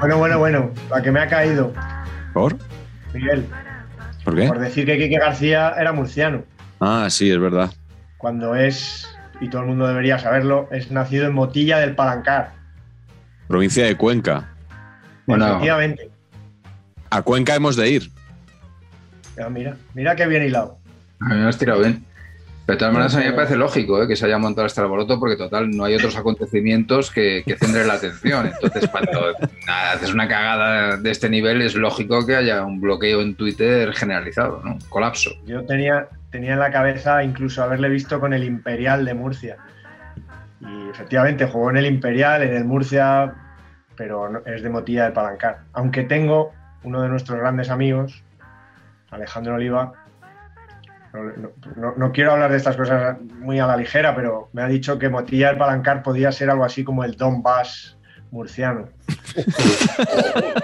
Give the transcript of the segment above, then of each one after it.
Bueno, bueno, bueno, la que me ha caído, ¿Por? Miguel, ¿Por qué? por decir que Quique García era murciano, Ah, sí, es verdad. cuando es, y todo el mundo debería saberlo, es nacido en Motilla del Palancar. Provincia de Cuenca. Bueno. Efectivamente. A Cuenca hemos de ir. Ah, mira, mira qué bien hilado. A mí me has tirado bien. Pero de todas maneras, a mí me parece lógico ¿eh? que se haya montado este alboroto porque, total, no hay otros acontecimientos que, que centren la atención. Entonces, cuando nada, haces una cagada de este nivel, es lógico que haya un bloqueo en Twitter generalizado, ¿no? Colapso. Yo tenía, tenía en la cabeza incluso haberle visto con el Imperial de Murcia. Y efectivamente jugó en el Imperial, en el Murcia, pero es de Motilla del Palancar. Aunque tengo uno de nuestros grandes amigos, Alejandro Oliva. No, no- no- quiero hablar de estas cosas muy a la ligera, pero me ha dicho que Motilla del Palancar podía ser algo así como el Donbass murciano.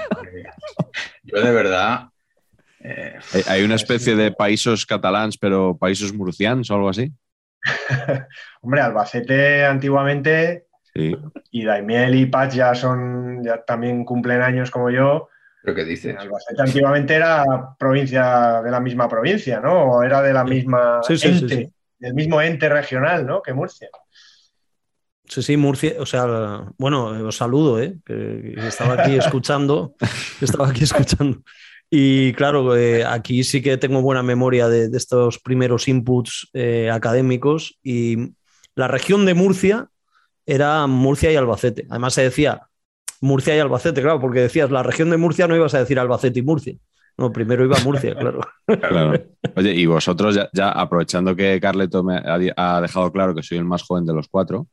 Yo, de verdad. eh, Hay- Hay una especie de países catalans, pero países murcians o algo así. Hombre, Albacete antiguamente Sí. y Daimiel y Paz ya son, ya también cumplen años como yo. ¿Pero qué dices? Albacete antiguamente era provincia de la misma provincia, ¿no? O era de la misma Sí, sí, sí, ente, sí. del mismo ente regional, ¿no? Que Murcia. Sí, sí, Murcia, o sea, bueno, os saludo, ¿eh? que, que estaba aquí escuchando, estaba aquí escuchando. Y claro, eh, aquí sí que tengo buena memoria de, de estos primeros inputs eh, académicos y la región de Murcia era Murcia y Albacete. Además se decía Murcia y Albacete, claro, porque decías la región de Murcia no ibas a decir Albacete y Murcia. No, primero iba Murcia, claro. Claro. Oye, y vosotros, ya, ya aprovechando que Carleto me ha, ha dejado claro que soy el más joven de los cuatro,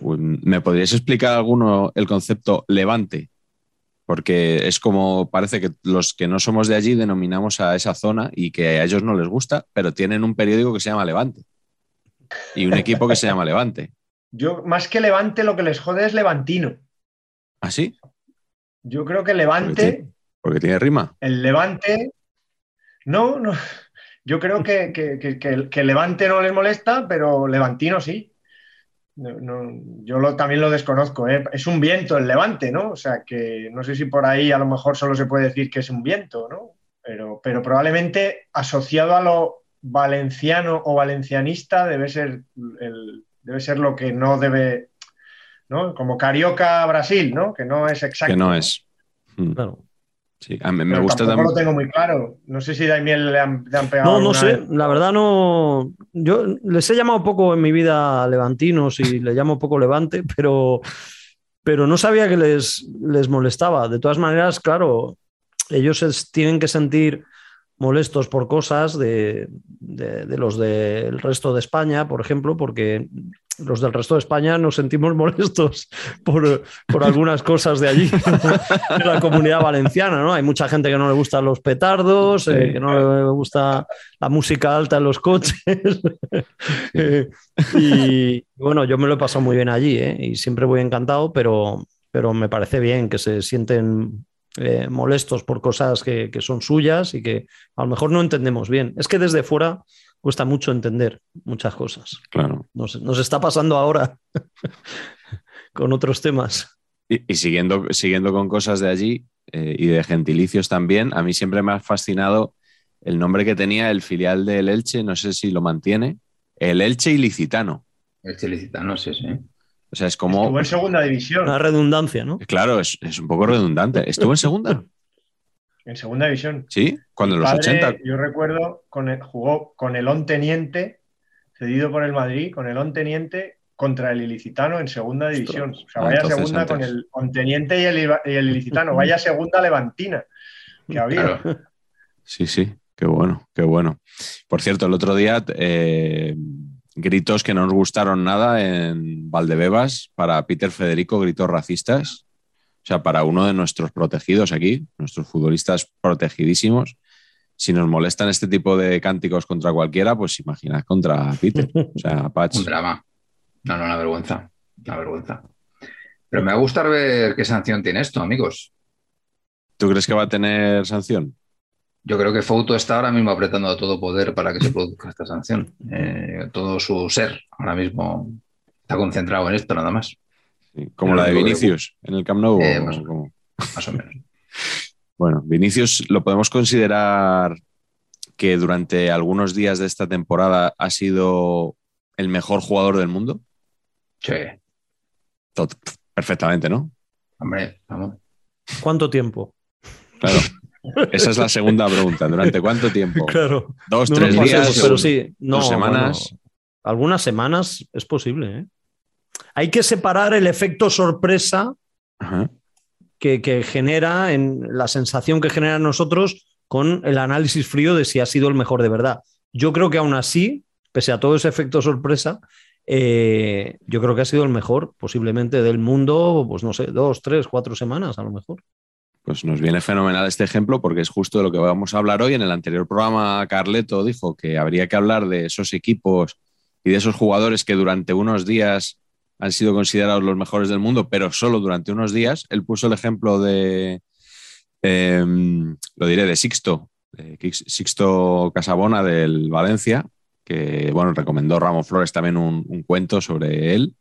¿me podríais explicar alguno el concepto levante? Porque es como parece que los que no somos de allí denominamos a esa zona y que a ellos no les gusta, pero tienen un periódico que se llama Levante y un equipo que se llama Levante. Yo, más que Levante, lo que les jode es Levantino. ¿Ah, sí? Yo creo que Porque Levante, tiene, porque tiene rima. el Levante, no, no. Yo creo que, que, que- que- que Levante no les molesta, pero Levantino sí. No- no, yo lo- también lo desconozco. ¿eh? Es un viento el Levante, ¿no? O sea que no sé si por ahí a lo mejor solo se puede decir que es un viento, ¿no? Pero, pero probablemente asociado a lo valenciano o valencianista debe ser, el- debe ser lo que no debe, ¿no? Como Carioca Brasil, ¿no? Que no es exacto. que no es. Mm, claro. Sí, a mí me Pero gusta también. lo tengo muy claro. No sé si Daimiel le han, le han pegado. No, no sé, vez. la verdad no. Yo les he llamado poco en mi vida levantinos y le llamo poco levante, pero, pero no sabía que les, les molestaba. De todas maneras, claro, ellos es- tienen que sentir molestos por cosas de, de- de los del resto de España, por ejemplo, porque los del resto de España nos sentimos molestos por, por algunas cosas de allí, de la comunidad valenciana, ¿no? Hay mucha gente que no le gustan los petardos, eh, que no le gusta la música alta en los coches. Eh, y bueno, yo me lo he pasado muy bien allí, ¿eh? Y siempre voy encantado, pero, pero me parece bien que se sienten eh, molestos por cosas que, que, son suyas y que a lo mejor no entendemos bien. Es que desde fuera cuesta mucho entender muchas cosas. Claro. Nos, nos está pasando ahora con otros temas. Y, y, siguiendo, siguiendo con cosas de allí eh, y de gentilicios también, a mí siempre me ha fascinado el nombre que tenía el filial del Elche, no sé si lo mantiene, el Elche Ilicitano. Elche Ilicitano, sí, sí. O sea, es como. Estuvo en segunda división. Una redundancia, ¿no? Claro, es, es un poco redundante. ¿Estuvo en segunda? en segunda división. Sí, cuando en los Padre, 80. Yo recuerdo, con el, jugó con el On Teniente, cedido por el Madrid, con el On Teniente contra el Ilicitano en segunda división. O sea, Ah, vaya segunda antes. con el On Teniente y el, y el Ilicitano. Vaya segunda levantina que había. Claro. Sí, sí, qué bueno, qué bueno. Por cierto, el otro día eh, gritos que no nos gustaron nada en Valdebebas para Peter Federico, gritos racistas. O sea, para uno de nuestros protegidos aquí, nuestros futbolistas protegidísimos. Si nos molestan este tipo de cánticos contra cualquiera, pues imaginad contra Peter. O sea, Patch. Un drama. No, no, una vergüenza. Una vergüenza. Pero me va a gustar ver qué sanción tiene esto, amigos. ¿Tú crees que va a tener sanción? Yo creo que Fouto está ahora mismo apretando a todo poder para que se produzca esta sanción. Eh, todo su ser ahora mismo está concentrado en esto, nada más. Sí, Como la de Vinicius en el Camp Nou. Eh, más o como- Más o menos. Bueno, Vinicius lo podemos considerar que durante algunos días de esta temporada ha sido el mejor jugador del mundo. Sí, Tot- Perfectamente, ¿no? hombre, vamos. ¿Cuánto tiempo? Claro. Esa es la segunda pregunta. ¿Durante cuánto tiempo? Claro. Dos, No tres días. pasemos, pero sí. No, dos semanas. bueno, algunas semanas es posible. ¿eh? Hay que separar el efecto sorpresa Ajá. que, que genera, en la sensación que genera en nosotros con el análisis frío de si ha sido el mejor de verdad. Yo creo que aún así, pese a todo ese efecto sorpresa, eh, yo creo que ha sido el mejor posiblemente del mundo, pues no sé, dos, tres, cuatro semanas a lo mejor. Pues nos viene fenomenal este ejemplo porque es justo de lo que vamos a hablar hoy. En el anterior programa, Carleto dijo que habría que hablar de esos equipos y de esos jugadores que durante unos días han sido considerados los mejores del mundo, pero solo durante unos días. Él puso el ejemplo de, eh, lo diré, de Sixto, de Sixto Casabona del Valencia, que bueno, recomendó Ramos Flores también un, un cuento sobre él.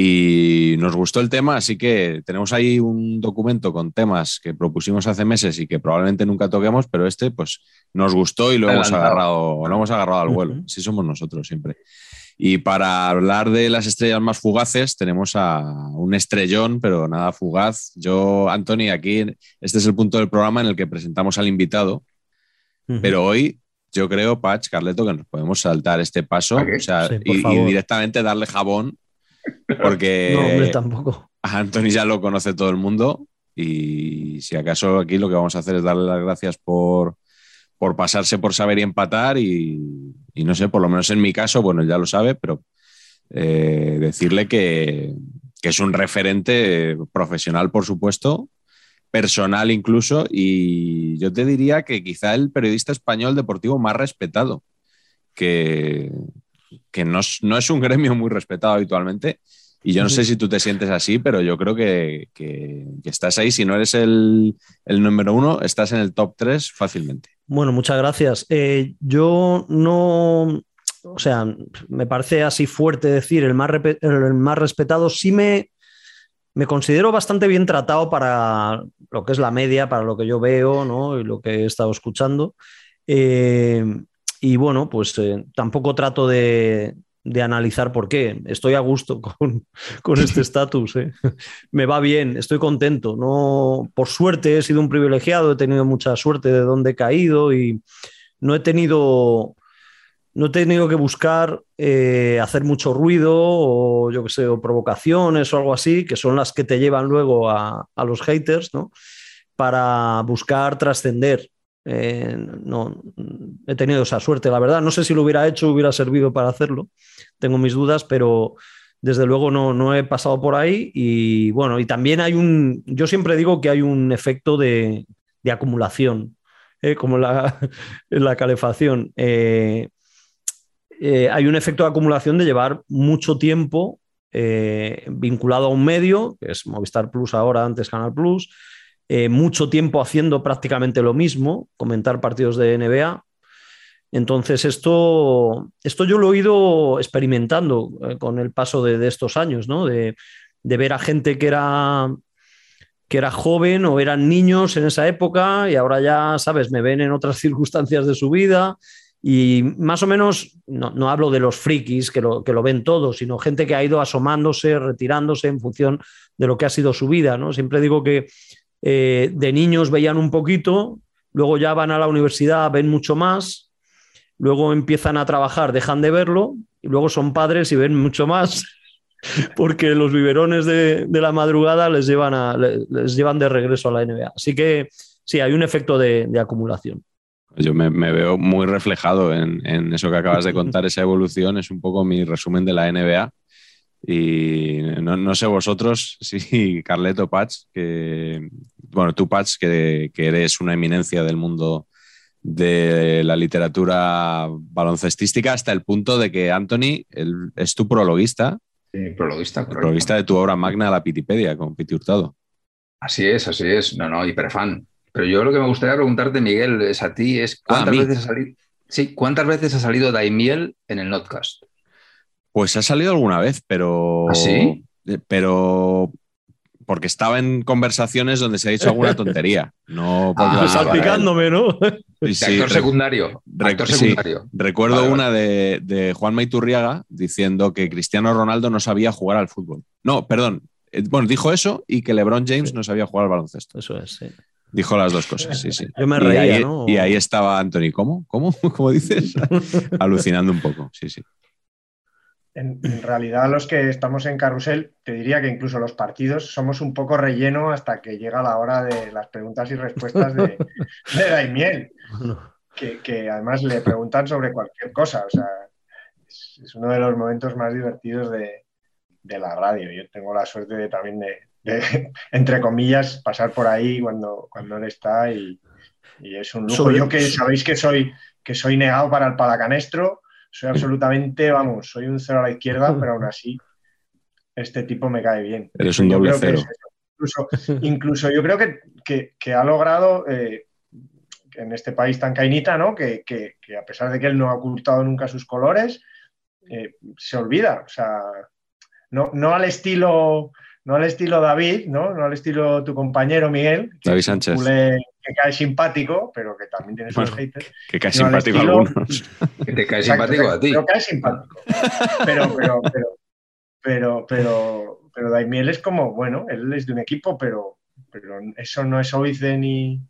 Y nos gustó el tema, así que tenemos ahí un documento con temas que propusimos hace meses y que probablemente nunca toquemos, pero este pues nos gustó y lo hemos agarrado, lo hemos agarrado al vuelo. Ujú. Así somos nosotros siempre. Y para hablar de las estrellas más fugaces, tenemos a un estrellón, pero nada fugaz. Yo, Anthony, aquí este es el punto del programa en el que presentamos al invitado, pero hoy yo creo, Patch, Carleto, que nos podemos saltar este paso o sea, Sí, y- y, directamente darle jabón, porque No, hombre, tampoco. a Anthony ya lo conoce todo el mundo y si acaso aquí lo que vamos a hacer es darle las gracias por, por pasarse por saber y empatar y, y no sé, por lo menos en mi caso, bueno, ya lo sabe, pero eh, decirle que, que es un referente profesional, por supuesto, personal incluso, y yo te diría que quizá el periodista español deportivo más respetado, que, que no, no es un gremio muy respetado habitualmente. Y yo no sé si tú te sientes así, pero yo creo que, que- que estás ahí. Si no eres el, el número uno, estás en el top 3 fácilmente. Bueno, muchas gracias. Eh, yo no, o sea, me parece así fuerte decir el más, el más respetado. Sí me, me considero bastante bien tratado para lo que es la media, para lo que yo veo ¿no? y lo que he estado escuchando. Eh, y bueno, pues eh, tampoco trato de, de analizar por qué. Estoy a gusto con, con este estatus. ¿eh? Me va bien, estoy contento. No, por suerte he sido un privilegiado, he tenido mucha suerte de dónde he caído y no he tenido, no he tenido que buscar eh, hacer mucho ruido o yo que sé, o provocaciones o algo así, que son las que te llevan luego a, a los haters, ¿no? Para buscar trascender. Eh, no, he tenido esa suerte, la verdad. No sé si lo hubiera hecho, hubiera servido para hacerlo. Tengo mis dudas, pero desde luego no, no he pasado por ahí. Y bueno, y también hay un, yo siempre digo que hay un efecto de, acumulación, ¿eh? como la, la calefacción. Eh, hay un efecto de acumulación de llevar mucho tiempo vinculado a un medio, que es Movistar Plus ahora, antes Canal Plus, eh, mucho tiempo haciendo prácticamente lo mismo, comentar partidos de NBA. Entonces, esto, esto yo lo he ido experimentando eh, con el paso de, estos años, ¿no? De, de, ver a gente que era, que era joven o eran niños en esa época y ahora ya, sabes, me ven en otras circunstancias de su vida y más o menos, no, hablo de los frikis que lo, que lo ven todo, sino gente que ha ido asomándose, retirándose en función de lo que ha sido su vida. ¿no? Siempre digo que eh, de niños veían un poquito, luego ya van a la universidad, ven mucho más, luego empiezan a trabajar, dejan de verlo, y luego son padres y ven mucho más, porque los biberones de, la madrugada les llevan, les llevan de regreso a la NBA. Así que sí, hay un efecto de acumulación. Yo me, veo muy reflejado en, eso que acabas de contar, esa evolución es un poco mi resumen de la NBA. Y no, sé vosotros, sí, Carleto Patch, que, bueno, tú Patch, que, eres una eminencia del mundo de la literatura baloncestística hasta el punto de que Anthony es tu prologuista. Sí, prologuista, Prologuista de tu obra magna, la Pitipedia, con Piti Hurtado. Así es, así es. No, no, hiperfan. Pero yo lo que me gustaría preguntarte, Miguel, es a ti, es ah, cuántas, veces, ha salido, sí, ¿cuántas veces ha salido Daimiel en el Notcast? Pues ha salido alguna vez, pero. ¿Ah, sí? Eh, pero porque estaba en conversaciones donde se ha dicho alguna tontería. No ah, salpicándome, ¿no? actor secundario. secundario. recuerdo una de, de, Juan Maiturriaga diciendo que Cristiano Ronaldo no sabía jugar al fútbol. No, perdón. Eh, bueno, dijo eso y que LeBron James no sabía jugar al baloncesto. Eso es, sí. Dijo las dos cosas, sí, sí. Yo me reía, y ahí, ¿no? Y ahí estaba Anthony, ¿cómo? ¿Cómo? ¿Cómo dices? Alucinando un poco, sí, sí. En, realidad, los que estamos en Carrusel, te diría que incluso los partidos somos un poco relleno hasta que llega la hora de las preguntas y respuestas de, de Daimiel, que, que, además le preguntan sobre cualquier cosa. O sea, es, uno de los momentos más divertidos de, de la radio. Yo tengo la suerte de, también de, entre comillas, pasar por ahí cuando, cuando él está y, es un lujo. Yo que sabéis que soy, que soy negado para el palacanestro, soy absolutamente, vamos, soy un cero a la izquierda, pero aún así este tipo me cae bien. Eres un doble cero. Incluso, yo creo que, ha logrado, eh, en este país tan cainita, ¿no? Que, a pesar de que él no ha ocultado nunca sus colores, eh, se olvida. O sea, no, no al estilo no al estilo David, ¿no? No al estilo tu compañero Miguel. Que David Sánchez. Que cae simpático, pero que también tiene sus haters. Que cae simpático a algunos. que te cae simpático a ti. Pero cae simpático. Pero, pero, pero, pero, pero, pero Daimiel es como, bueno, él es de un equipo, pero, pero eso no es óbice ni,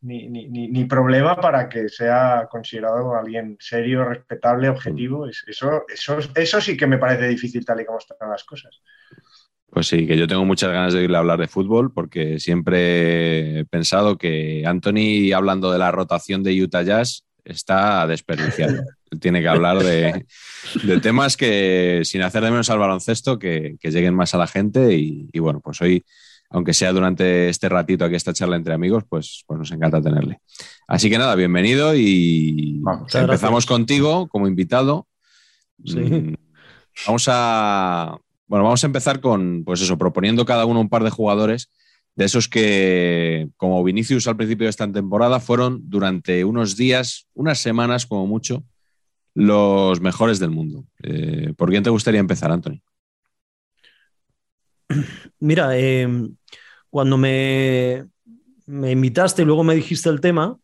ni, ni, ni, problema para que sea considerado alguien serio, respetable, objetivo. Eso, eso, eso sí que me parece difícil tal y como están las cosas. Pues sí, que yo tengo muchas ganas de oírle hablar de fútbol porque siempre he pensado que Anthony, hablando de la rotación de Utah Jazz, está desperdiciado. Tiene que hablar de, temas que, sin hacer de menos al baloncesto, que, lleguen más a la gente. Y, bueno, pues hoy, aunque sea durante este ratito aquí, esta charla entre amigos, pues, pues nos encanta tenerle. Así que nada, bienvenido y empezamos contigo como invitado. Mm, vamos a, bueno, vamos a empezar con, pues eso, proponiendo cada uno un par de jugadores de esos que, como Vinicius al principio de esta temporada, fueron durante unos días, unas semanas como mucho, los mejores del mundo. Eh, ¿Por quién te gustaría empezar, Anthony? Mira, eh, cuando me, me, invitaste y luego me dijiste el tema,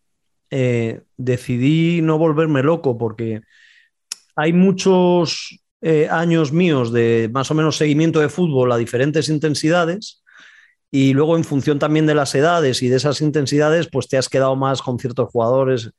eh, decidí no volverme loco porque hay muchos eh, años míos de más o menos seguimiento de fútbol a diferentes intensidades y luego en función también de las edades y de esas intensidades, pues te has quedado más con ciertos jugadores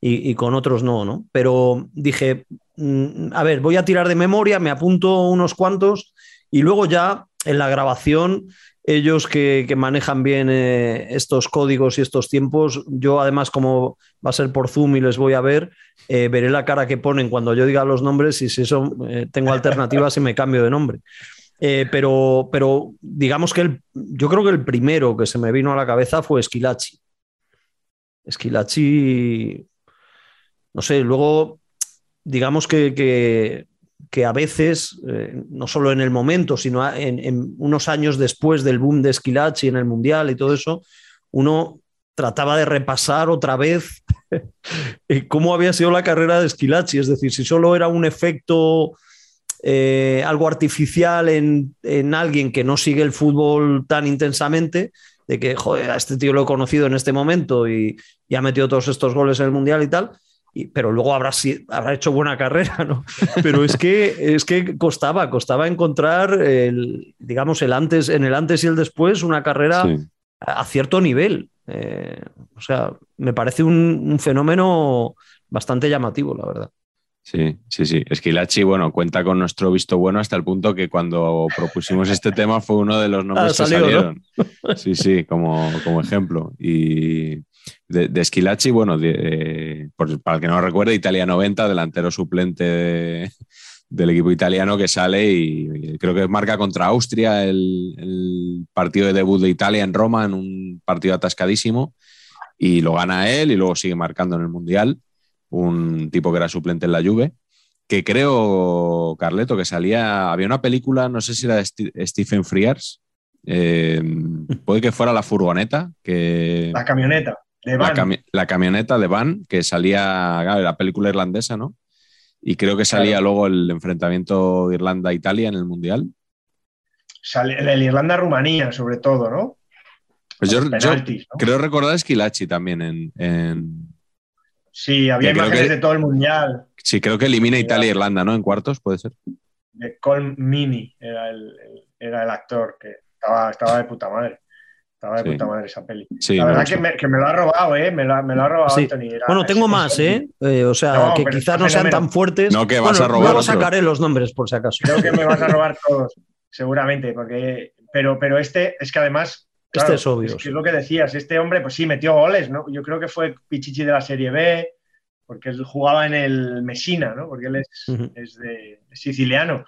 y, con otros no, ¿no? Pero dije, mm, a ver, voy a tirar de memoria, me apunto unos cuantos y luego ya en la grabación ellos que, manejan bien eh, estos códigos y estos tiempos, yo además como va a ser por Zoom y les voy a ver, eh, veré la cara que ponen cuando yo diga los nombres y si eso eh, tengo alternativas y me cambio de nombre. pero, pero digamos que el, yo creo que el primero que se me vino a la cabeza fue Esquilachi. Esquilachi, no sé, luego digamos que que a veces, eh, no solo en el momento, sino en, unos años después del boom de Esquilachi en el Mundial y todo eso, uno trataba de repasar otra vez cómo había sido la carrera de Esquilachi, es decir, si solo era un efecto eh, algo artificial en, en, alguien que no sigue el fútbol tan intensamente, de que, este tío lo he conocido en este momento y, y ha metido todos estos goles en el Mundial y tal, pero luego habrá, habrá hecho buena carrera, ¿no? Pero es que, es que costaba, costaba encontrar el, digamos, el antes, en el antes y el después una carrera a, cierto nivel. Eh, o sea, me parece un, fenómeno bastante llamativo, la verdad. Sí, sí, sí. Esquilachi, bueno, cuenta con nuestro visto bueno hasta el punto que cuando propusimos este tema fue uno de los nombres ah, que salieron. Sí, sí, como, como ejemplo. Y, de, de bueno, eh, para el que no lo recuerde, Italia 90, delantero suplente del equipo italiano que sale y, creo que marca contra Austria el, partido de debut de Italia en Roma en un partido atascadísimo y lo gana él y luego sigue marcando en el Mundial, un tipo que era suplente en la Juve que creo, Carleto, que salía, había una película, no sé si era de Stephen Frears, eh, puede que fuera la furgoneta, que... La camioneta. La, camioneta de Van, que salía, la película irlandesa, ¿no? Y creo que salía luego el enfrentamiento Irlanda-Italia en el Mundial. Sale, el Irlanda-Rumanía, sobre todo, ¿no? Pues yo, creo recordar Esquilachi también en, Sí, había imágenes de todo el Mundial. Sí, creo que elimina Italia-Irlanda, ¿no? En cuartos, puede ser. De Col Mini era el, era el actor que estaba, estaba de puta madre. Estaba de puta madre esa peli. la verdad que me, que me, lo ha robado, ¿eh? Me lo, ha robado Anthony. bueno, tengo más, ¿eh? ¿eh? O sea, que quizás no sean tan fuertes. No, que vas a robar. Luego sacaré los nombres, por si acaso. Creo que me vas a robar todos, seguramente, porque. Pero, pero este es que además. este es obvio. Es, lo que decías. Este hombre, pues sí, metió goles, ¿no? Yo creo que fue Pichichi de la Serie B, porque él jugaba en el Messina, ¿no? Porque él es, es de, siciliano.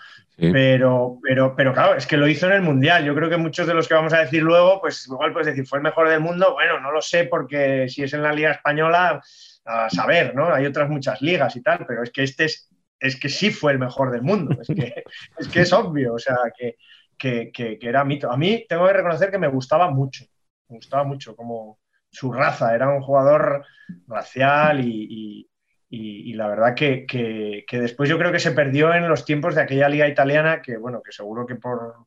Pero, pero, pero claro, es que lo hizo en el Mundial. Yo creo que muchos de los que vamos a decir luego, pues igual puedes decir, fue el mejor del mundo. Bueno, no lo sé porque si es en la Liga Española, a saber, ¿no? Hay otras muchas ligas y tal, pero es que este es, es que sí fue el mejor del mundo. Es que es, que es obvio, o sea, que, que, que, era mito. A mí tengo que reconocer que me gustaba mucho, me gustaba mucho como su raza, era un jugador racial y y, la verdad que, después yo creo que se perdió en los tiempos de aquella liga italiana, que bueno, que seguro que por,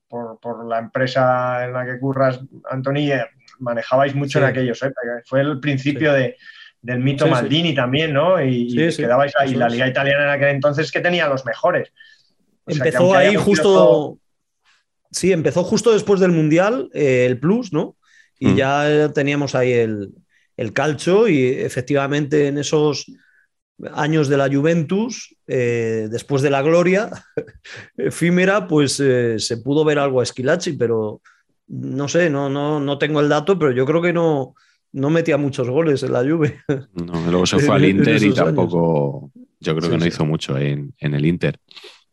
la empresa en la que curras, Antoni, eh, manejabais mucho en aquellos. ¿eh? Fue el principio de, del mito Maldini también, ¿no? Y, quedabais ahí. La liga italiana en aquel entonces que tenía los mejores. empezó ahí justo. Sí, empezó justo después del Mundial, eh, el Plus, ¿no? Y mm. ya teníamos ahí el, el calcho y efectivamente en esos años de la Juventus, eh, después de la gloria efímera, pues eh, se pudo ver algo a Esquilachi, pero no sé, no, no, no tengo el dato, pero yo creo que no, no metía muchos goles en la Juve. No, luego se fue al Inter y tampoco, yo creo que no hizo mucho en, en el Inter.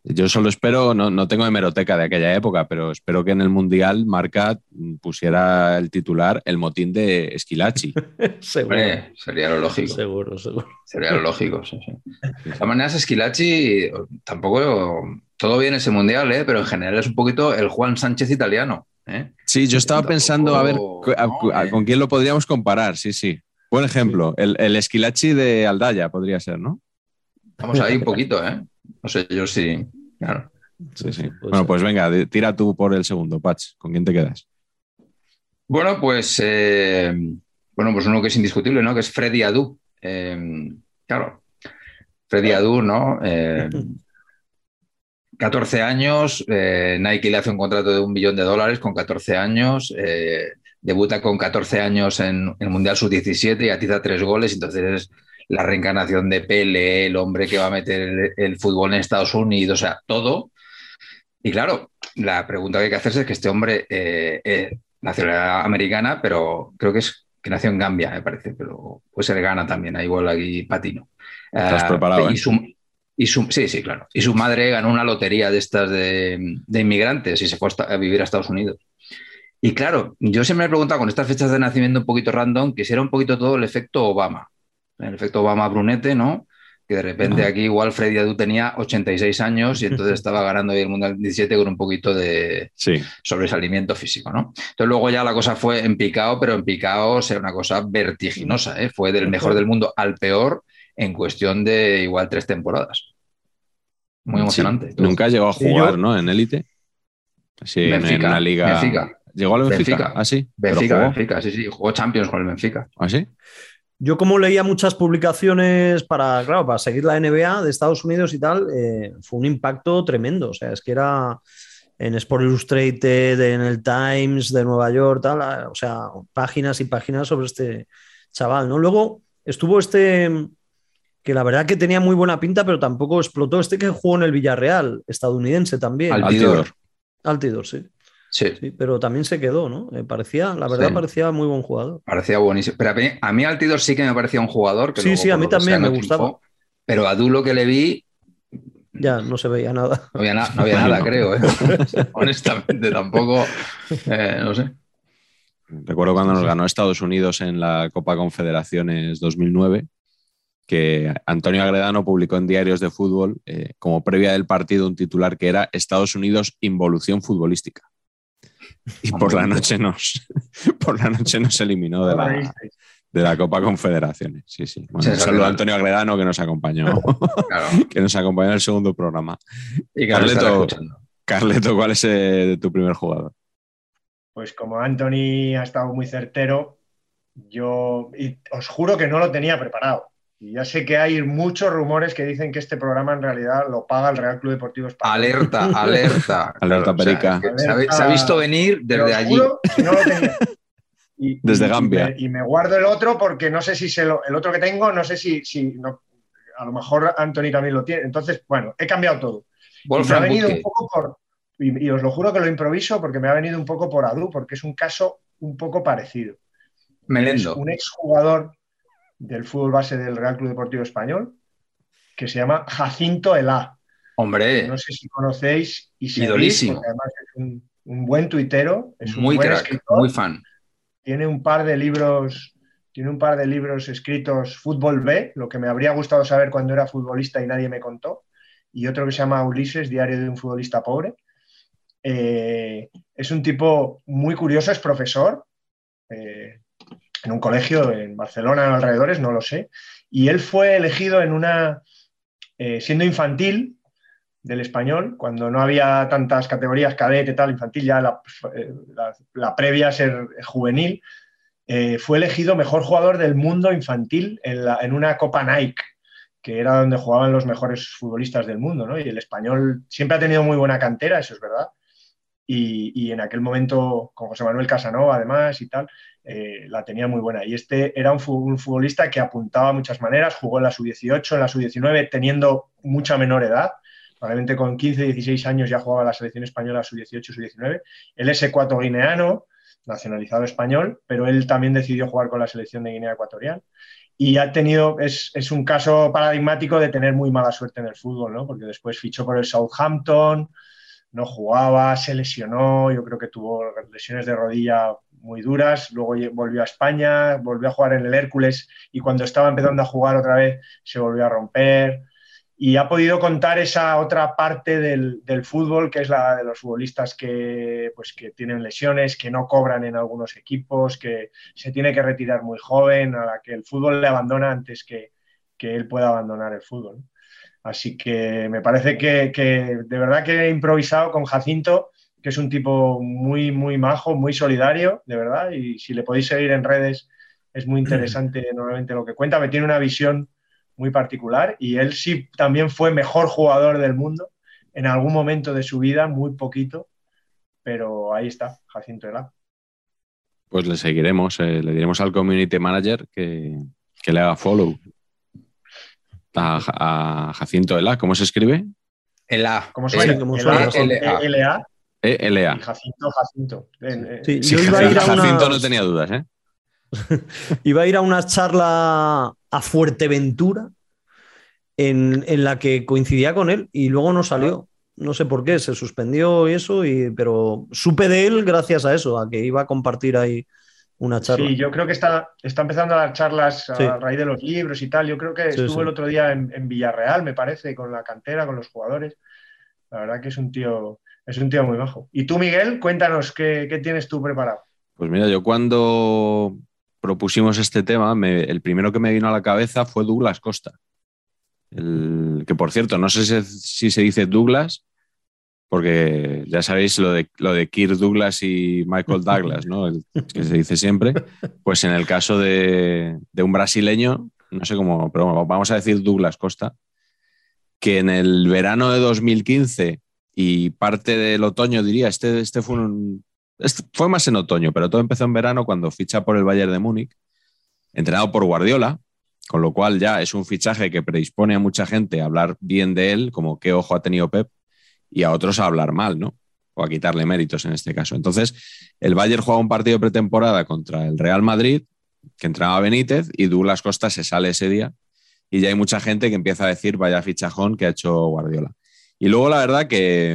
Yo solo espero, no, no, tengo hemeroteca de aquella época, pero espero que en el Mundial Marca pusiera el titular el motín de Esquilachi. sería lo lógico. Seguro, seguro. Sería lo lógico, sí, sí. De todas maneras, Esquilachi tampoco todo bien ese Mundial, ¿eh? pero en general es un poquito el Juan Sánchez italiano. ¿eh? Sí, yo estaba pensando a ver con quién lo podríamos comparar, sí, sí. Buen ejemplo, el, el Esquilachi de Aldaya podría ser, ¿no? Estamos ahí un poquito, ¿eh? No sé, yo sí, claro. Sí, sí. Bueno, pues venga, tira tú por el segundo, Patch. ¿Con quién te quedas? Bueno, pues eh, bueno, pues uno que es indiscutible, ¿no? Que es Freddy Adu. Eh, claro, Freddy Adu, ¿no? 14 eh, años, Nike le hace un contrato de un millón de dólares con 14 años, debuta con 14 años en el Mundial Sub-17 y atiza tres goles, entonces la reencarnación de Pele, el hombre que va a meter el, fútbol en Estados Unidos, o sea, todo. Y claro, la pregunta que hay que hacerse es que este hombre eh, eh, nacionalidad americana, pero creo que es que nació en Gambia, me parece, pero puede ser Gana también, igual aquí patino. Estás preparado, y ¿eh? y su, sí, sí, claro. Y su madre ganó una lotería de estas de, inmigrantes y se fue a vivir a Estados Unidos. Y claro, yo siempre me he preguntado con estas fechas de nacimiento un poquito random, que si era un poquito todo el efecto Obama el efecto Obama-Brunete, ¿no? que de repente aquí igual Freddy Adu tenía 86 años y entonces estaba ganando el Mundial 17 con un poquito de sobresalimiento físico, ¿no? Entonces luego ya la cosa fue en picado, pero en picado o sea una cosa vertiginosa, ¿eh? Fue del mejor del mundo al peor en cuestión de igual tres temporadas. Muy emocionante. Nunca llegó a jugar, ¿no? En élite. Sí, en, una liga. ¿Llegó al Benfica? Benfica. ¿Ah, sí? Benfica, Benfica, sí, sí. Jugó Champions con el Benfica. ¿Ah, sí? Yo como leía muchas publicaciones para, claro, para seguir la NBA de Estados Unidos y tal, eh, fue un impacto tremendo. O sea, es que era en Sport Illustrated, en el Times de Nueva York, tal, o sea, páginas y páginas sobre este chaval, ¿no? Luego estuvo este, que la verdad que tenía muy buena pinta, pero tampoco explotó, este que jugó en el Villarreal, estadounidense también. Altidor. Altidor, sí. Sí. pero también se quedó, ¿no? Eh, parecía, la verdad, parecía muy buen jugador. Parecía buenísimo. Pero a mí, a mí Altidor sí que me parecía un jugador. Que sí, sí, a mí también me gustaba. pero a lo que le vi. Ya, no se veía nada. No había, nada, creo. ¿eh? Honestamente, tampoco. Eh, no sé. Recuerdo cuando nos ganó Estados Unidos en la Copa Confederaciones 2009, que Antonio Agredano publicó en diarios de fútbol como previa del partido un titular que era Estados Unidos involución futbolística. Y por la noche nos, por la noche nos eliminó de la, de la Copa Confederaciones. Sí, sí. Bueno, saludo a Antonio Agredano que nos acompañó, que nos acompañó en el segundo programa. Y Carleto, Carleto, ¿cuál es eh, tu primer jugador? Pues como Anthony ha estado muy certero, yo os juro que no lo tenía preparado. Y ya sé que hay muchos rumores que dicen que este programa en realidad lo paga el Real Club Deportivo Español. Alerta, alerta. alerta perica. se, ha, visto venir desde allí. no lo tenía. desde Gambia. Y me, guardo el otro porque no sé si se lo, el otro que tengo, no sé si, si no, a lo mejor Anthony también lo tiene. Entonces, bueno, he cambiado todo. y me ha venido un poco por, y, os lo juro que lo improviso porque me ha venido un poco por Adu, porque es un caso un poco parecido. Melendo. Es un exjugador del fútbol base del Real Club Deportivo Español, que se llama Jacinto Elá. Hombre. No sé si conocéis y si Idolísimo. además es un, buen tuitero, es un muy buen escritor. muy fan. Tiene un par de libros, tiene un par de libros escritos Fútbol B, lo que me habría gustado saber cuando era futbolista y nadie me contó, y otro que se llama Ulises, Diario de un futbolista pobre. Eh, es un tipo muy curioso, es profesor, eh, en un colegio en Barcelona, en alrededores, no lo sé. Y él fue elegido en una, eh, siendo infantil del español, cuando no había tantas categorías, cadete, tal, infantil, ya la, eh, previa a ser juvenil, eh, fue elegido mejor jugador del mundo infantil en, una Copa Nike, que era donde jugaban los mejores futbolistas del mundo, ¿no? Y el español siempre ha tenido muy buena cantera, eso es verdad. Y, en aquel momento, con José Manuel Casanova, además, y tal, eh, la tenía muy buena. Y este era un, futbolista que apuntaba a muchas maneras, jugó en la sub-18, en la sub-19, teniendo mucha menor edad. Probablemente con 15, 16 años ya jugaba la selección española sub-18, sub-19. Él es ecuatoguineano, nacionalizado español, pero él también decidió jugar con la selección de Guinea Ecuatorial. Y ha tenido, es, es un caso paradigmático de tener muy mala suerte en el fútbol, ¿no? Porque después fichó por el Southampton, no jugaba, se lesionó, yo creo que tuvo lesiones de rodilla muy duras, luego volvió a España, volvió a jugar en el Hércules y cuando estaba empezando a jugar otra vez se volvió a romper y ha podido contar esa otra parte del, fútbol que es la de los futbolistas que, pues, que tienen lesiones, que no cobran en algunos equipos, que se tiene que retirar muy joven, a la que el fútbol le abandona antes que, que él pueda abandonar el fútbol. Así que me parece que, que de verdad que he improvisado con Jacinto que es un tipo muy, muy majo, muy solidario, de verdad, y si le podéis seguir en redes es muy interesante normalmente lo que cuenta, me tiene una visión muy particular y él sí también fue mejor jugador del mundo en algún momento de su vida, muy poquito, pero ahí está, Jacinto Ela. Pues le seguiremos, eh, le diremos al community manager que, le haga follow a, Jacinto Ela. ¿Cómo se escribe? Ela. ¿Cómo suena? L-A. E-L-A. Jacinto, Jacinto. Sí, yo iba a ir a Jacinto no tenía dudas, ¿eh? iba a ir a una charla a Fuerteventura en, en, la que coincidía con él y luego no salió. No sé por qué, se suspendió y eso, y, pero supe de él gracias a eso, a que iba a compartir ahí una charla. Sí, yo creo que está, está empezando a dar charlas a Sí. raíz de los libros y tal. Yo creo que Sí, estuvo sí. el otro día en, en Villarreal, me parece, con la cantera, con los jugadores. La verdad que es un tío, es un tío muy bajo. Y tú, Miguel, cuéntanos qué, qué tienes tú preparado. Pues mira, yo cuando propusimos este tema, me- el primero que me vino a la cabeza fue Douglas Costa. El- que por cierto, no sé si, si se dice Douglas, porque ya sabéis lo de, lo de Kirk Douglas y Michael Douglas, ¿no? Que se dice siempre. Pues en el caso de, un brasileño, no sé cómo, pero vamos a decir Douglas Costa, que en el verano de 2015 y parte del otoño, diría, este, este fue un, este fue más en otoño, pero todo empezó en verano cuando ficha por el Bayern de Múnich, entrenado por Guardiola, con lo cual ya es un fichaje que predispone a mucha gente a hablar bien de él, como qué ojo ha tenido Pep, y a otros a hablar mal, ¿no? O a quitarle méritos en este caso. Entonces, el Bayern juega un partido pretemporada contra el Real Madrid, que entrenaba Benítez, y Douglas Costa se sale ese día, y ya hay mucha gente que empieza a decir, vaya fichajón que ha hecho Guardiola. Y luego, la verdad que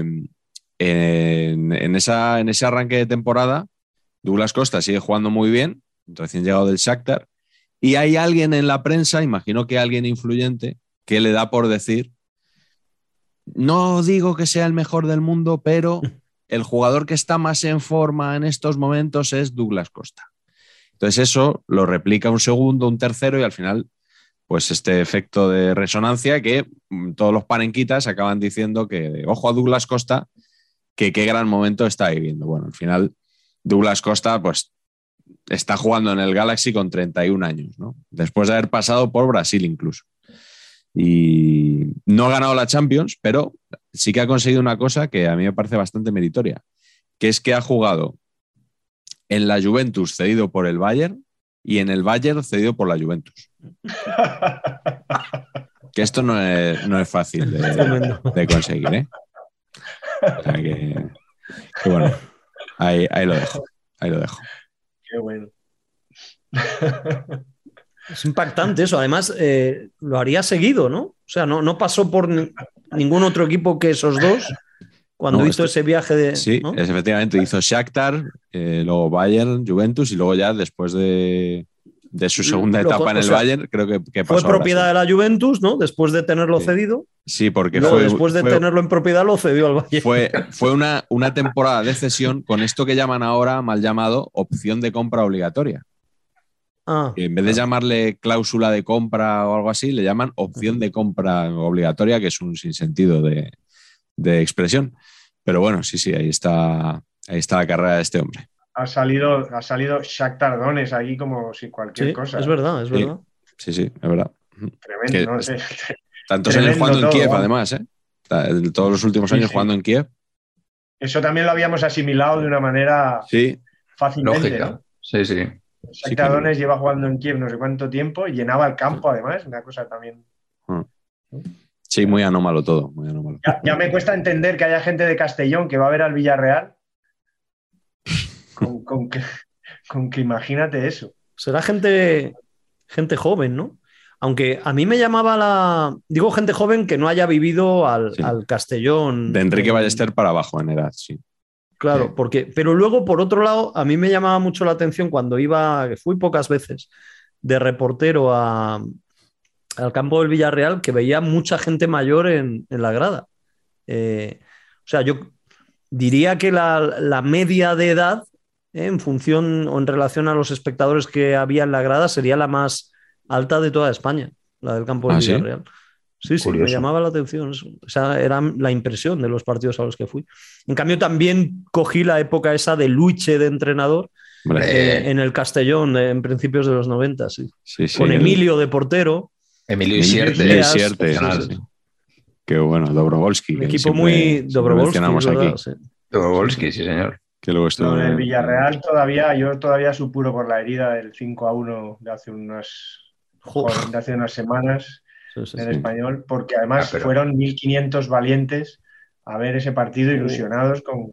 en, en ese arranque de temporada, Douglas Costa sigue jugando muy bien, recién llegado del Shakhtar, y hay alguien en la prensa, imagino que alguien influyente, que le da por decir, no digo que sea el mejor del mundo, pero el jugador que está más en forma en estos momentos es Douglas Costa. Entonces eso lo replica un segundo, un tercero y al final, pues este efecto de resonancia que mm, todos los panenquitas acaban diciendo que, ojo a Douglas Costa, que qué gran momento está viviendo. Bueno, al final Douglas Costa, pues está jugando en el Galaxy con 31 años, ¿no? Después de haber pasado por Brasil incluso. Y no ha ganado la Champions, pero sí que ha conseguido una cosa que a mí me parece bastante meritoria, que es que ha jugado en la Juventus cedido por el Bayern y en el Bayern cedido por la Juventus. Que esto no es, no es fácil de, conseguir, ¿eh? O sea que, que bueno, ahí, ahí lo dejo, ahí lo dejo. Qué bueno. Es impactante eso. Además, eh, lo haría seguido, ¿no? O sea, no, no pasó por ni- ningún otro equipo que esos dos cuando No, hizo esto- ese viaje de. Sí, ¿no? es, efectivamente, hizo Shakhtar, eh, luego Bayern, Juventus y luego ya después de, de su segunda Lo- etapa en el sea, Bayern, creo que, que Fue pasó a propiedad de la Juventus, ¿no? Después de tenerlo Sí. cedido. Sí, porque Luego, fue, después de fue- tenerlo en propiedad, lo cedió al Bayern. fue, fue una, una temporada de cesión con esto que llaman ahora, mal llamado, opción de compra obligatoria. Ah, en vez de llamarle cláusula de compra o algo así, le llaman opción de compra obligatoria, que es un sinsentido de, de expresión. Pero bueno, sí, sí, ahí está, ahí está la carrera de este hombre. Ha salido, ha salido Shakhtar Donetsk ahí como si cualquier sí, cosa. es verdad, es verdad. Sí, sí, es verdad. Tremendo, Que- ¿no? Tantos Tremendo años jugando en Kiev, vamos. además, ¿eh? Todos los últimos Sí, años sí. jugando en Kiev. Eso también lo habíamos asimilado de una manera Sí, fácilmente. Lógica. ¿no? Sí, sí. Shakhtar. Donetsk lleva jugando en Kiev no sé cuánto tiempo y llenaba el campo además, una cosa también. sí, muy anómalo todo, muy anómalo. Ya, ya me cuesta entender que haya gente de Castellón que va a ver al Villarreal con, con que, con que imagínate eso. Será gente, gente joven, ¿no? Aunque a mí me llamaba la. Digo gente joven que no haya vivido al, Sí. al Castellón. De Enrique en- Ballester para abajo en edad, sí. Claro, Sí. porque. Pero luego, por otro lado, a mí me llamaba mucho la atención cuando iba, fui pocas veces, de reportero a- al campo del Villarreal, que veía mucha gente mayor en, en la grada. Eh, o sea, yo diría que la, la media de edad, eh, en función o en relación a los espectadores que había en la grada, sería la más alta de toda España, la del campo del ¿Ah? Villarreal. Sí, sí, me Curioso. llamaba la atención. eso. Esa era la impresión de los partidos a los que fui. En cambio, también cogí la época esa de Luche de entrenador Eh, en el Castellón eh, en principios de los 90, sí. sí, sí, Con el- Emilio de portero. Emilio Emilio Isierte. Sí, sí, sí. sí. Qué bueno. Un que equipo muy ¿verdad? aquí. Sí. Dobrovolsky, sí, señor. Que luego estuvo en- Villarreal todavía, yo todavía supuro por la herida del 5 a 1 de hace unas, de hace unas semanas sí, español, porque además Ah, pero- fueron 1.500 valientes a ver ese partido ilusionados con...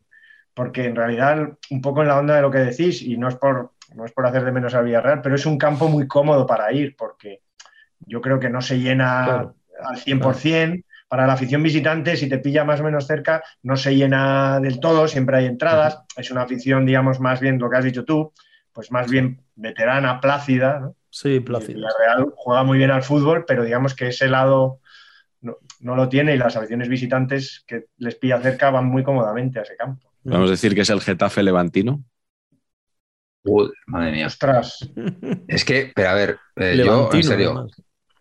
Porque en realidad, un poco en la onda de lo que decís, y no es por, no es por hacer de menos al Villarreal, pero es un campo muy cómodo para ir, porque yo creo que no se llena Claro. al 100%. Para la afición visitante, si te pilla más o menos cerca, no se llena del todo, siempre hay entradas. Es una afición, digamos, más bien lo que has dicho tú, pues más bien veterana, plácida. ¿no? Sí, plácida. La Real juega muy bien al fútbol, pero digamos que ese lado no, no, lo tiene y las aficiones visitantes que les pilla cerca van muy cómodamente a ese campo. Podemos decir que es el Getafe levantino. Uy, madre mía. Ostras. Es que, pero a ver, eh, yo, en serio, además.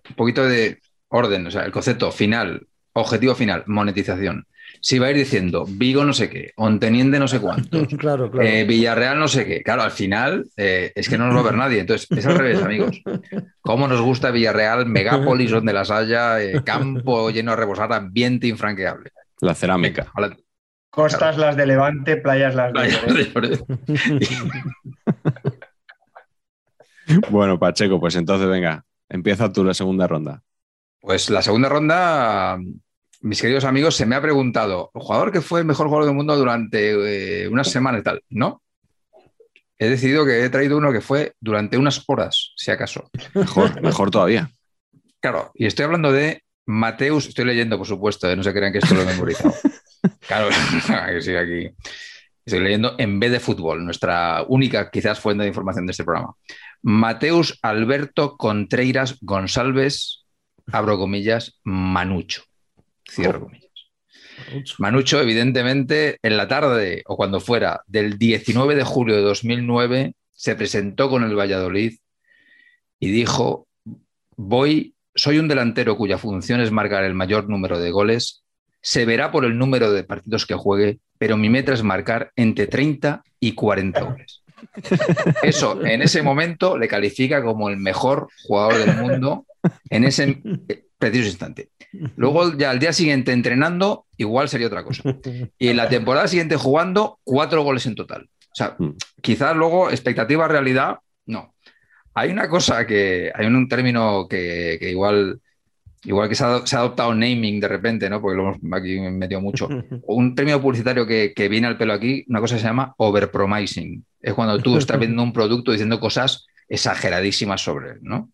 un poquito de orden, o sea, el concepto final, objetivo final, monetización. Si va a ir diciendo Vigo no sé qué, Onteniente no sé cuánto, claro, claro. eh, Villarreal no sé qué. Claro, al final eh, es que no nos va a ver nadie. Entonces, es al revés, amigos. ¿Cómo nos gusta Villarreal, megápolis donde las haya, eh, campo lleno de rebosar, ambiente infranqueable? La cerámica. Costas las de Levante, playas las de Lloret. Bueno, Pacheco, pues entonces venga, empieza tú la segunda ronda. Pues la segunda ronda, mis queridos amigos, se me ha preguntado, ¿el jugador que fue el mejor jugador del mundo durante eh, unas semanas y tal? No. He decidido que he traído uno que fue durante unas horas, si acaso. Mejor, mejor todavía. Claro, y estoy hablando de Mateus, estoy leyendo, por supuesto, eh, no se crean que esto lo he memorizado. Claro, que sí, aquí. Estoy leyendo en vez de fútbol, nuestra única quizás fuente de información de este programa. Mateus Alberto Contreiras González, abro comillas, Manucho. Cierro comillas. Manucho, evidentemente, en la tarde o cuando fuera del 19 de julio de 2009, se presentó con el Valladolid y dijo, voy, soy un delantero cuya función es marcar el mayor número de goles, se verá por el número de partidos que juegue, pero mi meta es marcar entre 30 y 40 goles. Eso en ese momento le califica como el mejor jugador del mundo en ese preciso instante. Luego, ya al día siguiente entrenando, igual sería otra cosa. Y en la temporada siguiente jugando, cuatro goles en total. O sea, quizás luego expectativa realidad, no. Hay una cosa que, hay un término que, que igual, igual que se ha, se ha, adoptado naming de repente, ¿no? Porque lo hemos aquí metido mucho. Un término publicitario que, que viene al pelo aquí, una cosa que se llama overpromising. Es cuando tú estás vendiendo un producto diciendo cosas exageradísimas sobre él, ¿no?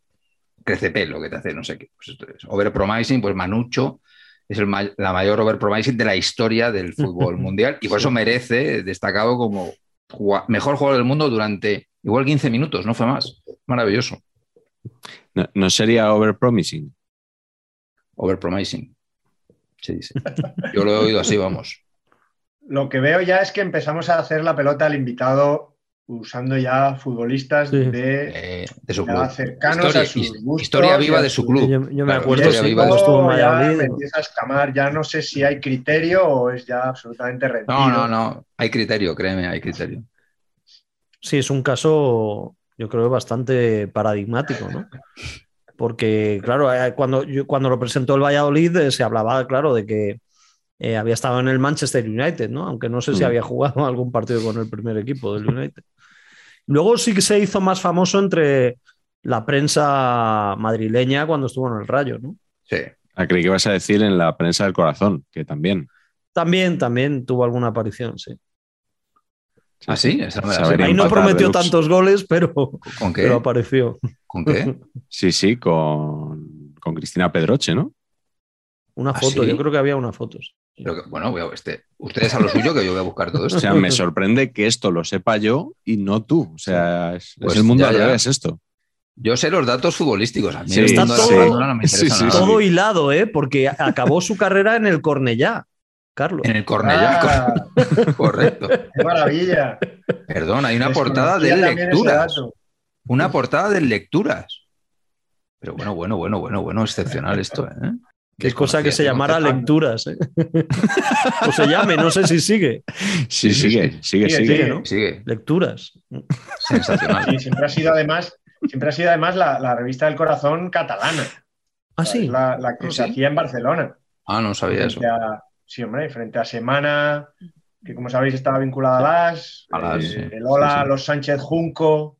Crece pelo que te hace no sé qué. Pues esto es overpromising, pues Manucho es el ma la mayor overpromising de la historia del fútbol mundial y por eso merece destacado como mejor jugador del mundo durante igual 15 minutos, no fue más. Maravilloso. No, no sería overpromising. Overpromising. Se dice. Yo lo he oído así, vamos. Lo que veo ya es que empezamos a hacer la pelota al invitado usando ya futbolistas sí. de, eh, de, su club. cercanos historia, a sus gustos. Historia viva de su club. Yo, yo me Claro, acuerdo historia viva de su estuvo en ya Valladolid. me empieza a escamar, ya no sé si hay criterio o es ya absolutamente rendido. No, no, no. Hay criterio, créeme, hay criterio. Sí, es un caso, yo creo, bastante paradigmático, ¿no? Porque, claro, eh, cuando, yo, cuando lo presentó el Valladolid eh, se hablaba, claro, de que eh, había estado en el Manchester United, ¿no? Aunque no sé si Mm. había jugado algún partido con el primer equipo del United. Luego sí que se hizo más famoso entre la prensa madrileña cuando estuvo en el Rayo, ¿no? Sí. Ah, creí que ibas a decir en la prensa del corazón, que también. También, también tuvo alguna aparición, sí. ¿Ah, sí? Esa no me la. Ahí no prometió tantos goles, pero, ¿Con qué? pero apareció. ¿Con qué? Sí, sí, con, con Cristina Pedroche, ¿no? Una ¿Ah, foto, sí? yo creo que había una foto. Pero bueno, voy a- este, ustedes a lo suyo que yo voy a buscar todo O esto. sea, me sorprende que esto lo sepa yo y no tú. O sea, es, Pues es el mundo ya, al revés esto. Yo sé los datos futbolísticos. A mí Sí, está todo- no me sí, interesa sí, nada. Todo hilado, ¿eh? Porque acabó su carrera en el Cornellá, Carlos. En el Cornellá, Ah, correcto. ¡Qué maravilla! Perdón, hay una portada de lecturas. Una portada de lecturas. Pero bueno, bueno, bueno, bueno, bueno, excepcional esto, ¿eh? Qué cosa que se llamara lecturas, ¿eh? o se llame, no sé si sigue. Sí, sigue, sigue, Sigue, sigue. sigue. ¿no? Sigue, Lecturas. sensacional. Sí, siempre ha sido además, siempre ha sido además la, la revista del corazón catalana. Ah, sí. La, la que ¿Ah, se hacía en Barcelona. Ah, no sabía eso. A- sí, hombre, frente a Semana, que como sabéis estaba vinculada a las, A las, eh, sí. el Hola, Sí, sí. los Sánchez Junco,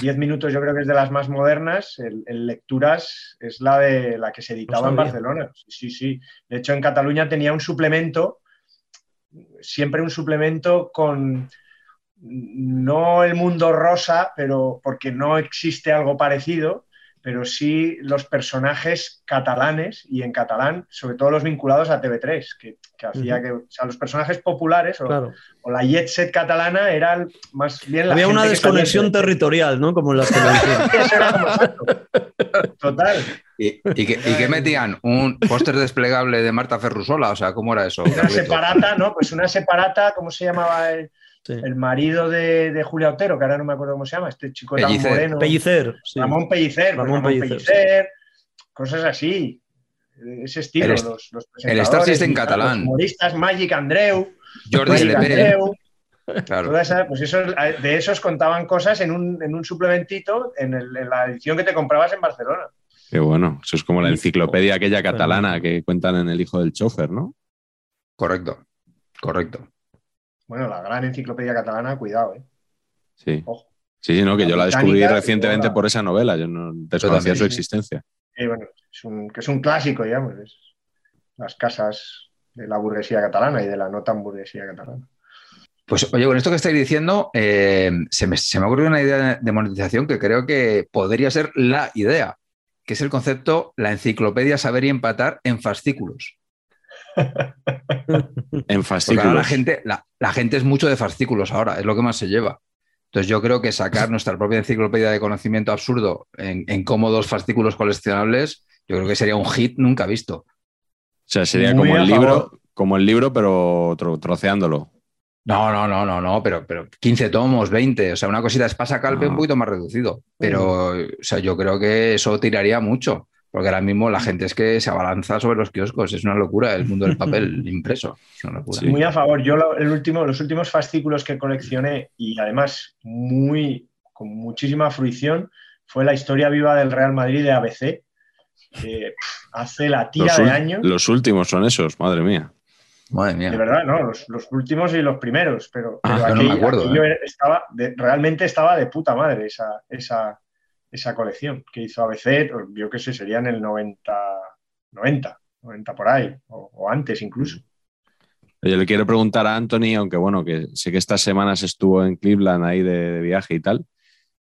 10 minutos yo creo que es de las más modernas, el Lecturas es la de la que se editaba en. Barcelona. Sí, sí, sí. De hecho, en Cataluña tenía un suplemento, siempre un suplemento con no el mundo rosa, pero porque no existe algo parecido, pero sí los personajes catalanes y en catalán, sobre todo los vinculados a TV3, que, que hacía que, o sea, los personajes populares o, Claro. o la jet set catalana eran más bien la Había una gente que salía desconexión territorial, ¿no? Como en las televisiones. Total. ¿Y, y qué, y metían? ¿Un póster desplegable de Marta Ferrusola? O sea, ¿cómo era eso? Una separata, ¿no? Pues una separata, ¿cómo se llamaba el, Sí. el marido de, de Julia Otero? Que ahora no me acuerdo cómo se llama, este chico tan Pellicer. moreno. Pellicer. sí. Ramón Pellicer, pues Ramón Ramón Pellicer, Pellicer, cosas así. Ese estilo, El los, los el Star System catalán. Los humoristas, Magic Andreu, Jordi. Andreu, Claro. toda esa- pues esos- de esos contaban cosas en un, en un suplementito en, el- en la edición que te comprabas en Barcelona. Qué bueno. Eso es como la enciclopedia aquella catalana que cuentan en El hijo del chofer, ¿no? Correcto. Correcto. Bueno, la gran enciclopedia catalana, cuidado, ¿eh? Sí. Ojo. Sí, sí, no, que La yo la descubrí recientemente la- por esa novela. Yo no desconocía su sí. existencia. Eh, bueno, es un, que es un clásico, digamos, es las casas de la burguesía catalana y de la no tan burguesía catalana. Pues oye, con esto que estáis diciendo, eh, se, me, se me ha ocurrido una idea de monetización que creo que podría ser la idea, que es el concepto la enciclopedia saber y empatar en fascículos. En Porque ahora fascículos. la gente, la, la gente es mucho de fascículos ahora, es lo que más se lleva. Entonces yo creo que sacar nuestra propia enciclopedia de conocimiento absurdo en, en cómodos fascículos coleccionables, yo creo que sería un hit nunca visto. O sea, sería Muy como el libro, como el libro, pero tro- troceándolo. No, no, no, no, no, pero, pero 15 tomos, 20, o sea, una cosita es pasacalpe No. un poquito más reducido. Pero, o sea, yo creo que eso tiraría mucho, porque ahora mismo la gente es que se abalanza sobre los kioscos, es una locura el mundo del papel impreso, es una locura. Sí. Muy a favor. Yo lo- el último, los últimos fascículos que coleccioné y además muy, con muchísima fruición fue la historia viva del Real Madrid de ABC, que hace la tira Los, de años. los últimos son esos, madre mía. Madre mía. De verdad, no, los, los últimos y los primeros, pero, Ah, pero yo no me acuerdo, ¿eh? era- estaba de- realmente estaba de puta madre esa, esa, esa colección que hizo ABC, yo qué sé, sería en el 90, 90, 90 por ahí, o, o antes incluso. Yo le quiero preguntar a Anthony, aunque bueno, que sé que estas semanas estuvo en Cleveland ahí de, de viaje y tal.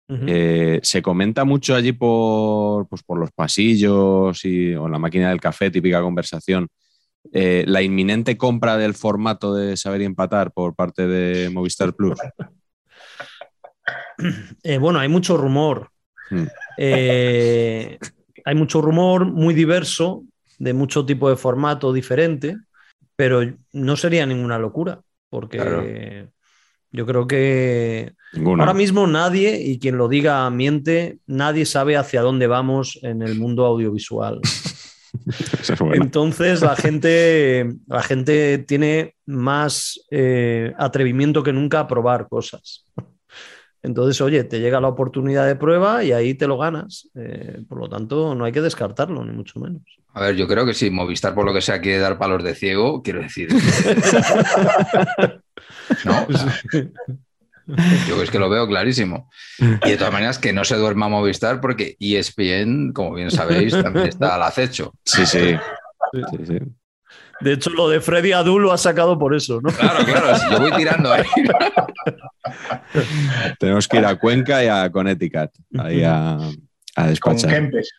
Eh, se comenta mucho allí por, pues, por los pasillos y, o en la máquina del café, típica conversación, eh, la inminente compra del formato de saber y empatar por parte de Movistar Plus. Eh, bueno, hay mucho rumor. Mm. Eh, hay mucho rumor muy diverso, de mucho tipo de formato diferente, pero no sería ninguna locura, porque Claro. yo creo que ahora mismo nadie, y quien lo diga miente, nadie sabe hacia dónde vamos en el mundo audiovisual. Es. Entonces la gente, la gente tiene más eh, atrevimiento que nunca a probar cosas. Entonces, oye, te llega la oportunidad de prueba y ahí te lo ganas. Eh, por lo tanto, no hay que descartarlo, ni mucho menos. A ver, yo creo que si Movistar, por lo que sea, quiere dar palos de ciego, quiero decir. no, o sea, yo es que lo veo clarísimo. Y de todas maneras, que no se duerma Movistar, porque ESPN, como bien sabéis, también está al acecho. Sí, sí. Sí, sí. De hecho, lo de Freddy Adu lo ha sacado por eso, ¿no? Claro, claro, si yo voy tirando ahí. Tenemos que ir a Cuenca y a Connecticut, ahí a, a Con despachar. Kempes.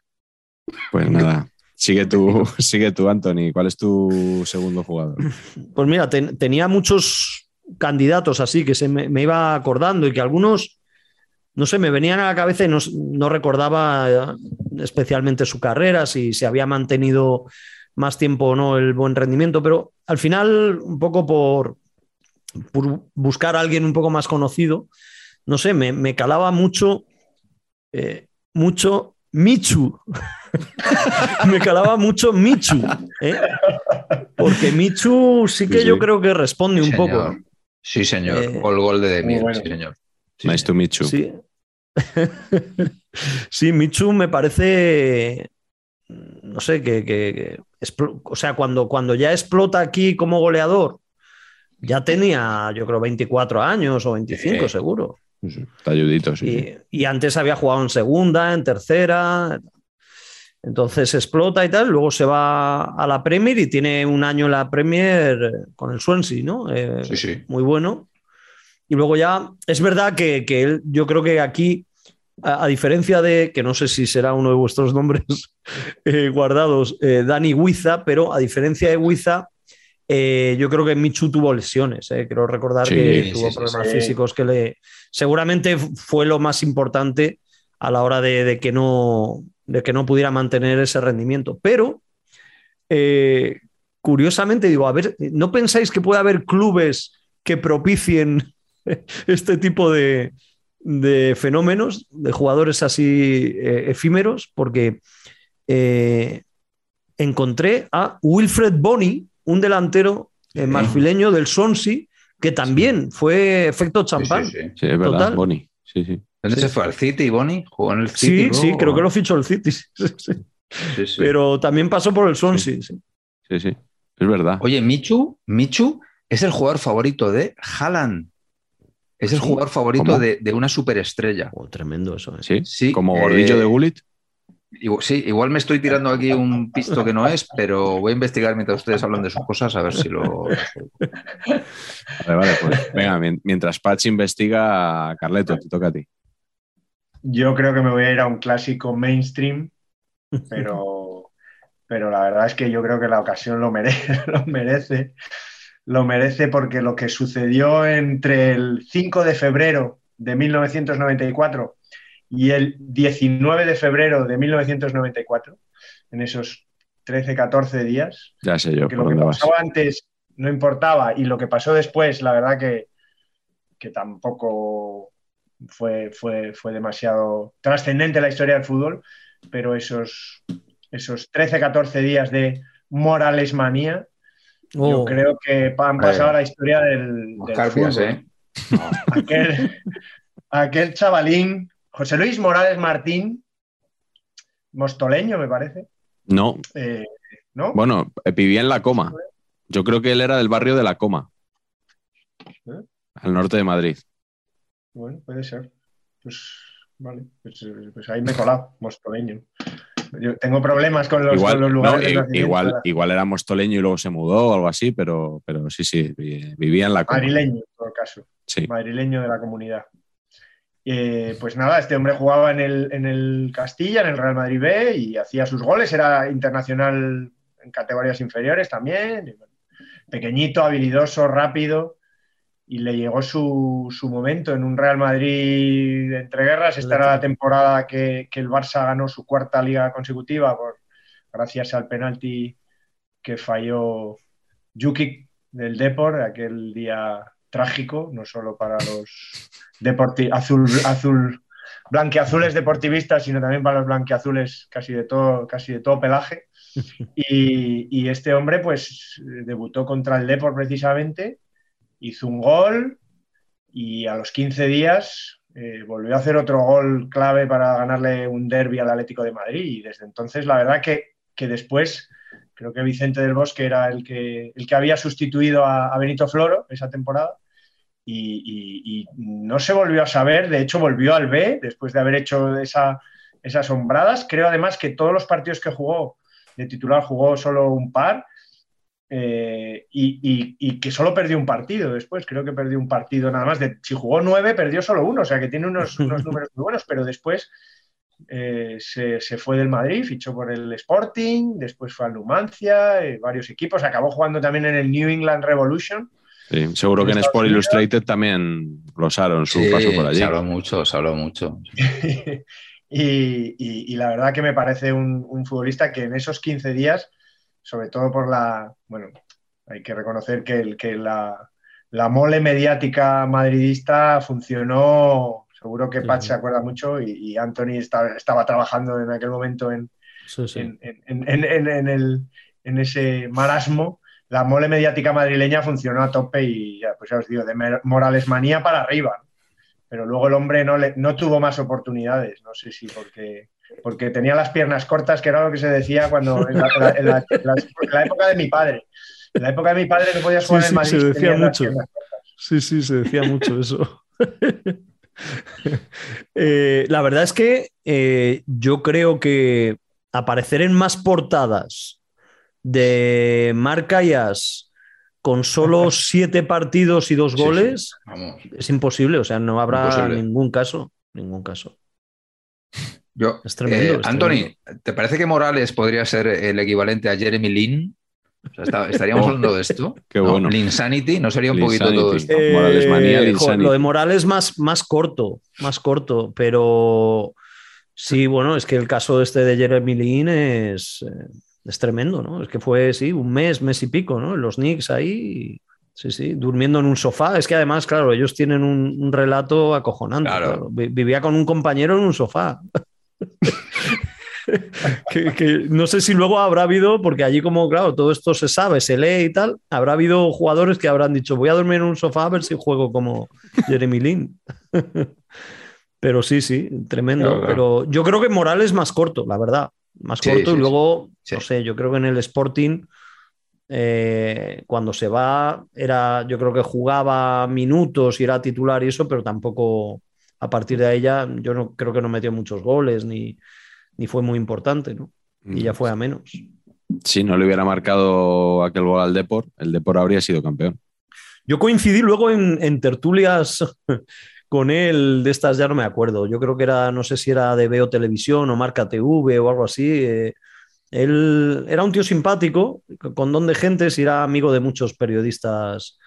Pues nada, sigue tú, sigue tú, Anthony. ¿Cuál es tu segundo jugador? Pues mira, ten- tenía muchos candidatos así que se me, me iba acordando y que algunos, no sé, me venían a la cabeza y no, no recordaba eh, especialmente su carrera, si se había mantenido más tiempo o no el buen rendimiento, pero al final, un poco por, por buscar a alguien un poco más conocido, no sé, me, me calaba mucho, eh, mucho Michu. me calaba mucho Michu. ¿eh? Porque Michu sí que Sí, sí. yo creo que responde un poco. Sí, señor. Eh, Gol, gol de Demir, bueno. sí, señor. Sí, nice to meet you. Sí. sí, Michu me parece. No sé, que. que- o sea, cuando, cuando ya explota aquí como goleador, ya tenía, yo creo, 24 años o 25, Eh. seguro. Sí, sí. Ayudito, sí. Y, y antes había jugado en segunda, en tercera. Entonces explota y tal. Luego se va a la Premier y tiene un año en la Premier con el Swansea, ¿no? Eh, Sí, sí. Muy bueno. Y luego ya, es verdad que, que él, yo creo que aquí a, diferencia de, que no sé si será uno de vuestros nombres eh, guardados, eh, Dani Huiza, pero a diferencia de Huiza, eh, yo creo que Michu tuvo lesiones. Quiero recordar que tuvo problemas físicos que le. Seguramente fue lo más importante a la hora de, que, no, de que no pudiera mantener ese rendimiento. Pero, curiosamente, digo, a ver, ¿no pensáis que puede haber clubes que propicien este tipo de, de fenómenos, de jugadores así eh, efímeros, porque eh, encontré a Wilfred Boni, un delantero eh, marfileño del Swansea, que también fue efecto champán. Sí, es verdad, Boni. Sí, sí. ¿Dónde se fue? ¿Al City, Boni? ¿Jugó en el City? Sí, sí, creo que lo fichó el City. Pero también pasó por el Swansea. Sí, sí, es verdad. Oye, Michu, Michu es el jugador favorito de Haaland. Es el jugador favorito de, una superestrella. Oh, tremendo eso. ¿eh? Sí, como gordillo de eh, Gullit. Sí, igual me estoy tirando aquí un pisto que no es, pero voy a investigar mientras ustedes hablan de sus cosas a ver si lo. vale, vale, pues venga, mientras Patch investiga, Carleto, te toca a ti. Yo creo que me voy a ir a un clásico mainstream, pero, pero la verdad es que yo creo que la ocasión lo merece. Lo merece lo merece porque lo que sucedió entre el 5 de febrero de 1994 y el 19 de febrero de 1994, en esos 13, 14 días, ya sé yo, que lo que pasó antes no importaba y lo que pasó después, la verdad que, que tampoco fue, fue, fue demasiado trascendente la historia del fútbol, pero esos, esos 13, 14 días de morales manía yo oh. creo que han pasado a la historia del, ¿eh? aquel, chavalín, José Luis Morales Martín, mostoleño, me parece. No. Eh, ¿no? Bueno, vivía en La Coma. Yo creo que él era del barrio de La Coma. ¿Eh? Al norte de Madrid. Bueno, puede ser. Pues vale, pues, pues ahí me he colado, mostoleño. Yo tengo problemas con los, igual, lugares. igual, igual era mostoleño y luego se mudó o algo así, pero, pero sí, sí, vivía en la Madrileño, en todo caso. Sí. Madrileño de la comunidad. Eh, pues nada, este hombre jugaba en el, en el Castilla, en el Real Madrid B, y hacía sus goles, era internacional en categorías inferiores también. Pequeñito, habilidoso, rápido y le llegó su, momento en un Real Madrid entre guerras. Esta era la temporada que, el Barça ganó su cuarta liga consecutiva por, gracias al penalti que falló Jukic del Deport, aquel día trágico, no solo para los azul, azul, blanqueazules deportivistas, sino también para los blanqueazules casi de todo, casi de todo pelaje. Y, y este hombre pues debutó contra el Deport precisamente hizo un gol y a los 15 días eh, volvió a hacer otro gol clave para ganarle un derby al Atlético de Madrid. Y desde entonces, la verdad que, después, creo que Vicente del Bosque era el que, el que había sustituido a, Benito Floro esa temporada. Y, no se volvió a saber, de hecho volvió al B después de haber hecho esa, esas sombradas. Creo además que todos los partidos que jugó de titular jugó solo un par eh, y, que solo perdió un partido después, creo que perdió un partido nada más. De, si jugó nueve, perdió solo uno, o sea que tiene unos, números muy buenos, pero después eh, se, fue del Madrid, fichó por el Sporting, después fue al Numancia, eh, varios equipos, acabó jugando también en el New England Revolution. Sí, seguro que en Sport Illustrated también glosaron su paso por allí. Se habló mucho, se habló mucho. y, la verdad que me parece un, un futbolista que en esos 15 días sobre todo por la, bueno, hay que reconocer que, que la, mole mediática madridista funcionó, seguro que Pat se acuerda mucho y, Anthony estaba trabajando en aquel momento en, en, ese marasmo. La mole mediática madrileña funcionó a tope y ya, pues ya os digo, de Morales manía para arriba. Pero luego el hombre no, le, no tuvo más oportunidades, no sé si porque porque tenía las piernas cortas, que era lo que se decía cuando en la, época de mi padre. En la época de mi padre no podías jugar en Madrid. Se decía mucho. Sí, sí, se decía mucho eso. Eh, la verdad es que eh, yo creo que aparecer en más portadas de Marca As con solo siete partidos y dos goles es imposible, o sea, no habrá ningún caso, ningún caso. Yo, Es tremendo, eh, es Anthony, tremendo. ¿te parece que Morales podría ser el equivalente a Jeremy Lin? O sea, está- ¿Estaríamos hablando de esto? Qué ¿No? bueno. Linsanity, ¿no sería un poquito todo esto? Eh, Morales manía, lo de Morales más, más corto, más corto, pero sí, bueno, es que el caso este de Jeremy Lin es, eh, es tremendo, ¿no? Es que fue, sí, un mes, mes y pico, ¿no? Los Knicks ahí, sí, sí, durmiendo en un sofá. Es que además, claro, ellos tienen un, un relato acojonante. Claro. claro. Vi- Vivía con un compañero en un sofá. que, que no sé si luego habrá habido, porque allí como, claro, todo esto se sabe, se lee y tal, habrá habido jugadores que habrán dicho, voy a dormir en un sofá a ver si juego como Jeremy Lin. pero sí, sí, tremendo. Claro, claro. Pero yo creo que Morales más corto, la verdad. Más Sí, corto sí, y luego, sí. no sé, yo creo que en el Sporting, eh, cuando se va, era, yo creo que jugaba minutos y era titular y eso, pero tampoco a partir de ya, yo no creo que no metió muchos goles ni, ni fue muy importante, ¿no? Y ya fue a menos. Si no le hubiera marcado aquel gol al Depor, el Depor habría sido campeón. Yo coincidí luego en, en tertulias con él, de estas ya no me acuerdo. Yo creo que era, no sé si era de Veo Televisión o Marca TV o algo así. eh, él era un tío simpático, con don de gentes y era amigo de muchos periodistas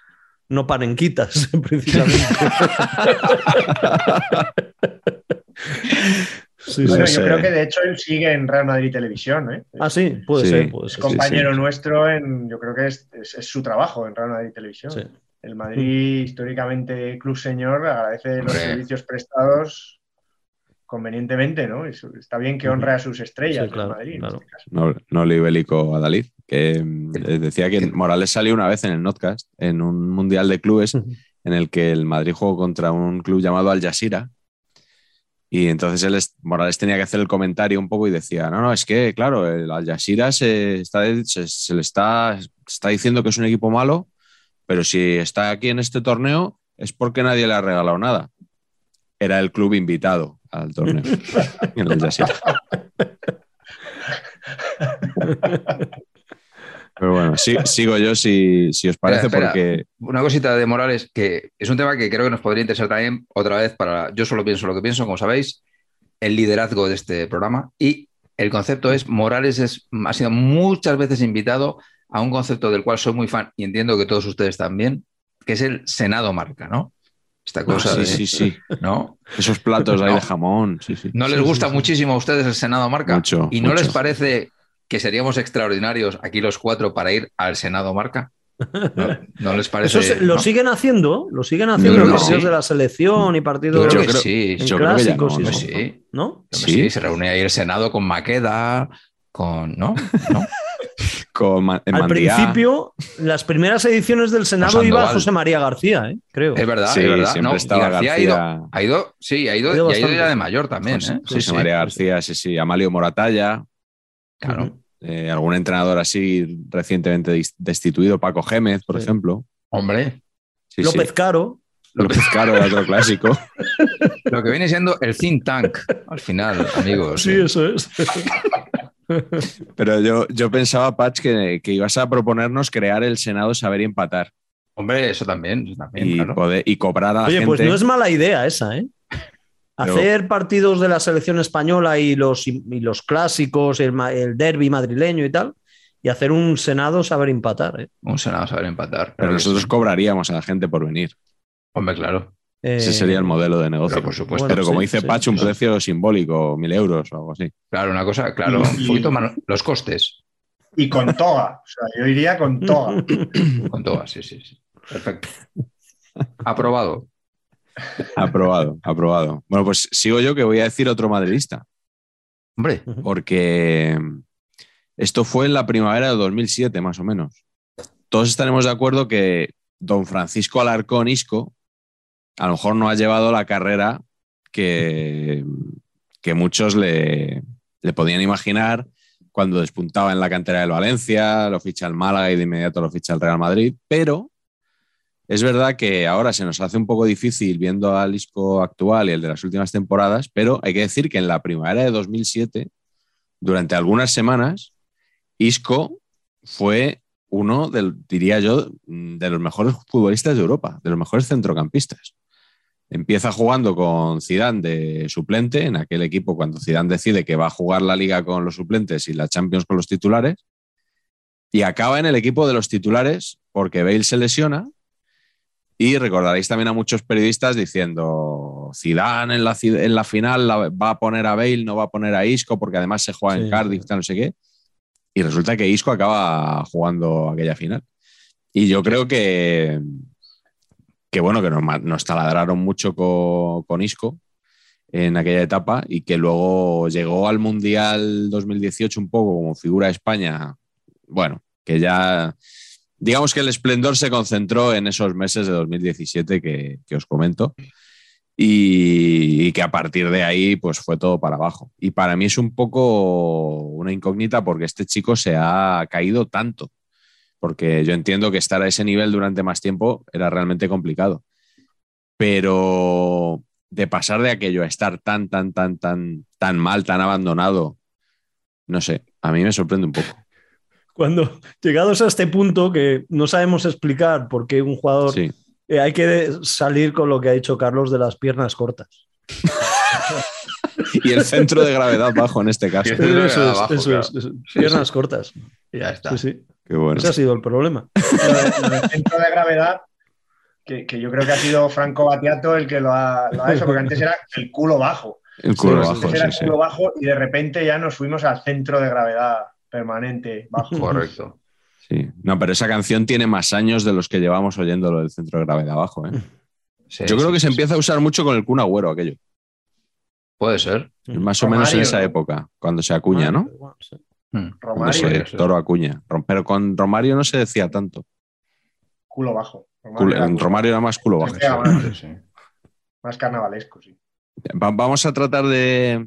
no panenquitas, precisamente. Sí, Bueno, sí. yo sé. creo que de hecho él sigue en Real Madrid Televisión. ¿eh? Ah, sí, puede Sí. ser. Puede Es ser. compañero sí. nuestro en, yo creo que es, es- es su trabajo en Real Madrid Televisión. Sí. El Madrid, históricamente club señor, agradece los servicios prestados convenientemente, ¿no? Está bien que honre a sus estrellas Sí, claro, Madrid. en este caso. No, no libélico a Dalí, que eh, decía que Morales salió una vez en el Notcast, en un mundial de clubes, en el que el Madrid jugó contra un club llamado Al Jazeera. Y entonces él, es- Morales tenía que hacer el comentario un poco y decía, no, no, es que, claro, el Al Jazeera se, está, se, se le está, está diciendo que es un equipo malo, pero si está aquí en este torneo es porque nadie le ha regalado nada. Era el club invitado al torneo, en el Jazeera. Pero bueno, sigo yo si, si os parece, Espera, espera. porque Una cosita de Morales, que es un tema que creo que nos podría interesar también otra vez para. Yo solo pienso lo que pienso, como sabéis, el liderazgo de este programa. Y el concepto es: Morales es, ha sido muchas veces invitado a un concepto del cual soy muy fan y entiendo que todos ustedes también, que es el Senado Marca, ¿no? Esta Ah, cosa sí, de- sí, sí. ¿no? Esos platos ahí No. de jamón, sí, sí. ¿No les gusta muchísimo a ustedes el Senado Marca? Mucho, ¿Y no mucho. les parece que seríamos extraordinarios aquí los cuatro para ir al Senado Marca? ¿No, ¿No les parece? Eso se- lo no? siguen haciendo, lo siguen haciendo creo en que partidos sí. de la selección y Yo partidos creo Yo que creo- sí. en yo creo que ya clásicos no, ¿no? eso, Sí. ¿no? Sí. Sí. se reúne ahí el Senado con Maqueda, con. ¿No? ¿No? Con ma- en Al principio, las primeras ediciones del Senado iba José María García, ¿eh? creo. Es verdad, Sí, es verdad. siempre No, y estaba García, García. Ha, ido, ha ido, sí, ha ido, Ha ido y ha ido bastante. ya de mayor también, José, ¿eh? José sí. María García, sí, sí. Amalio Moratalla, Claro. Eh, algún entrenador así recientemente destituido, Paco Gémez, por Sí. ejemplo. Hombre, Sí, López sí. Caro. López Caro otro clásico. lo que viene siendo el think tank, al final, amigos. Sí, eso es. Pero yo, yo pensaba, Patch, que, que ibas a proponernos crear el Senado Saber y Empatar Hombre, eso también, eso también, y, claro. poder, y cobrar a la Oye, gente. pues no es mala idea esa, ¿eh? Pero- Hacer partidos de la selección española y los, y los clásicos, el, derby madrileño y tal, y hacer un Senado saber empatar. ¿eh? Un Senado saber empatar. Pero nosotros sí. cobraríamos a la gente por venir. Hombre, claro. Ese Eh, sería el modelo de negocio. pero por supuesto. Pero como sí, dice sí, Patch, un sí. precio simbólico, mil euros o algo así. Claro, una cosa, claro, Y- un poquito más. Los costes, Y con toga. O sea, yo iría con toga. con todas, sí, sí, sí. Perfecto. Aprobado. Aprobado, aprobado. Bueno, pues sigo yo que voy a decir otro madridista, Hombre, porque esto fue en la primavera de 2007, más o menos. Todos estaremos de acuerdo que don Francisco Alarcón Isco a lo mejor no ha llevado la carrera que, que muchos le, le podían imaginar cuando despuntaba en la cantera del Valencia, lo ficha el Málaga y de inmediato lo ficha el Real Madrid, pero es verdad que ahora se nos hace un poco difícil viendo al Isco actual y el de las últimas temporadas, pero hay que decir que en la primavera de 2007, durante algunas semanas, Isco fue uno, del, diría yo, de los mejores futbolistas de Europa, de los mejores centrocampistas. Empieza jugando con Zidane de suplente en aquel equipo cuando Zidane decide que va a jugar la liga con los suplentes y la Champions con los titulares. Y acaba en el equipo de los titulares porque Bale se lesiona. Y recordaréis también a muchos periodistas diciendo Zidane en la, en la final va a poner a Bale, no va a poner a Isco porque además se juega en Cardiff, no sé qué. Y resulta que Isco acaba jugando aquella final. Y yo creo que, que bueno, que nos, taladraron mucho con, Isco en aquella etapa y que luego llegó al Mundial 2018 un poco como figura de España. Bueno, que ya, digamos que el esplendor se concentró en esos meses de 2017 que, os comento. Y, y, que a partir de ahí pues fue todo para abajo. Y para mí es un poco una incógnita porque este chico se ha caído tanto porque yo entiendo que estar a ese nivel durante más tiempo era realmente complicado. Pero de pasar de aquello a estar tan, tan, tan, tan, tan mal, tan abandonado, no sé, a mí me sorprende un poco. Cuando llegados a este punto que no sabemos explicar por qué un jugador eh, hay que salir con lo que ha dicho Carlos de las piernas cortas. y el centro de gravedad bajo en este caso. Eso es, piernas cortas. Ya está. Sí, sí. Ese ha sido el problema. el centro de gravedad, que, yo creo que ha sido Franco Batiato el que lo ha, hecho, porque antes era el culo bajo. El culo bajo. Antes era el culo bajo y de repente ya nos fuimos al centro de gravedad permanente bajo. Correcto. Sí, no, pero esa canción tiene más años de los que llevamos oyendo lo del centro de gravedad bajo. ¿eh? yo creo que se empieza a usar mucho con el Kun Agüero aquello. Puede ser. Más o menos en esa época, cuando se acuña, ¿no? Hmm. Romario. Toro Acuña. Pero con Romario no se decía tanto. Culo bajo. Romario, era, más culo bajo. Más, carnavalesco, sí. vamos a tratar de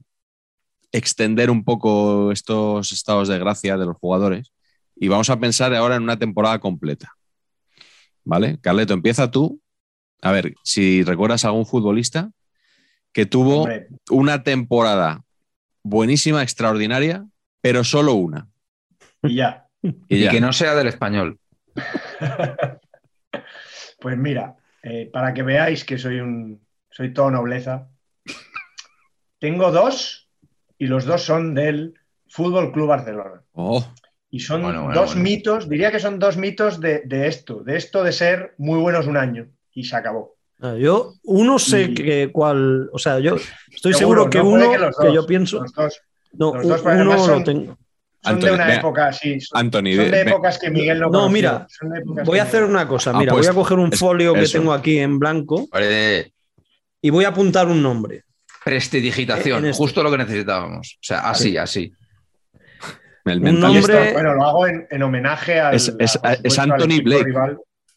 extender un poco estos estados de gracia de los jugadores y vamos a pensar ahora en una temporada completa. ¿Vale? Carleto, empieza tú. A ver, si recuerdas a algún futbolista que tuvo una temporada buenísima, extraordinaria, pero solo una. Y ya. Y, que no sea del español. pues mira, eh, para que veáis que soy un soy todo nobleza, tengo dos y los dos son del Fútbol Club Barcelona. Oh. Y son dos mitos, diría que son dos mitos de, esto, de esto de ser muy buenos un año y se acabó. Ah, yo, uno sé que cuál, o sea, yo estoy seguro, que uno que, yo pienso. No, los dos, uno son, lo tengo. Son de una época, sí. Son, son de épocas que Miguel no No, mira, voy a hacer una cosa. Mira, voy a coger un folio que tengo aquí en blanco y voy a apuntar un nombre. Prestidigitación, este. justo lo que necesitábamos. O sea, así, así. El un nombre... Bueno, lo hago en, homenaje al. Es, es, Anthony Blake.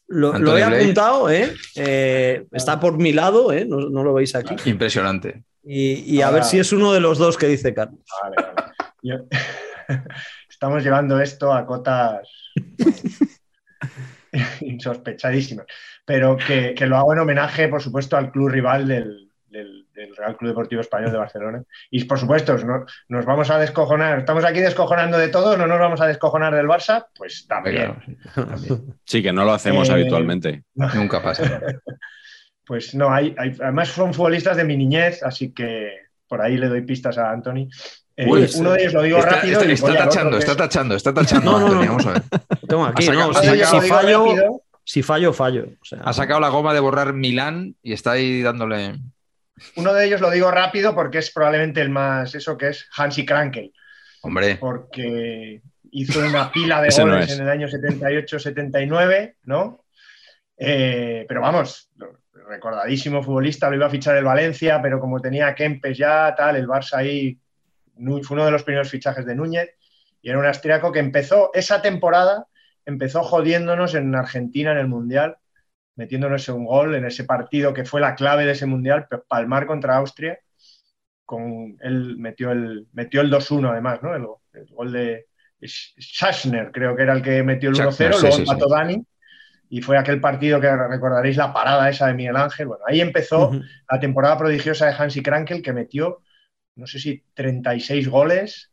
Lo, he apuntado, ¿eh? ¿eh? Está por mi lado, ¿eh? No, no, lo veis aquí. Impresionante. Y, a ver si es uno de los dos que dice Carlos. Estamos llevando esto a cotas insospechadísimas. Pero que, lo hago en homenaje, por supuesto, al club rival del, Real Club Deportivo Español de Barcelona. Y por supuesto, nos vamos a descojonar. Estamos aquí descojonando de todo, no nos vamos a descojonar del Barça, pues también. Sí, que no lo hacemos eh, habitualmente. Nunca pasa. Pues no, hay, además son futbolistas de mi niñez, así que por ahí le doy pistas a Anthony. Eh, uno de ellos lo digo rápido. Está, tachando, está tachando, está tachando, no, no, Vamos a ver. Tengo aquí, no, si, fallo, si, fallo, fallo, ha sacado la goma de borrar Milán y está ahí dándole. Uno de ellos lo digo rápido porque es probablemente el más, eso que es Hansi Krankel. Hombre. Porque hizo una pila de goles en el año 78-79, ¿no? Eh, pero vamos, recordadísimo futbolista, lo iba a fichar el Valencia, pero como tenía Kempes ya, tal, el Barça ahí fue uno de los primeros fichajes de Núñez y era un austriaco que empezó esa temporada, empezó jodiéndonos en Argentina en el Mundial, metiéndonos un gol en ese partido que fue la clave de ese Mundial, Palmar contra Austria. Con, él metió el, metió el 2-1 además, ¿no? El, gol de Schaschner, creo que era el que metió el 1-0, luego empató Dani y fue aquel partido que recordaréis la parada esa de Miguel Ángel. Bueno, ahí empezó la temporada prodigiosa de Hansi Krankel, que metió, no sé si 36 goles,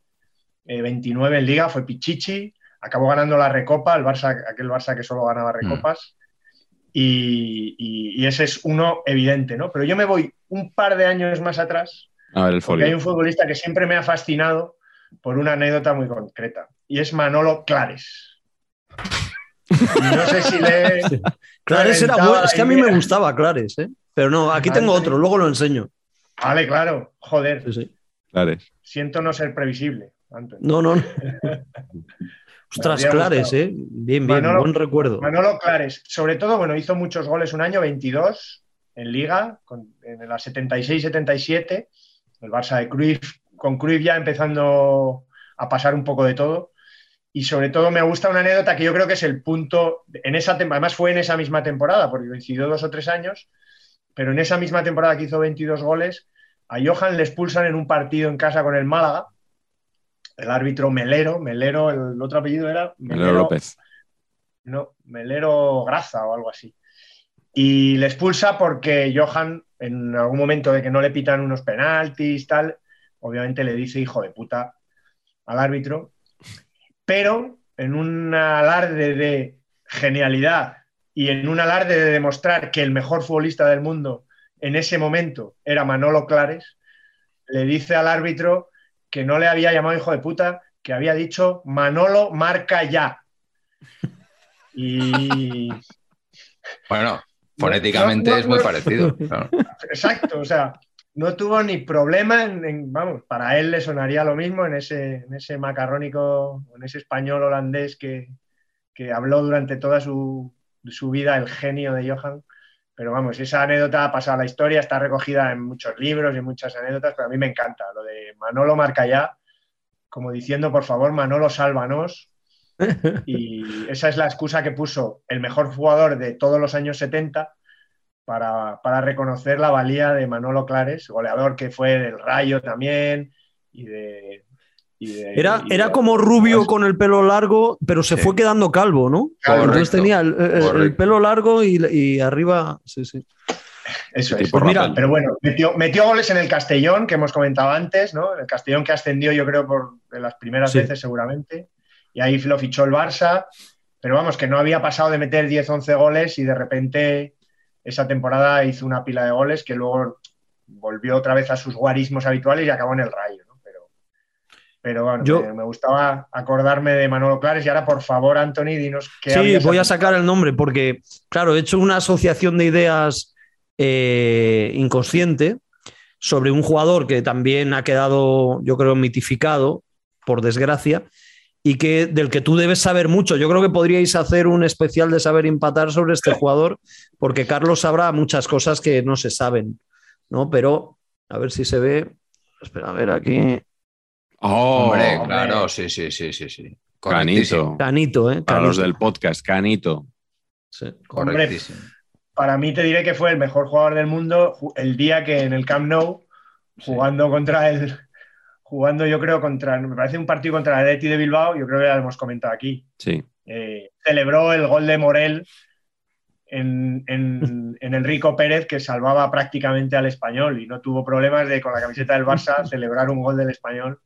29 eh, en Liga, fue Pichichi, acabó ganando la Recopa, el Barça, aquel Barça que solo ganaba mm. Recopas. Y, y- y ese es uno evidente, ¿no? Pero yo me voy un par de años más atrás, A ver el porque hay un futbolista que siempre me ha fascinado por una anécdota muy concreta, y es Manolo Clares. Y no sé si le... Clares era bueno. Es que a mí me gustaba Clares, ¿eh? Pero no, aquí tengo otro, luego lo enseño. Vale, claro, joder, Sí, sí. Claro. siento no ser previsible, Antonio. No, no. no. Ostras, Clares. ¿eh? Bien, bien, Manolo- buen recuerdo. Manolo Clares, sobre todo, bueno, hizo muchos goles un año, 22 en Liga, con- en la 76-77, el Barça de Cruyff, con Cruyff ya empezando a pasar un poco de todo. Y sobre todo me gusta una anécdota que yo creo que es el punto, en esa además fue en esa misma temporada, porque coincidió dos o tres años, pero en esa misma temporada que hizo 22 goles, a Johan le expulsan en un partido en casa con el Málaga, el árbitro Melero, Melero, el otro apellido era Melero López. no, Melero Graza o algo así. Y le expulsa porque Johan, en algún momento de que no le pitan unos penaltis, tal, obviamente le dice hijo de puta al árbitro, pero en un alarde de genialidad y en un alarde de demostrar que el mejor futbolista del mundo en ese momento era Manolo Clares, le dice al árbitro que no le había llamado hijo de puta, que había dicho Manolo marca ya. Y Bueno, fonéticamente no, no, es muy no. parecido. claro. exacto, o sea, no tuvo ni problema en, en- vamos, para él le sonaría lo mismo en ese, en ese macarrónico, en ese español holandés que, que habló durante toda su, su vida el genio de Johan. Pero vamos, esa anécdota ha pasado a la historia, está recogida en muchos libros y en muchas anécdotas, pero a mí me encanta lo de Manolo marca ya, como diciendo, por favor, Manolo, sálvanos. Y esa es la excusa que puso el mejor jugador de todos los años 70 para, para reconocer la valía de Manolo Clares, goleador que fue del Rayo también y de... y de- Era, y de- era como rubio con el pelo largo, pero se Sí. fue quedando calvo, ¿no? Entonces tenía el, el- el correcto. pelo largo y, y arriba. Sí, sí. Eso es. Pues mira, pero bueno, metió, metió goles en el Castellón, que hemos comentado antes, ¿no? El Castellón que ascendió, yo creo, por de las primeras Sí. veces seguramente. Y ahí lo fichó el Barça. Pero vamos, que no había pasado de meter 10-11 goles y de repente esa temporada hizo una pila de goles que luego volvió otra vez a sus guarismos habituales y acabó en el Rayo. Pero, bueno, Yo- me, me gustaba acordarme de Manolo Clares y ahora, por favor, Anthony, dinos qué Sí, voy a sacar el nombre porque, claro, he hecho una asociación de ideas eh, inconsciente sobre un jugador que también ha quedado, yo creo, mitificado, por desgracia, y que del que tú debes saber mucho. Yo creo que podríais hacer un especial de saber empatar sobre este jugador, porque Carlos sabrá muchas cosas que no se saben, ¿no? Pero a ver si se ve. Espera, a ver aquí. Oh, Hombre, hombre. claro, sí, sí, sí, sí, sí. Canito. Canito, ¿eh? Para los Canito. del podcast, Canito. Sí. Correctísimo. para mí te diré que fue el mejor jugador del mundo el día que en el Camp Nou, jugando contra el, jugando yo creo contra, me parece un partido contra el Atleti de Bilbao, yo creo que ya lo hemos comentado aquí, Sí. eh, celebró el gol de Morel en, en, en Enrico Pérez que salvaba prácticamente al español y no tuvo problemas de con la camiseta del Barça celebrar un gol del español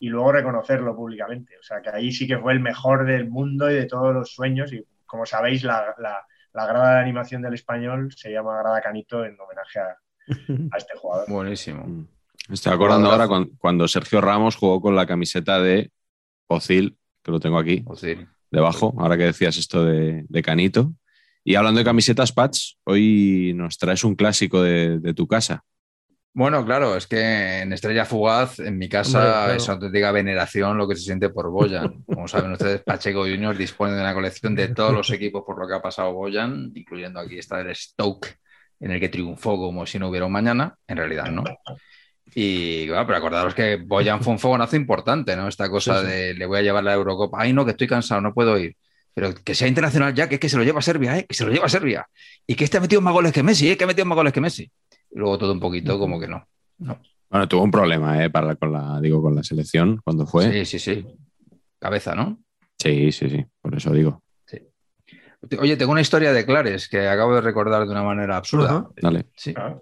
y luego reconocerlo públicamente. O sea que ahí sí que fue el mejor del mundo y de todos los sueños y como sabéis la, la- la grada de animación del español se llama Grada Canito en homenaje a, a este jugador. Buenísimo. Mm. Me estoy acordando ahora cuando Sergio Ramos jugó con la camiseta de Ozil, que lo tengo aquí sí. debajo, ahora que decías esto de, de Canito. Y hablando de camisetas, Patch, hoy nos traes un clásico de, de tu casa. Bueno, claro, es que en Estrella Fugaz, en mi casa, Hombre, claro. es auténtica veneración lo que se siente por Boyan. Como saben ustedes, Pacheco Juniors dispone de una colección de todos los equipos por lo que ha pasado Boyan, incluyendo aquí está el Stoke, en el que triunfó como si no hubiera un mañana. En realidad, no. Y bueno, pero acordaros que Boyan fue un fogonazo importante, ¿no? Esta cosa Sí, sí. de le voy a llevar la Eurocopa. Ay, no, que estoy cansado, no puedo ir. Pero que sea internacional ya, que es que se lo lleva a Serbia, ¿eh? Que se lo lleva a Serbia. Y que este ha metido más goles que Messi, ¿eh? Que ha metido más goles que Messi. Luego todo un poquito como que no. Bueno, tuvo un problema, ¿eh? Para, con la, digo, con la selección cuando fue. Sí, sí, sí. Cabeza, ¿no? Sí, sí, sí, por eso digo. Oye, tengo una historia de Clares que acabo de recordar de una manera absurda. Dale. Sí. Ah,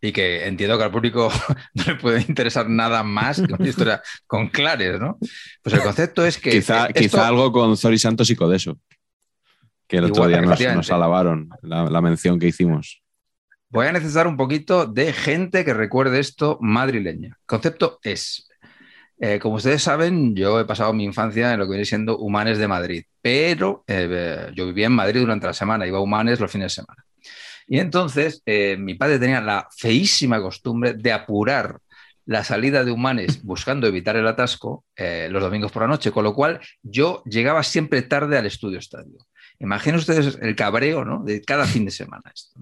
Y que entiendo que al público no le puede interesar nada más que una historia con Clares, ¿no? Pues el concepto es que. quizá, esto- quizá algo con Zori Santos y Codeso. Que el otro día nos, nos alabaron la, la mención que hicimos. Voy a necesitar un poquito de gente que recuerde esto madrileña. Concepto es, eh, como ustedes saben, yo he pasado mi infancia en lo que viene siendo Humanes de Madrid, pero eh, yo vivía en Madrid durante la semana, iba a Humanes los fines de semana. Y entonces eh, mi padre tenía la feísima costumbre de apurar la salida de Humanes buscando evitar el atasco los domingos por la noche, con lo cual yo llegaba siempre tarde al estudio estadio. Imaginen ustedes el cabreo ¿no? de cada fin de semana. Esto.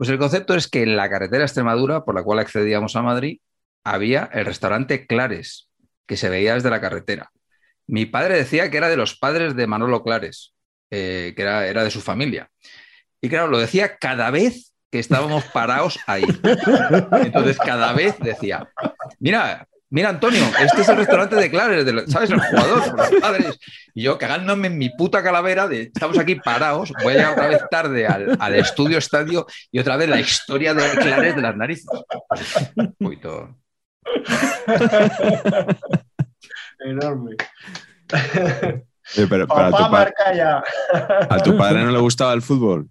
Pues el concepto es que en la carretera Extremadura, por la cual accedíamos a Madrid, había el restaurante Clares, que se veía desde la carretera. Mi padre decía que era de los padres de Manolo Clares, eh, que era, era de su familia. Y claro, lo decía cada vez que estábamos parados ahí. Entonces, cada vez decía, mira, mira, Antonio, este es el restaurante de Clares, ¿sabes? El jugador, los padres. Y yo cagándome en mi puta calavera de estamos aquí parados, voy a llegar otra vez tarde al, al estudio estadio y otra vez la historia de Clares de las narices. Uy, todo. Enorme. Sí, pero, pero Papá a, marca ya. ¿A tu padre no le gustaba el fútbol?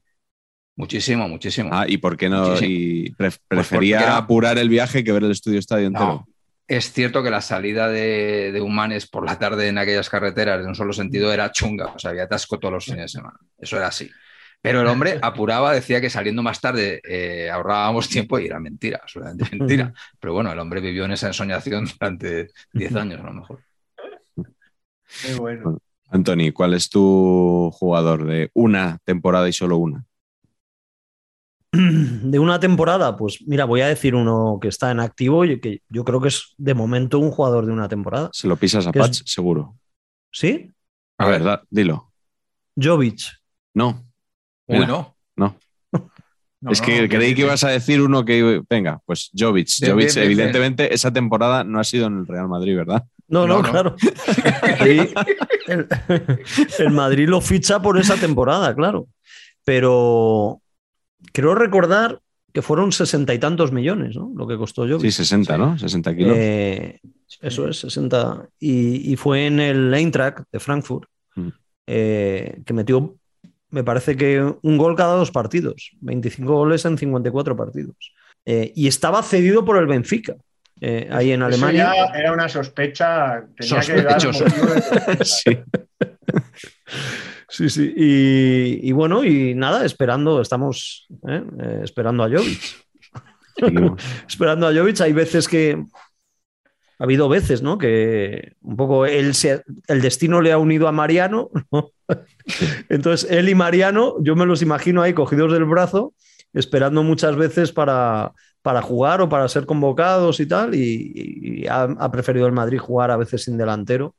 Muchísimo, muchísimo. Ah, ¿y por qué no? Muchísimo. Y pre- porque prefería era- apurar el viaje que ver el estudio estadio entero. No, es cierto que la salida de, de Humanes por la tarde en aquellas carreteras de un solo sentido era chunga, o sea, había atasco todos los fines de semana. Eso era así. Pero el hombre apuraba, decía que saliendo más tarde eh, ahorrábamos tiempo y era mentira, absolutamente mentira. Pero bueno, el hombre vivió en esa ensoñación durante 10 años a lo mejor. Qué bueno. Anthony, ¿cuál es tu jugador de una temporada y solo una? De una temporada, pues mira, voy a decir uno que está en activo y que yo creo que es de momento un jugador de una temporada. Se lo pisas a. Patch, seguro. ¿Sí? A ver, da- dilo. Jovic. No, Uy, no. no. No, es que no, creí que ibas a decir uno que. Venga, pues Jovic. Bien, Jovic, bien, bien, evidentemente, esa temporada no ha sido en el Real Madrid, ¿verdad? No, no, No, no. claro. Ahí el, el Madrid lo ficha por esa temporada, claro. Pero creo recordar que fueron sesenta y tantos millones, ¿no? Lo que costó Jovic. Sí, 60, ¿no? 60 kilos. Eh, eso es, 60. Y, y fue en el Eintracht de Frankfurt, Mm. eh, que metió, me parece que un gol cada dos partidos, 25 goles en 54 partidos. Eh, y estaba cedido por el Benfica, eh, ahí en Eso Alemania. ya era una sospecha. Tenía que dar Sospechoso. de- sí. Sí, sí. Y, y bueno, y nada, esperando, estamos ¿eh? Eh, esperando a Jovic. Esperando a Jovic. Hay veces que. Ha habido veces, ¿no? Que un poco él se- el destino le ha unido a Mariano, ¿no? Entonces, él y Mariano, yo me los imagino ahí cogidos del brazo, esperando muchas veces para, para jugar o para ser convocados y tal. Y, y ha, ha preferido el Madrid jugar a veces sin delantero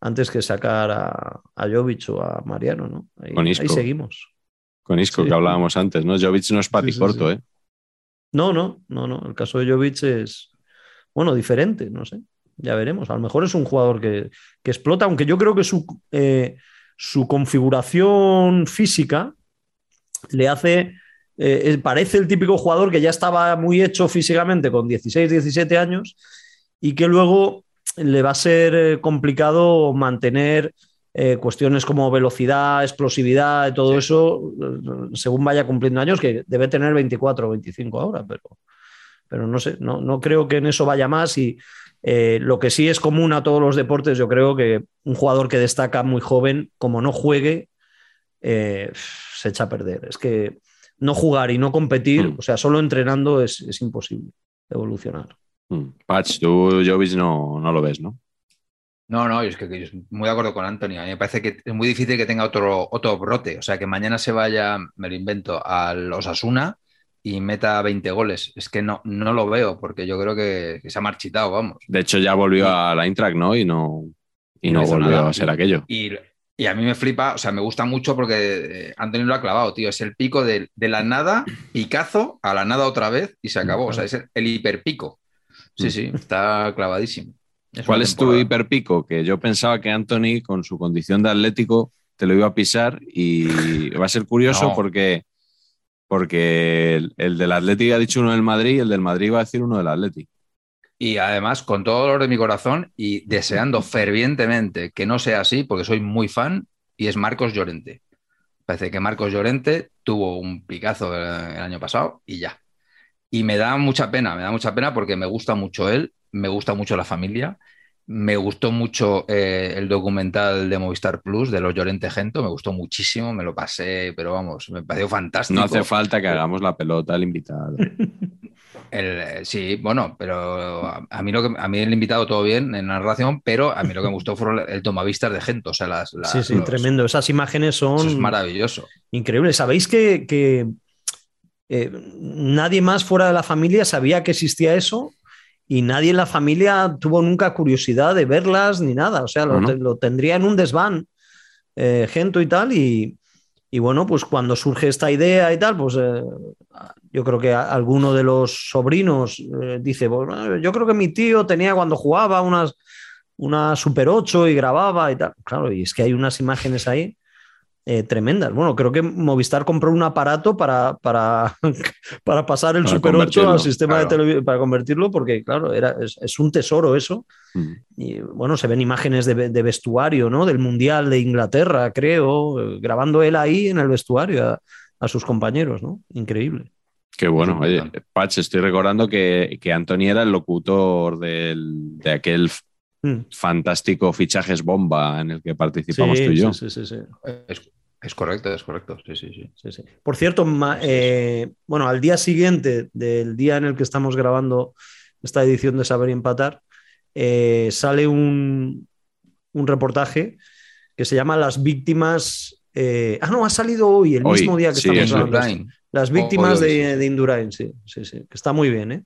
antes que sacar a, a Jovic o a Mariano, ¿no? Ahí, Con Isco. ahí seguimos. Con Isco, Sí. que hablábamos antes, ¿no? Jovic no es pati Sí, corto. ¿eh? No, no, no, no. El caso de Jovic es, bueno, diferente, no sé. Ya veremos. A lo mejor es un jugador que, que explota, aunque yo creo que su, eh, su configuración física le hace, eh, parece el típico jugador que ya estaba muy hecho físicamente con 16, 17 años y que luego le va a ser eh, complicado mantener eh, cuestiones como velocidad, explosividad, todo Sí. eso, eh, según vaya cumpliendo años, que debe tener 24 o 25 ahora, pero, pero no sé, no, no creo que en eso vaya más y eh, lo que sí es común a todos los deportes, yo creo que un jugador que destaca muy joven, como no juegue, eh, se echa a perder. Es que no jugar y no competir, Mm. o sea, solo entrenando es, es imposible evolucionar. Mm. Patch, tú Jovic no, no lo ves, ¿no? No, no, es que, yo estoy muy de acuerdo con Anthony. A mí me parece que es muy difícil que tenga otro, otro brote. O sea, que mañana se vaya, me lo invento, al Osasuna y meta 20 goles. Es que no, no lo veo, porque yo creo que, que se ha marchitado, vamos. De hecho, ya volvió a la Intrac, ¿no? Y no, y no, hizo volvió nada. a ser aquello. Y, y a mí me flipa, o sea, me gusta mucho porque eh, Anthony lo ha clavado, tío. Es el pico de, de la nada, picazo, a la nada otra vez y se acabó. O sea, es el, el hiperpico. Sí, sí, está clavadísimo. Es ¿Cuál es tu hiperpico? Que yo pensaba que Anthony, con su condición de atlético, te lo iba a pisar y va a ser curioso No. porque, porque el, el del Atlético ha dicho uno del Madrid y el del Madrid va a decir uno del Atlético. Y además, con todo dolor de mi corazón y deseando fervientemente que no sea así, porque soy muy fan, y es Marcos Llorente. Parece que Marcos Llorente tuvo un picazo el, el año pasado y ya. Y me da mucha pena, me da mucha pena porque me gusta mucho él, me gusta mucho la familia, me gustó mucho eh, el documental de Movistar Plus de los Llorente Gento, me gustó muchísimo, me lo pasé, pero vamos, me pareció fantástico. No hace falta que hagamos la pelota al invitado. El- sí, bueno, pero a, a mí lo que a mí el invitado todo bien en la narración, pero a mí lo que me gustó fue el tomavistas de Gento, o sea, las, las- Sí, sí, los- tremendo. Esas imágenes son Eso es maravilloso. increíbles. ¿Sabéis que, que, eh, nadie más fuera de la familia sabía que existía eso? Y nadie en la familia tuvo nunca curiosidad de verlas ni nada. O sea, lo, te- tendría en un desván, eh, Gento y tal. Y, y bueno, pues cuando surge esta idea y tal, pues eh, yo creo que a- alguno de los sobrinos eh, dice, "Bueno, yo creo que mi tío tenía cuando jugaba unas, una Super 8 y grababa y tal. Claro, y es que hay unas imágenes ahí eh, tremendas. Bueno, creo que Movistar compró un aparato para, para, para pasar el Para Super 8 al sistema de televisión, para convertirlo, porque claro, era, es, es un tesoro eso. Mm. Y bueno, se ven imágenes de, de vestuario, ¿no? Del Mundial de Inglaterra, creo, eh, grabando él ahí en el vestuario a, a sus compañeros, ¿no? Increíble. Qué bueno. Oye. Patch, estoy recordando que, que Anthony era el locutor del- de aquel Mm. fantástico fichajes bomba en el que participamos tú y yo. sí, sí, sí, sí. Es, es correcto, es correcto. Sí, sí, sí. Sí, sí. Por cierto, ma- eh, bueno, al día siguiente del día en el que estamos grabando esta edición de Saber y Empatar, eh, sale un, un reportaje que se llama Las víctimas. eh, ah, no, ha salido hoy, el Hoy, mismo día que sí, estamos grabando. Las víctimas Hoy, hoy, de, de Indurain, sí, sí, sí. Que está muy bien, ¿eh?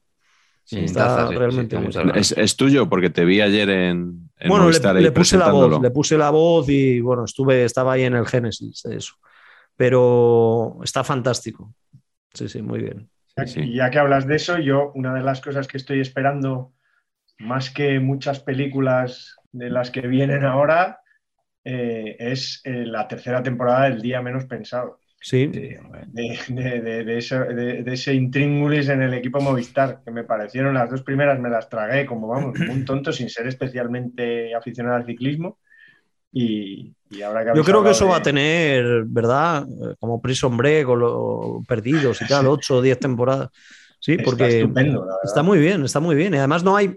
Sí, Está taza, sí, sí, realmente tengo bien. Es, es tuyo porque te vi ayer en bueno, Movistar le, puse la voz, le puse la voz y bueno, estuve, estaba ahí en el Génesis de eso. Pero está fantástico. Sí, sí, muy bien. Ya- Sí, sí. Y ya que hablas de eso, yo una de las cosas que estoy esperando, más que muchas películas de las que vienen ahora, eh, es eh, la tercera temporada del Día Menos Pensado. Sí. De, de- de- de eso- de- de ese intríngulis en el equipo Movistar, que me parecieron las dos primeras, me las tragué como vamos, un tonto, sin ser especialmente aficionado al ciclismo. Y, y ahora que Yo creo que eso va a tener, ¿verdad? Eh, Como Prison Break o lo- Perdidos y tal, ocho o diez temporadas. Sí, Está porque estupendo, la verdad. está muy bien, está muy bien. Y además no hay,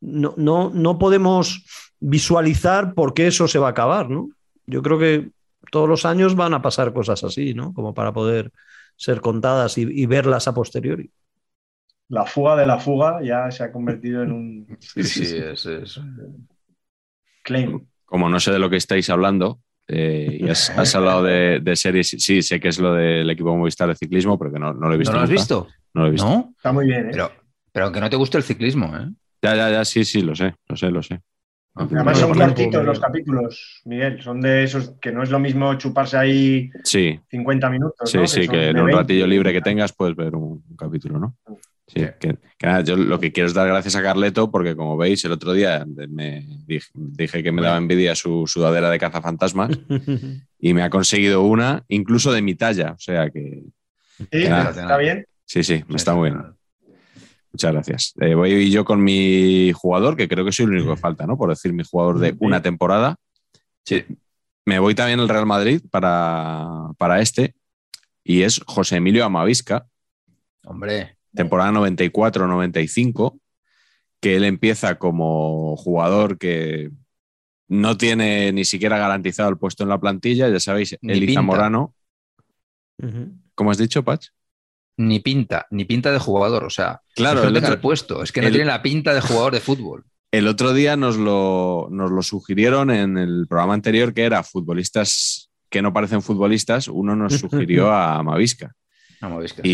no, no, no podemos visualizar por qué eso se va a acabar, ¿no? Yo creo que todos los años van a pasar cosas así, ¿no? Como para poder ser contadas y, y verlas a posteriori. La fuga de la fuga ya se ha convertido en un Sí, sí, es, es- claim. Como no sé de lo que estáis hablando, eh, y has, has hablado de, de series, sí, sé que es lo del equipo Movistar de ciclismo, porque no, no lo he visto. ¿No lo has nunca. visto? No lo he visto. ¿No? Está muy bien, ¿eh? Pero, pero aunque no te guste el ciclismo, ¿eh? Ya, ya, ya, sí, sí, lo sé, lo sé, lo sé. Además son cortitos los capítulos, Miguel. Son de esos que no es lo mismo chuparse ahí Sí, 50 minutos. sí, ¿no? sí, que en un 20. ratillo libre que tengas puedes ver un, un capítulo, ¿no? Sí, Sí. que, que nada, yo lo que quiero es dar gracias a Carleto porque como veis el otro día me dije, dije que me daba envidia su sudadera de cazafantasmas y me ha conseguido una incluso de mi talla, o sea que Sí, Ah. está bien. sí, sí, me está muy bien. Muchas gracias. Eh, voy yo con mi jugador, que creo que soy el único que falta, ¿no? Por decir mi jugador de una temporada. Sí. Me voy también al Real Madrid para, para este, y es José Emilio Amavisca, Hombre, temporada 94-95, que él empieza como jugador que no tiene ni siquiera garantizado el puesto en la plantilla, ya sabéis, Eli. Zamorano. Ujú. ¿Cómo has dicho, Pach? Ni pinta, ni pinta de jugador. O sea, Claro, es que no el tenga otro- el puesto, es que no el- tiene la pinta de jugador de fútbol. El otro día nos lo, nos lo sugirieron en el programa anterior, que era futbolistas que no parecen futbolistas. Uno nos sugirió a es verdad, es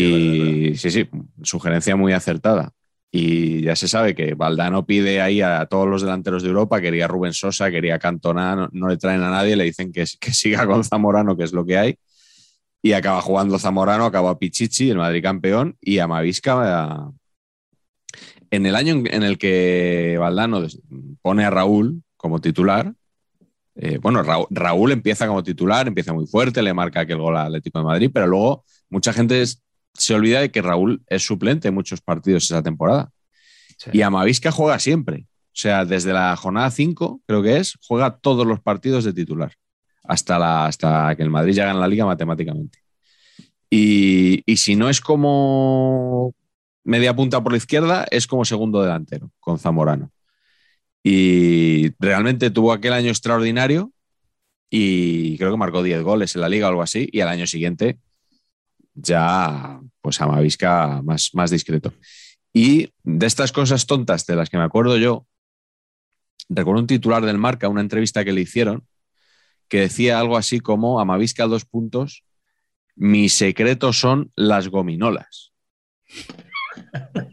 Y sí, sí, sugerencia muy acertada. Y ya se sabe que Valdano pide ahí a todos los delanteros de Europa, quería Rubén Sosa, quería Cantona, no, no le traen a nadie, le dicen que, que siga con Zamorano, que es lo que hay. Y acaba jugando Zamorano, acaba Pichichi, el Madrid campeón, y Amavisca. En el año en el que Valdano pone a Raúl como titular, eh, bueno, Raúl, Raúl empieza como titular, empieza muy fuerte, le marca aquel gol al Atlético de Madrid, pero luego mucha gente es- se olvida de que Raúl es suplente en muchos partidos esa temporada. Sí. Y Amavisca juega siempre. O sea, desde la jornada 5, creo que es, juega todos los partidos de titular. Hasta, la, hasta que el Madrid ya gana la liga matemáticamente. Y, y si no es como media punta por la izquierda, es como segundo delantero con Zamorano. Y realmente tuvo aquel año extraordinario y creo que marcó 10 goles en la liga o algo así. Y al año siguiente ya, pues Amavisca más, más discreto. Y de estas cosas tontas de las que me acuerdo yo, recuerdo un titular del Marca, una entrevista que le hicieron, que decía algo así como Amavisca dos puntos, mi secreto son las gominolas.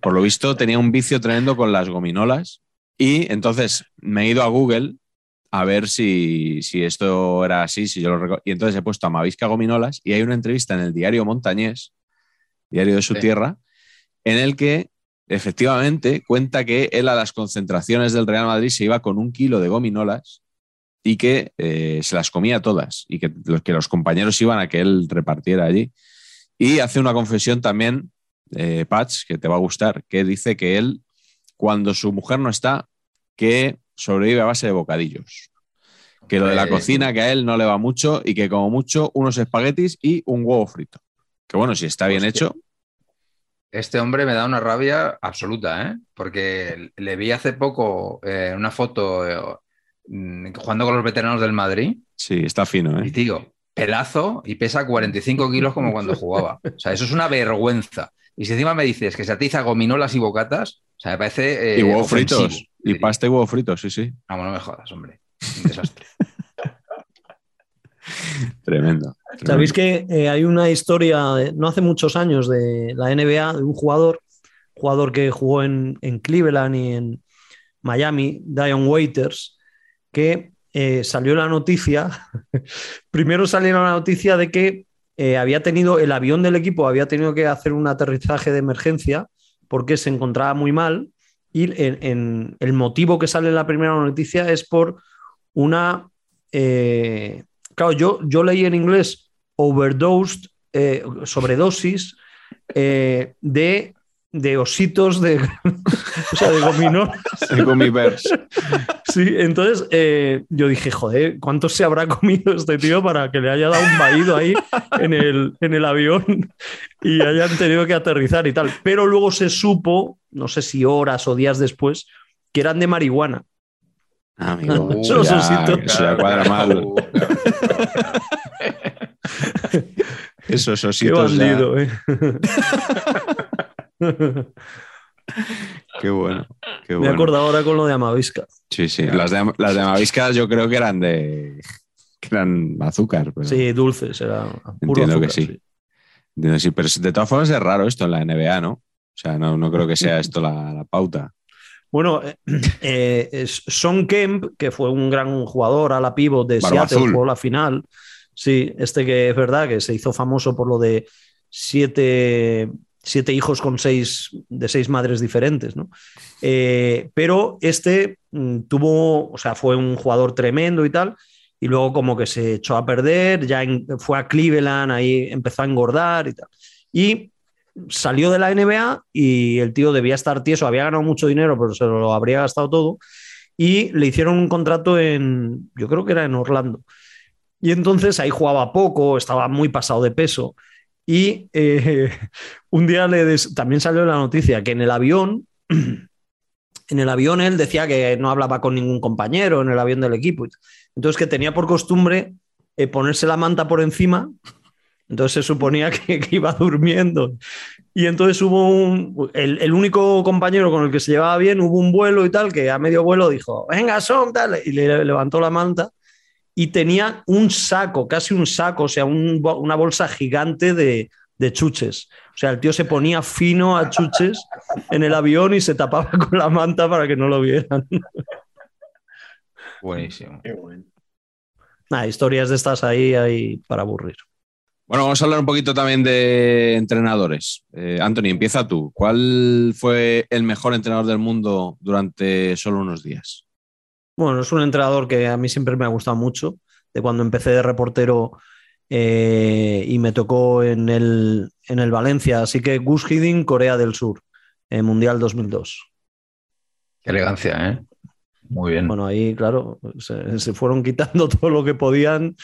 Por lo visto tenía un vicio tremendo con las gominolas y entonces me he ido a Google a ver si, si esto era así, si yo lo Y entonces he puesto Amavisca Gominolas y hay una entrevista en el diario Montañés, diario de su Sí. tierra, en el que efectivamente cuenta que él a las concentraciones del Real Madrid se iba con un kilo de gominolas y que eh, se las comía todas y que los, que los compañeros iban a que él repartiera allí. Y hace una confesión también, eh, Patch, que te va a gustar, que dice que él, cuando su mujer no está, que sobrevive a base de bocadillos. Que lo de la cocina, que a él no le va mucho y que como mucho unos espaguetis y un huevo frito. Que bueno, si está bien Hostia. hecho, Este hombre me da una rabia absoluta, ¿eh? Porque le vi hace poco eh, una foto eh, jugando con los veteranos del Madrid sí, está fino, y ¿eh? tío, pelazo y pesa 45 kilos como cuando jugaba. O sea, eso es una vergüenza. Y si encima me dices que se atiza gominolas y bocatas, o sea, me parece... eh, y huevo ofensivo, fritos. Y diría. pasta y huevo frito, sí, sí. Vamos, no me jodas, hombre. Un desastre. Tremendo. Sabéis que eh, hay una historia, no hace muchos años, de la NBA, de un jugador, jugador que jugó en, en Cleveland y en Miami, Dion Waiters, que eh, salió la noticia, primero salió la noticia de que eh, había tenido, el avión del equipo había tenido que hacer un aterrizaje de emergencia porque se encontraba muy mal y el motivo que sale en la primera noticia es por una... eh, claro, yo, yo leí en inglés overdosed, sobredosis de, de ositos de, o sea, de gominolas. Bears. Sí, entonces eh, yo dije, joder, ¿cuánto se habrá comido este tío para que le haya dado un vaído ahí en el, en el avión y hayan tenido que aterrizar y tal? Pero luego se supo, no sé si horas o días después, que eran de marihuana. Amigo, Uh, ya, ositos. eso ya cuadra mal. Uh, Esos Qué ositos ya- ¿eh? Qué bueno. Qué Me acordado ahora con lo de Amavisca. Sí, sí. Las de, las de Amavisca yo creo que eran de que eran azúcar. Pero Sí, dulces, era puro Entiendo que sí. Entiendo, sí, Pero de todas formas es raro esto en la NBA, ¿no? O sea, no, no creo que sea esto la, la pauta. Bueno, eh, eh, Son Kemp, que fue un gran jugador a la pivot de Barba Seattle, azul. jugó la final. Sí, este que es verdad que se hizo famoso por lo de siete, siete hijos con seis, de seis madres diferentes, ¿no? Eh, pero este mm, tuvo, o sea, fue un jugador tremendo y tal, y luego como que se echó a perder, ya en- fue a Cleveland, ahí empezó a engordar y tal. Y salió de la NBA y el tío debía estar tieso, había ganado mucho dinero, pero se lo habría gastado todo. Y le hicieron un contrato en, yo creo que era en Orlando. Y entonces ahí jugaba poco, estaba muy pasado de peso. Y eh, un día le des- también salió la noticia que en el avión, en el avión él decía que no hablaba con ningún compañero en el avión del equipo. Entonces que tenía por costumbre eh, ponerse la manta por encima. Entonces se suponía que, iba durmiendo. Y entonces hubo un. El, el único compañero con el que se llevaba bien, hubo un vuelo y tal, que a medio vuelo dijo: Venga, son, tal. Y le levantó la manta y tenía un saco, casi un saco, o sea, un una bolsa gigante de, de chuches. O sea, el tío se ponía fino a chuches en el avión y se tapaba con la manta para que no lo vieran. Buenísimo. Qué bueno. Nada, historias de estas ahí hay para aburrir. Bueno, vamos a hablar un poquito también de entrenadores. Eh, Anthony, empieza tú. ¿Cuál fue el mejor entrenador del mundo durante solo unos días? Bueno, es un entrenador que a mí siempre me ha gustado mucho. De cuando empecé de reportero eh, y me tocó en el, en el Valencia. Así que Gus Hiddink, Corea del Sur, eh, Mundial 2002. Qué elegancia, ¿eh? Muy bien. Bueno, ahí, claro, se, se fueron quitando todo lo que podían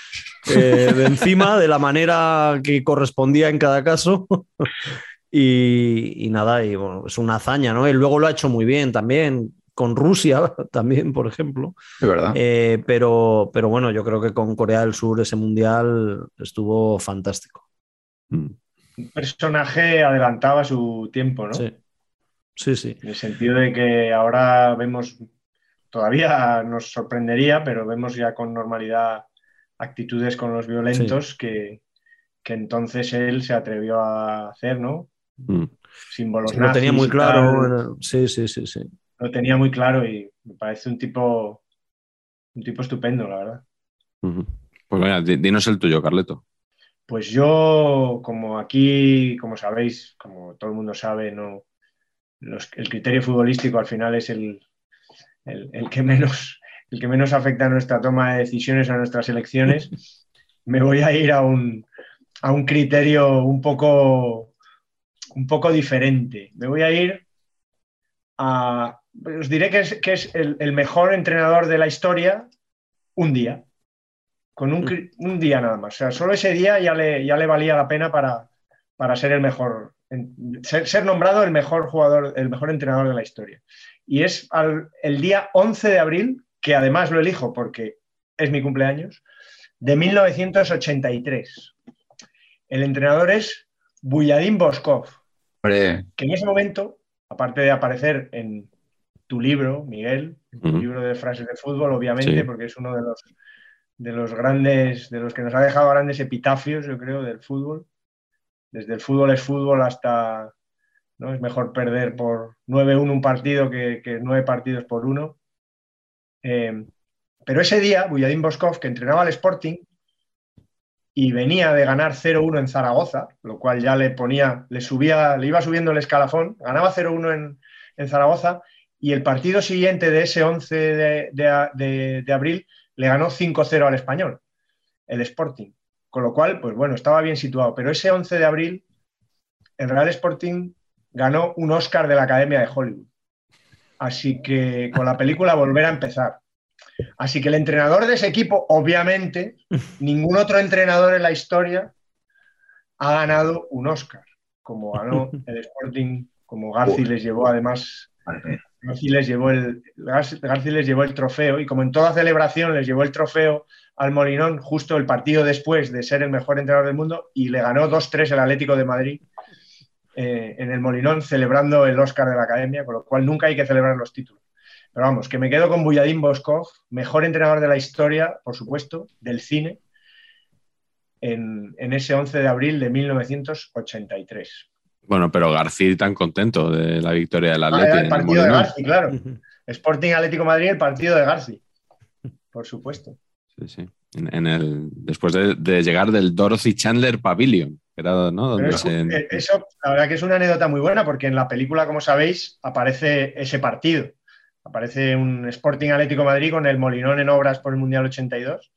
eh, de encima, de la manera que correspondía en cada caso. y, y nada, y bueno, es una hazaña, ¿no? Y luego lo ha hecho muy bien también, con Rusia también, por ejemplo. Es verdad. Eh, pero, pero bueno, yo creo que con Corea del Sur ese mundial estuvo fantástico. Mm. Un personaje adelantaba su tiempo, ¿no? Sí, sí, sí. En el sentido de que ahora vemos, todavía nos sorprendería, pero vemos ya con normalidad actitudes con los violentos que, que entonces él se atrevió a hacer, ¿no? Mm. Símbolos Sí, lo tenía nazis muy claro. Sí, sí, sí, sí. Lo tenía muy claro y me parece un tipo, un tipo estupendo, la verdad. Pues venga, di- dinos el tuyo, Carleto. Pues yo, como aquí, como sabéis, como todo el mundo sabe, no, los- el criterio futbolístico al final es el, el- el que menos, el que menos afecta a nuestra toma de decisiones, a nuestras elecciones. Me voy a ir a un, a un criterio un poco, un poco diferente. Me voy a ir a... Os diré que es, que es el, el mejor entrenador de la historia un día con un, cri- un día nada más. O sea, solo ese día ya le, ya le valía la pena para, para ser el mejor, ser, ser nombrado el mejor jugador, el mejor entrenador de la historia. Y es al- el día 11 de abril, que además lo elijo porque es mi cumpleaños, de 1983. El entrenador es Buyadín Boskov, que en ese momento, aparte de aparecer en tu libro, Miguel, tu libro de frases de fútbol, obviamente, Sí. porque es uno de los, de los grandes, de los que nos ha dejado grandes epitafios, yo creo, del fútbol. Desde el fútbol es fútbol hasta, ¿no? Es mejor perder por 9-1 un partido que, que 9 partidos por uno. Eh, pero ese día, Buyadín Boskov, que entrenaba al Sporting y venía de ganar 0-1 en Zaragoza, lo cual ya le ponía, le subía, le iba subiendo el escalafón, ganaba 0-1 en, en Zaragoza y el partido siguiente de ese 11 de, de- de- de abril le ganó 5-0 al español, el Sporting. Con lo cual, pues bueno, estaba bien situado. Pero ese 11 de abril, el Real Sporting ganó un Oscar de la Academia de Hollywood. Así que con la película Volver a empezar. Así que el entrenador de ese equipo, obviamente, ningún otro entrenador en la historia ha ganado un Oscar, como ganó el Sporting, como Garci les llevó además Garci les llevó el trofeo y como en toda celebración les llevó el trofeo al Molinón justo el partido después de ser el mejor entrenador del mundo y le ganó 2-3 el Atlético de Madrid eh, en el Molinón celebrando el Oscar de la Academia, con lo cual nunca hay que celebrar los títulos. Pero vamos, que me quedo con Buyadín Boskov, mejor entrenador de la historia, por supuesto, del cine, en, en ese 11 de abril de 1983. Bueno, pero García tan contento de la victoria del Ah, en el partido de. Garci, claro. Sporting Atlético Madrid, el partido de Garci. Por supuesto. Sí, sí. En, en el, después de, de llegar del Dorothy Chandler Pavilion, que era ¿no? donde Pero se... eso, eh, eso, la verdad que es una anécdota muy buena porque en la película, como sabéis, aparece ese partido. Aparece un Sporting Atlético Madrid con el Molinón en obras por el Mundial 82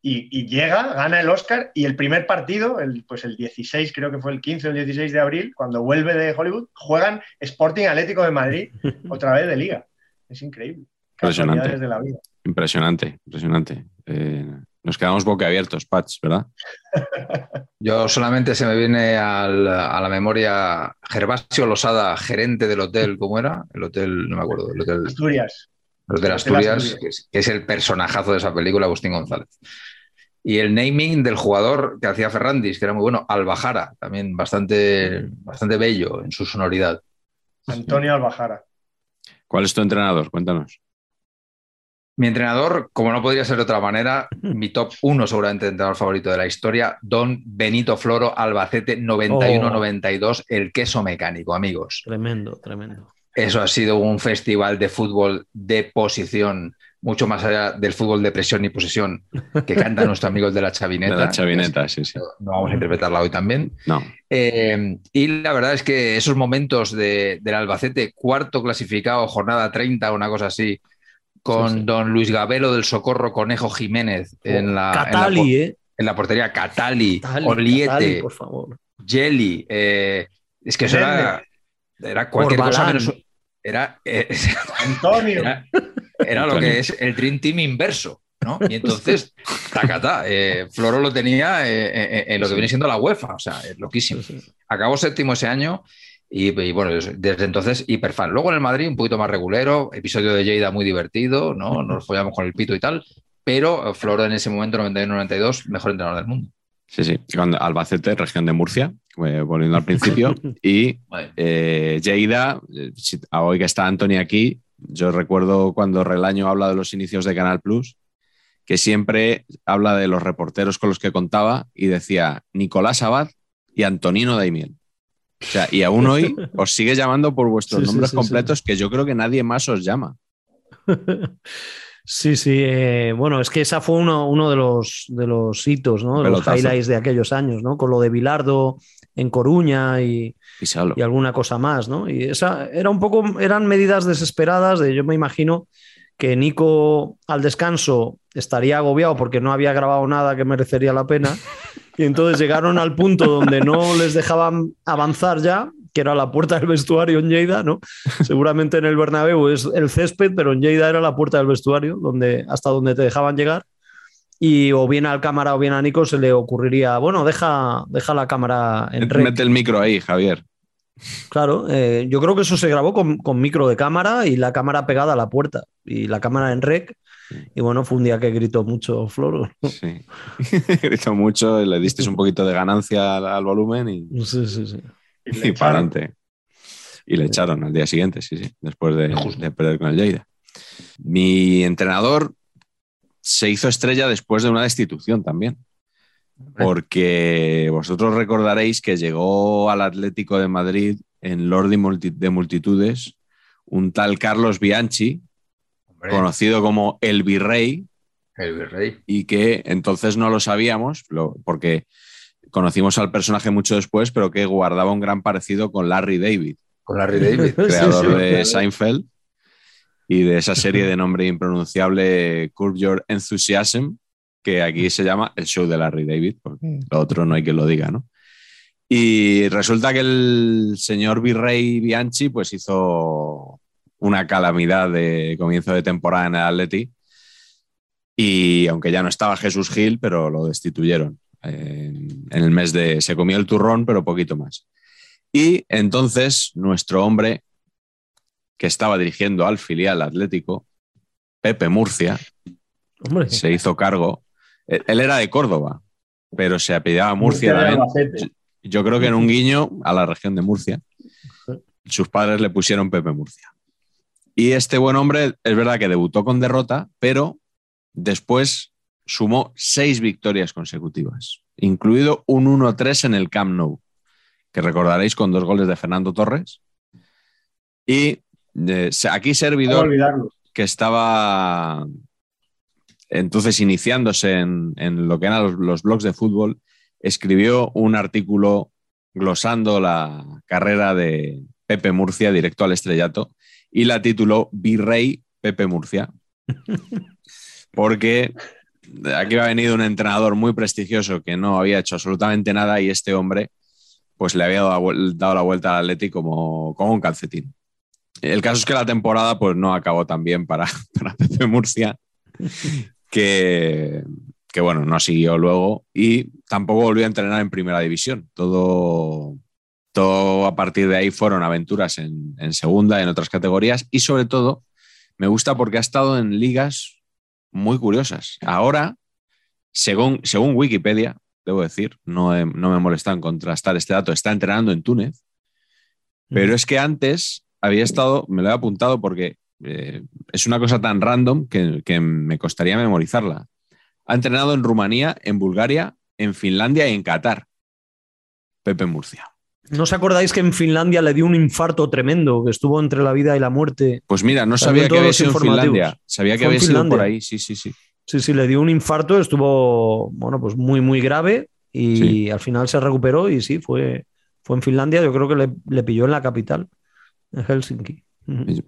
y, y llega, gana el Oscar y el primer partido, el, pues el 16, creo que fue el 15 o el 16 de abril, cuando vuelve de Hollywood, juegan Sporting Atlético de Madrid otra vez de liga. Es increíble. Impresionante. De la vida. Impresionante, impresionante. Eh, nos quedamos boquiabiertos, Patch, ¿verdad? Yo solamente se me viene al- a la memoria Gervasio Losada, gerente del hotel, ¿cómo era? El hotel, no me acuerdo, el hotel, Asturias. El hotel Hotel Asturias, que es, que es el personajazo de esa película, Agustín González. Y el naming del jugador que hacía Ferrandis, que era muy bueno, Albajara, también bastante, bastante bello en su sonoridad. Antonio Albajara. ¿Cuál es tu entrenador? Cuéntanos. Mi entrenador, como no podría ser de otra manera, mi top uno seguramente de entrenador favorito de la historia, Don Benito Floro, Albacete 91-92, el queso mecánico, amigos. Tremendo, tremendo. Eso ha sido un festival de fútbol de posición, mucho más allá del fútbol de presión y posesión que cantan nuestros amigos de la chavineta. De la chavineta, sí, sí. No vamos a interpretarla hoy también. No. Eh, y la verdad es que esos momentos de- del Albacete, cuarto clasificado, jornada 30, una cosa así, con Sí, sí. don Luis Gabelo del Socorro Conejo Jiménez en la, en la ¿eh? en la portería, Catali, Catali, Oliete, Catali, por favor. Jelly. eh, es que eso era, era cualquier cosa menos. Era, eh, Antonio. era, era lo que es el Dream Team inverso. ¿no? Y entonces, tacata, eh, Floro lo tenía eh, eh, en lo que viene siendo la UEFA, o sea, es loquísimo. Acabó séptimo ese año y, y, bueno, desde entonces hiperfan. Luego en el Madrid un poquito más regulero, episodio de Lleida muy divertido, ¿no? Nos follamos con el pito y tal, pero Floro en ese momento, 91-92, mejor entrenador del mundo. Sí, sí. Cuando Albacete, región de Murcia, eh, volviendo al principio, y Vale. eh, Lleida, eh, si- hoy que está Anthony aquí, yo recuerdo cuando Relaño habla de los inicios de Canal Plus, que siempre habla de los reporteros con los que contaba y decía Nicolás Abad y Antonino Daimiel. O sea, y aún hoy os sigue llamando por vuestros Sí, nombres sí, completos, que yo creo que nadie más os llama. Sí, sí. eh, bueno, es que esa fue uno, uno de, los, de los hitos, ¿no? De los highlights de aquellos años, ¿no? Con lo de Bilardo en Coruña y, Y alguna cosa más, ¿no? Y esa era un poco, eran medidas desesperadas de, yo me imagino que Nico al descanso estaría agobiado porque no había grabado nada que merecería la pena. Y entonces llegaron al punto donde no les dejaban avanzar ya, que era la puerta del vestuario en Lleida, ¿no? Seguramente en el Bernabéu es el césped, pero en Lleida era la puerta del vestuario, donde, hasta donde te dejaban llegar. Y o bien al cámara o bien a Nico se le ocurriría, bueno, deja, deja la cámara en red. Mete el micro ahí, Javier. Claro, eh, yo creo que eso se grabó con, con micro de cámara y la cámara pegada a la puerta y la cámara en rec. Y bueno, fue un día que gritó mucho Floro. Sí. Gritó mucho, le diste un poquito de ganancia al, al volumen y, Sí, sí, sí. Y para adelante. Y le echaron al día siguiente, sí, sí, después de, de perder con el Lleida. Mi entrenador se hizo estrella después de una destitución también. Porque vosotros recordaréis que llegó al Atlético de Madrid en Lord de multi- de Multitudes un tal Carlos Bianchi, Hombre, conocido como el Virrey, el virrey. y que entonces no lo sabíamos, porque conocimos al personaje mucho después, pero que guardaba un gran parecido con Larry David, Con Larry David. creador Sí, sí, de claro. Seinfeld y de esa serie de nombre impronunciable Curb Your Enthusiasm, que aquí se llama El Show de Larry David, porque lo otro no hay que lo diga, ¿no? Y resulta que el señor Virrey Bianchi pues hizo una calamidad de comienzo de temporada en el Atleti y aunque ya no estaba Jesús Gil, pero lo destituyeron en, en el mes de... Se comió el turrón, pero poquito más. Y entonces nuestro hombre que estaba dirigiendo al filial atlético, Pepe Murcia, Hombre, se hizo cargo. Él él era de Córdoba, pero se apellidaba Murcia de también. Yo creo que en un guiño a la región de Murcia, sus padres le pusieron Pepe Murcia. Y este buen hombre es verdad que debutó con derrota, pero después sumó seis victorias consecutivas, incluido un 1-3 en el Camp Nou, que recordaréis con dos goles de Fernando Torres. Y aquí servidor que estaba entonces iniciándose en, en lo que eran los, los blogs de fútbol, escribió un artículo glosando la carrera de Pepe Murcia directo al estrellato y la tituló Virrey Pepe Murcia. Porque aquí ha venido un entrenador muy prestigioso que no había hecho absolutamente nada y este hombre pues le había dado, dado la vuelta al Atleti como, como un calcetín. El caso es que la temporada pues no acabó tan bien para, para Pepe Murcia, que, que bueno, no siguió luego y tampoco volvió a entrenar en primera división. Todo, todo a partir de ahí fueron aventuras en, en segunda, en otras categorías y sobre todo me gusta porque ha estado en ligas muy curiosas. Ahora, según, según Wikipedia, debo decir, no, he- no me molesta en contrastar este dato, está entrenando en Túnez, pero es que antes había estado, me lo he apuntado porque eh, es una cosa tan random que, que me costaría memorizarla. Ha entrenado en Rumanía, en Bulgaria, en Finlandia y en Qatar. Pepe Murcia. ¿no os acordáis que en Finlandia le dio un infarto tremendo, que estuvo entre la vida y la muerte? Pues mira, no sabía que había sido en. Finlandia. Sabía que Fue había sido por ahí. Sí, sí, sí. Sí, sí, le dio un infarto, estuvo, bueno, pues muy, muy grave y Sí. al final se recuperó y sí, fue, fue en Finlandia, yo creo que le, le pilló en la capital, en Helsinki.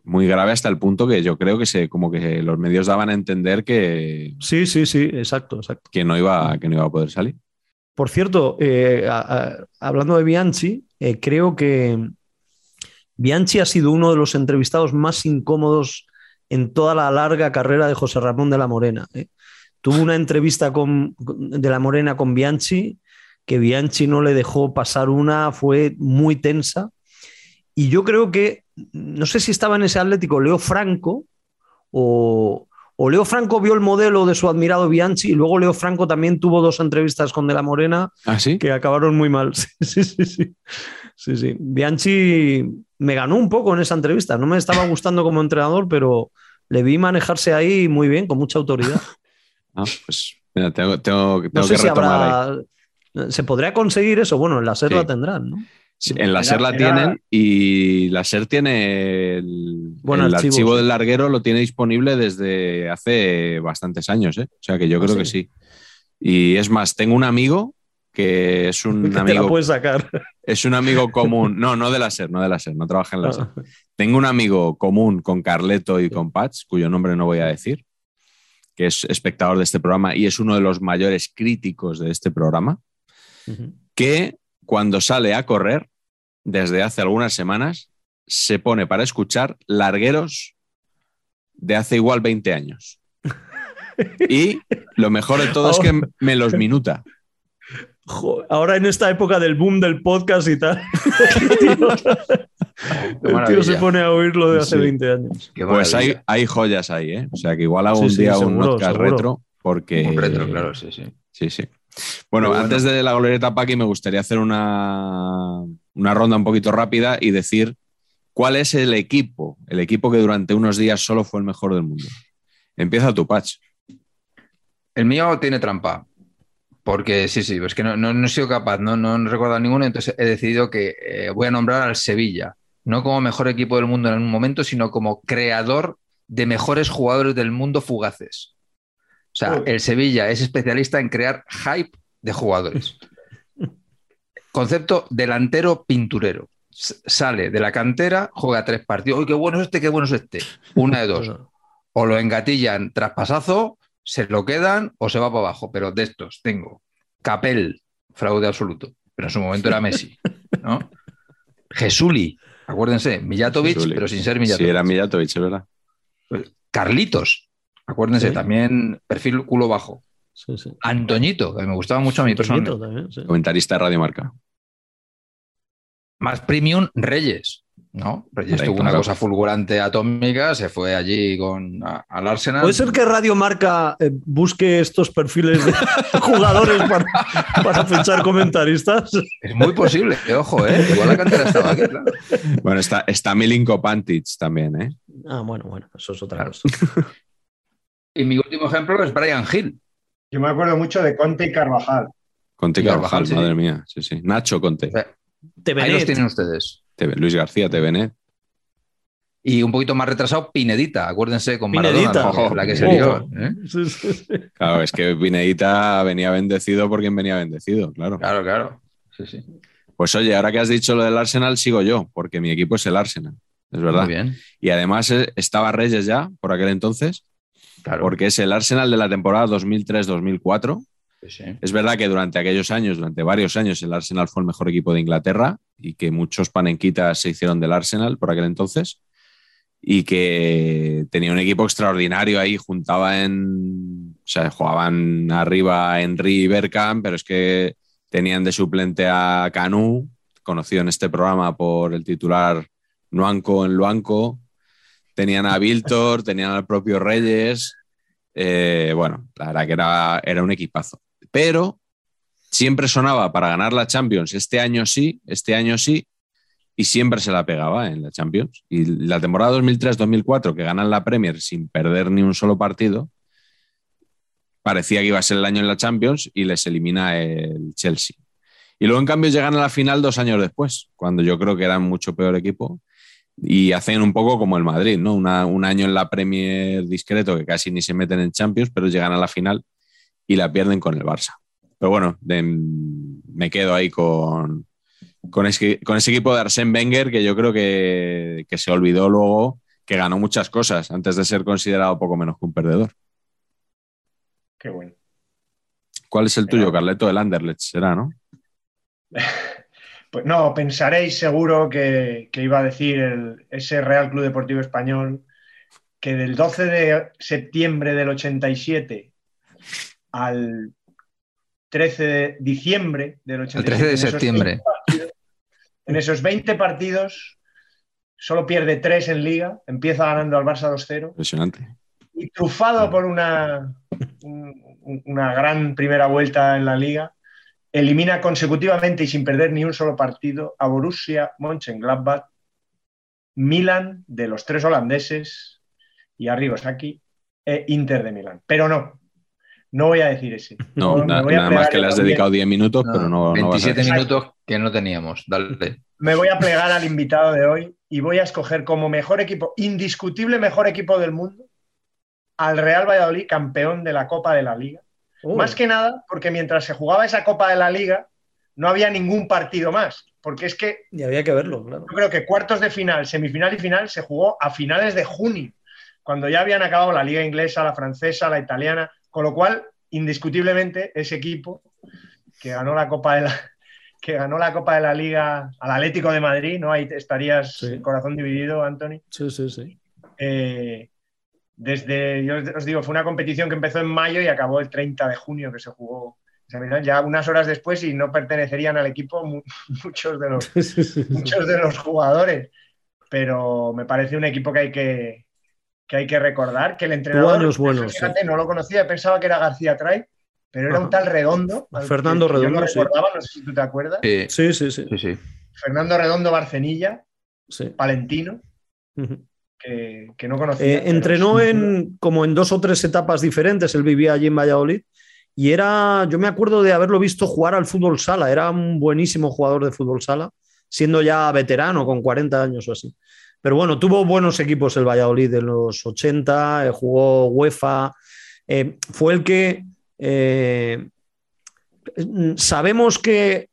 Muy grave hasta el punto que yo creo que se, como que los medios daban a entender que, Sí, sí, sí, exacto, exacto. que no iba, que no iba a poder salir. Por cierto, eh, a- a- hablando de Bianchi, eh, creo que Bianchi ha sido uno de los entrevistados más incómodos en toda la larga carrera de José Ramón de la Morena. ¿eh? Tuvo una entrevista con, de la Morena con Bianchi, que Bianchi no le dejó pasar una, fue muy tensa. Y yo creo que, no sé si estaba en ese Atlético Leo Franco o, o Leo Franco vio el modelo de su admirado Bianchi y luego Leo Franco también tuvo dos entrevistas con De la Morena ¿Ah, sí? que acabaron muy mal. Sí, sí, sí. sí, sí. Bianchi me ganó un poco en esa entrevista. No me estaba gustando como entrenador, pero le vi manejarse ahí muy bien, con mucha autoridad. Ah, pues mira, tengo, tengo, tengo No sé que si retomar ahí. habrá. ¿Se podría conseguir eso? Bueno, en la SER Sí. la tendrán, ¿no? En la Era- SER la era- tienen y la SER tiene el, archivo, archivo sí. del larguero lo tiene disponible desde hace bastantes años, ¿eh? O sea que yo Ah, creo que sí. Y es más, tengo un amigo que es un Que te la amigo, puedes sacar. es un amigo común. No, no de la SER, no de la SER, no trabaja en la SER. Ah, Tengo un amigo común con Carleto y con Patch, cuyo nombre no voy a decir, que es espectador de este programa y es uno de los mayores críticos de este programa, que cuando sale a correr, desde hace algunas semanas, se pone para escuchar largueros de hace igual 20 años. Y lo mejor de todo es que me los minuta. Ahora en esta época del boom del podcast y tal, el tío se pone a oírlo de hace Sí. 20 años. Pues hay, joyas ahí, ¿eh? O sea que igual hago Sí, un sí, día un podcast seguro. retro, porque. Un retro, claro, sí, sí. Sí, sí. Bueno, antes de la glorieta Paqui, me gustaría hacer una, una ronda un poquito rápida y decir cuál es el equipo, el equipo que durante unos días solo fue el mejor del mundo. Empieza tu patch. El mío tiene trampa. Porque sí, sí, es que no, no- no he sido capaz, no, no, no recuerdo ninguno, entonces he decidido que eh, voy a nombrar al Sevilla, no como mejor equipo del mundo en un momento, sino como creador de mejores jugadores del mundo fugaces. O sea, el Sevilla es especialista en crear hype de jugadores. Concepto delantero pinturero. Sale de la cantera, juega tres partidos. ¡Uy, qué bueno es este, qué bueno es este! Una de dos o lo engatillan traspasazo, se lo quedan o se va para abajo. Pero de estos tengo Capel, fraude absoluto, pero en su momento era Messi, ¿no? Jesuli, acuérdense, Mijatovic, Jesuli. pero sin ser Sí, Mijatovic. era Mijatovic, es verdad. Carlitos, acuérdense, Sí. también perfil culo bajo. Sí, sí. Antoñito, que me gustaba mucho a mí Toñito personalmente. también, sí. Comentarista de Radio Marca. Más premium, Reyes. ¿no? Reyes tuvo una cosa fulgurante atómica, se fue allí con, a- al Arsenal. ¿Puede ser que Radio Marca eh, busque estos perfiles de jugadores para, para fichar comentaristas? Es muy posible, que ojo, ¿eh? Igual la cantera estaba aquí, claro. Bueno, está, está Milinko Pantic también, ¿eh? Ah, bueno, bueno, eso es otra Claro. cosa. Y mi último ejemplo es Brian Hill. Yo me acuerdo mucho de Conte y Carvajal. Conte Y Carvajal, Carvajal, sí. madre mía. Sí, sí. Nacho Conte. O sea, Ahí los tienen ustedes. Luis García, TVN. Y un poquito más retrasado, Pinedita, acuérdense, con Pinedita. Maradona, la que se lió. ¿eh? Sí, sí, sí. Claro, es que Pinedita venía bendecido por quien venía bendecido, claro. Claro, claro. Sí, sí. Pues oye, ahora que has dicho lo del Arsenal, sigo yo, porque mi equipo es el Arsenal. Es verdad. Muy bien. Y además eh, estaba Reyes ya, por aquel entonces, Claro. porque es el Arsenal de la temporada 2003-2004. Sí, sí. Es verdad que durante aquellos años, durante varios años, el Arsenal fue el mejor equipo de Inglaterra y que muchos panenquitas se hicieron del Arsenal por aquel entonces y que tenía un equipo extraordinario ahí, juntaba en, o sea, jugaban arriba Henry y Bergkamp, pero es que tenían de suplente a Canu, conocido en este programa por el titular Nuanco en Luanco, tenían a Viltor, tenían al propio Reyes, eh, bueno, la verdad que era, era un equipazo. Pero siempre sonaba para ganar la Champions, este año sí, este año sí, y siempre se la pegaba en la Champions. Y la temporada 2003-2004, que ganan la Premier sin perder ni un solo partido, parecía que iba a ser el año en la Champions y les elimina el Chelsea. Y luego, en cambio, llegan a la final dos años después, cuando yo creo que eran mucho peor equipo, y hacen un poco como el Madrid, ¿no? Una- un año en la Premier discreto, que casi ni se meten en Champions, pero llegan a la final y la pierden con el Barça. Pero bueno, de- me quedo ahí con, con, ese, con ese equipo de Arsène Wenger que yo creo que, que se olvidó luego que ganó muchas cosas antes de ser considerado poco menos que un perdedor. Qué bueno. ¿Cuál es el tuyo, Carleto? El Anderlecht será, ¿no? Pues no, pensaréis seguro que, que iba a decir el- ese Real Club Deportivo Español que del 12 de septiembre del 87 al 13 de diciembre del 87. El 13 de en esos septiembre. 20 partidos- en esos 20 partidos solo pierde 3 en liga, empieza ganando al Barça 2-0 Impresionante. y trufado por una, un- una gran primera vuelta en la liga, elimina consecutivamente y sin perder ni un solo partido a Borussia Mönchengladbach, Milan de los tres holandeses y Arrigo Sacchi e Inter de Milán. Pero no, no voy a decir ese. No, na- nada más que le has también- dedicado 10 minutos, No, pero no, no vas a 27 decir. minutos que no teníamos. Dale. Me voy a plegar al invitado de hoy y voy a escoger como mejor equipo, indiscutible mejor equipo del mundo, al Real Valladolid, campeón de la Copa de la Liga. Más que nada porque mientras se jugaba esa Copa de la Liga, no había ningún partido más. Porque es que Y había que verlo, claro. yo creo que cuartos de final, semifinal y final se jugó a finales de junio, cuando ya habían acabado la Liga inglesa, la francesa, la italiana. Con lo cual, indiscutiblemente, ese equipo que ganó la Copa de la, que ganó la Copa de la Liga al Atlético de Madrid, ¿no? Ahí estarías Sí. corazón dividido, Anthony. Sí, sí, sí. Eh, desde, yo os digo, fue una competición que empezó en mayo y acabó el 30 de junio que se jugó ya unas horas después y no pertenecerían al equipo mu- muchos de los, muchos de los jugadores. Pero me parece un equipo que hay que, que, hay que recordar, que el entrenador, años buenos, fíjate, no lo conocía, pensaba que era García Tray, pero era un tal Redondo. Fernando que- que Redondo, Yo sí. lo recordaba, no sé si tú te acuerdas. Sí, Sí, sí, sí. Fernando Redondo Barcenilla, sí. Palentino, Ujú. Que, que no conocía. Eh, entrenó en como en dos o tres etapas diferentes. Él vivía allí en Valladolid y era, yo me acuerdo de haberlo visto jugar al fútbol sala. Era un buenísimo jugador de fútbol sala, siendo ya veterano, con 40 años o así. Pero bueno, tuvo buenos equipos el Valladolid en los 80, eh, jugó UEFA, eh, fue el que eh, sabemos que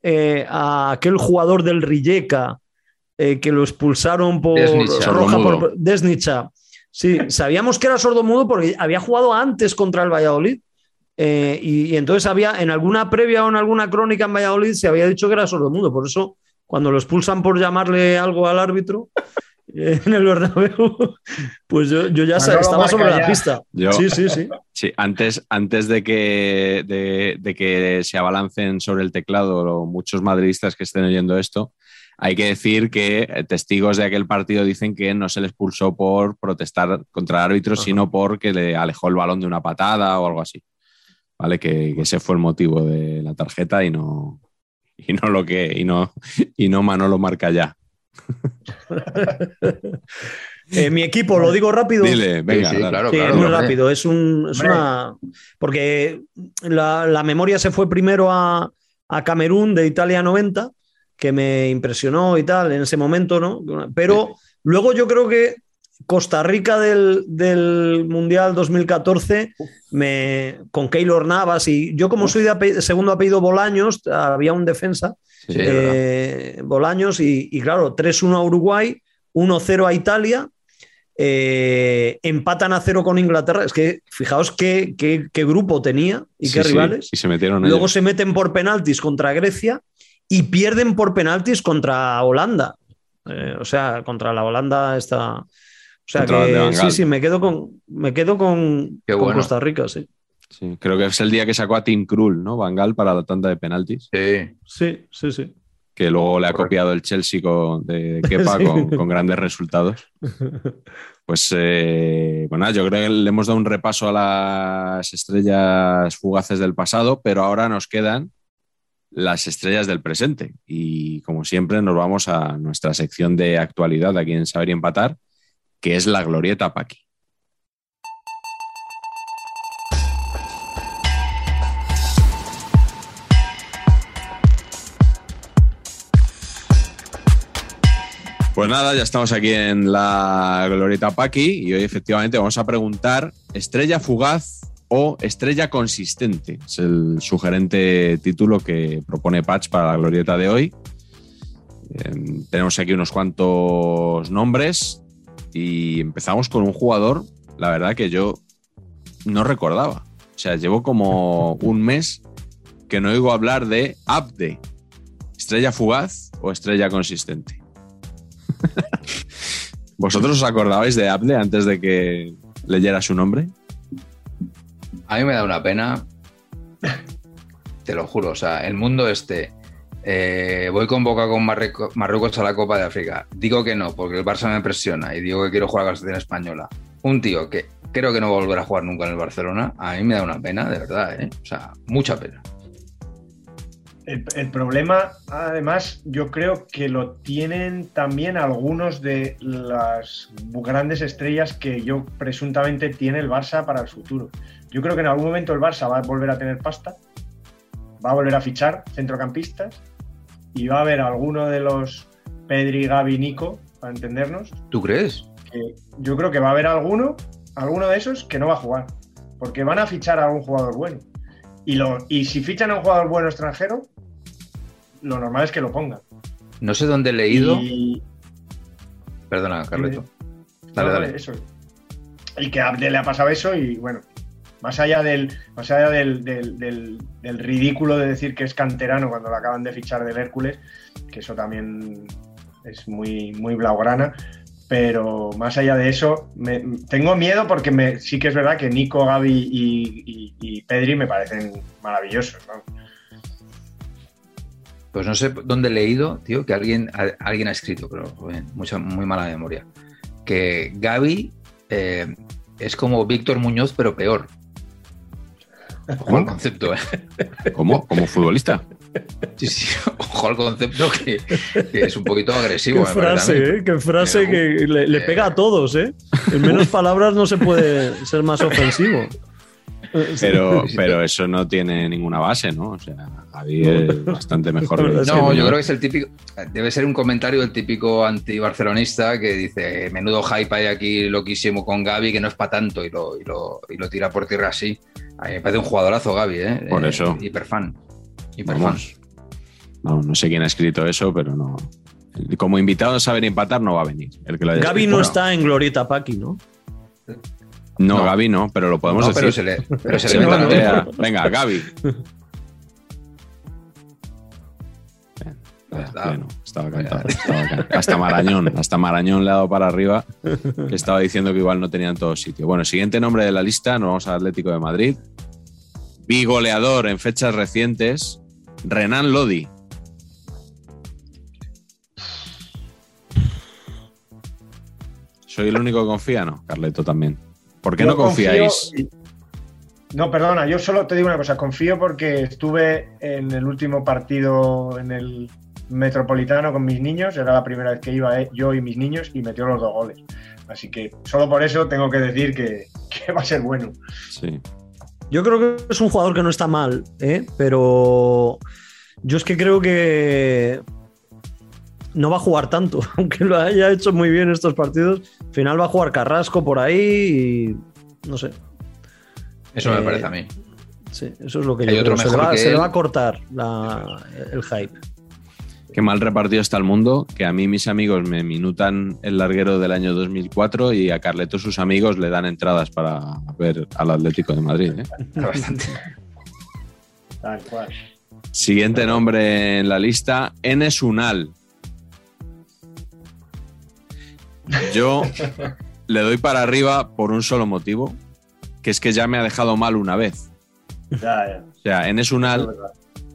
a aquel jugador del Rijeka eh, que lo expulsaron por Desnicha. roja por Desnicha. Sí, sabíamos que era sordomudo porque había jugado antes contra el Valladolid. eh, y, y entonces había en alguna previa o en alguna crónica en Valladolid se había dicho que era sordomudo. Por eso, cuando lo expulsan por llamarle algo al árbitro eh, en el Bernabéu, pues yo, yo ya estaba sobre la pista. Yo- Sí, sí, sí. Sí, antes, antes de, que, de, de que se abalancen sobre el teclado muchos madridistas que estén oyendo esto, hay que decir que eh, testigos de aquel partido dicen que no se le expulsó por protestar contra el árbitro, Ajá. sino porque le alejó el balón de una patada o algo así. ¿Vale? Que, que ese fue el motivo de la tarjeta y no, y no lo que, y no, y no Manolo marca ya. Eh, mi equipo, lo digo rápido. Dile, venga, Sí, sí, dale. claro, Sí, claro. es muy rápido, es, un, es una. Porque la, la memoria se fue primero a, a Camerún de Italia 90, que me impresionó y tal en ese momento, ¿no? Pero luego yo creo que Costa Rica del, del Mundial 2014, me, con Keylor Navas, y yo, como soy de segundo apellido Bolaños, había un defensa, Sí, eh, Bolaños, y, y claro, 3-1 a Uruguay, 1-0 a Italia, eh, empatan a 0 con Inglaterra. Es que fijaos qué, qué- qué grupo tenía y qué sí, rivales. Y se metieron Luego ellos. se meten por penaltis contra Grecia y pierden por penaltis contra Holanda. Eh, o sea, contra la Holanda está. O sea Contra que sí, sí, me quedo con, me quedo con, Qué con bueno. Costa Rica, sí. Sí, creo que es el día que sacó a Tim Krul, ¿no? Bangal para la tanda de penaltis. Sí. Sí, sí, sí. que luego le ha Correcto. copiado el Chelsea con, de Kepa Sí. con, con grandes resultados. Pues eh, bueno, yo creo que le hemos dado un repaso a las estrellas fugaces del pasado, pero ahora nos quedan las estrellas del presente. Y como siempre, nos vamos a nuestra sección de actualidad aquí en Saber y Empatar, que es la Glorieta Paqui. Pues nada, ya estamos aquí en la Glorieta Paqui y hoy efectivamente vamos a preguntar estrella fugaz o estrella consistente. Es el sugerente título que propone Patch para la Glorieta de hoy. Eh, tenemos aquí unos cuantos nombres y empezamos con un jugador, la verdad que yo no recordaba. O sea, llevo como un mes que no oigo hablar de Abde. ¿Estrella fugaz o estrella consistente? ¿Vosotros os acordabais de Abde antes de que leyera su nombre? A mí me da una pena. Te lo juro. O sea, el mundo este. eh, voy convocado con Marruecos, a la Copa de África. Digo que no, porque el Barça me presiona y digo que quiero jugar a la selección española. Un tío que creo que no va a volver a jugar nunca en el Barcelona. A mí me da una pena, de verdad, ¿eh? O sea, mucha pena. El, el problema, además, yo creo que lo tienen también algunos de las grandes estrellas que yo presuntamente tiene el Barça para el futuro. Yo creo que en algún momento el Barça va a volver a tener pasta, va a volver a fichar centrocampistas y va a haber alguno de los Pedri, Gavi, Nico, para entendernos, ¿Tú crees? que yo creo que va a haber alguno, alguno de esos que no va a jugar, porque van a fichar a un jugador bueno. Y, lo, y si fichan a un jugador bueno extranjero, lo normal es que lo pongan. No sé dónde he leído. Y, Perdona, Carleto. no, Dale, dale. Eso. Y que a Abde le ha pasado eso y bueno, más allá del, más allá del, del- del- del ridículo de decir que es canterano cuando lo acaban de fichar del Hércules, que eso también es muy, muy blaugrana, pero más allá de eso, me- tengo miedo porque me, sí que es verdad que Nico, Gaby y, y- y Pedri me parecen maravillosos. ¿no? Pues no sé dónde he leído, tío, que alguien, a- alguien ha escrito, pero joder, mucha, muy mala memoria. Que Gaby eh, es como Víctor Muñoz, pero peor. Ojo al concepto, ¿eh? ¿Cómo? ¿Como futbolista? Sí, sí, ojo al concepto que, que es un poquito agresivo. Qué frase. ¿eh? Qué frase que le, le eh. pega a todos, ¿eh? En menos palabras no se puede ser más ofensivo. Pero, pero eso no tiene ninguna base, ¿no? O sea, Javi es bastante mejor. Que- No, yo creo que es el típico. Debe ser un comentario del típico anti-barcelonista que dice: menudo hype hay aquí loquísimo con Gaby, que no es para tanto, y lo, y, lo, y lo tira por tierra así. A mí me parece un jugadorazo, Gaby, ¿eh? Por Eh, eso. hiperfan. Hiperfan. Vamos. No, no sé quién ha escrito eso, pero no. Como invitado a saber empatar, no va a venir. El que lo haya Gaby escrito. no está en Glorieta Paki, ¿no? No, No. Gaby no, pero lo podemos No, pero decir. se le, pero se Se le mete la. Venga, Gaby. Está. Estaba cantado. estaba cantado. Hasta Marañón, hasta Marañón le ha dado para arriba, que estaba diciendo que igual no tenían todo sitio. Bueno, siguiente nombre de la lista, nos vamos al Atlético de Madrid. Bigoleador en fechas recientes, Renan Lodi. ¿Soy el único que confía? No, Carleto también. ¿Por qué Yo no confiáis? confío- No, perdona, yo solo te digo una cosa, confío porque estuve en el último partido en el Metropolitano con mis niños, era la primera vez que iba eh, yo y mis niños y metió los dos goles. Así que solo por eso tengo que decir que, que va a ser bueno. Sí. Yo creo que es un jugador que no está mal, ¿eh? pero yo es que creo que no va a jugar tanto, aunque lo haya hecho muy bien estos partidos. Al final va a jugar Carrasco por ahí y no sé. Eso me Eh, parece a mí. Sí, eso es lo que Hay yo otro creo. Se le, mejor va, que se le él. va a cortar la- el hype. Qué mal repartido está el mundo, que a mí mis amigos me minutan el larguero del año 2004 y a Carleto sus amigos le dan entradas para ver al Atlético de Madrid. ¿eh? Bastante. Tal cual. Siguiente nombre en la lista, Enes Unal. Yo le doy para arriba por un solo motivo, que es que ya me ha dejado mal una vez. Ya, ya. O sea, Enes Eso es Unal, verdad.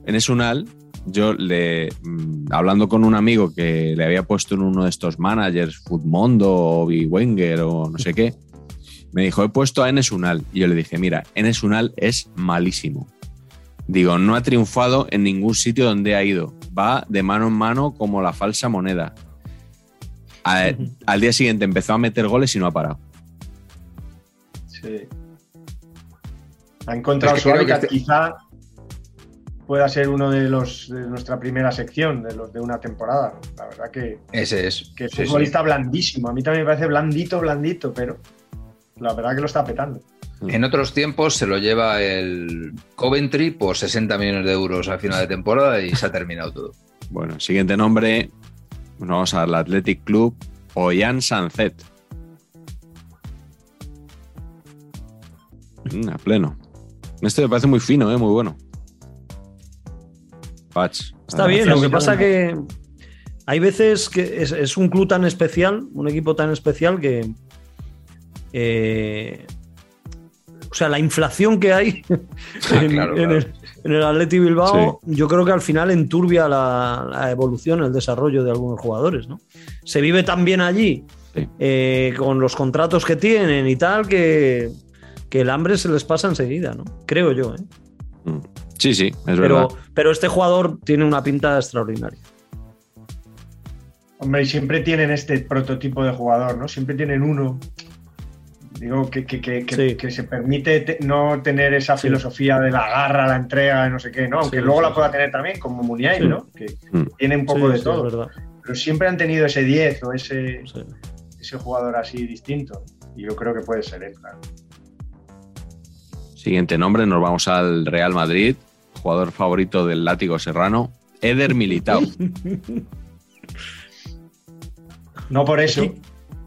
Enes Unal, yo le mm, hablando con un amigo que le había puesto en uno de estos managers, Foodmondo o Wenger o no sé qué, me dijo, he puesto a Enes Unal. Y yo le dije, mira, Enes Unal es malísimo. Digo, no ha triunfado en ningún sitio donde ha ido. Va de mano en mano como la falsa moneda. A- al día siguiente empezó a meter goles y no ha parado. Sí. Ha encontrado Es que su hábitat, este- quizá pueda ser uno de los de nuestra primera sección, de los de una temporada. La verdad que, Ese es. que es Sí, sí. futbolista blandísimo. A mí también me parece blandito, blandito, pero la verdad que lo está petando. En otros tiempos se lo lleva el Coventry por 60 millones de euros al final de temporada y se ha terminado todo. Bueno, siguiente nombre, nos vamos al Athletic Club, Ollán Sancet. Mm, a pleno. Este me parece muy fino, ¿eh? muy bueno. Patch. Está bien, lo que pasa que hay veces que es, un club tan especial, un equipo tan especial que. Eh, o sea, la inflación que hay ah, en, el, en, Atleti Bilbao, yo creo que al final enturbia la, evolución, el desarrollo de algunos jugadores. ¿no? Se vive tan bien allí, eh, con los contratos que tienen y tal, que, el hambre se les pasa enseguida, ¿no? Creo yo. ¿eh? Mm. Sí, sí, es pero, verdad. Pero este jugador tiene una pinta extraordinaria. Hombre, y siempre tienen este prototipo de jugador, ¿no? Siempre tienen uno Digo, que, que, se permite no tener esa filosofía de la garra, la entrega, no sé qué, ¿no? Aunque luego la pueda tener también, como Muniain, ¿no? Que mm. tiene un poco de todo. Pero siempre han tenido ese 10 o ese, ese jugador así distinto. Y yo creo que puede ser él, claro. Siguiente nombre, nos vamos al Real Madrid, jugador favorito del látigo serrano, Eder Militao. no por eso.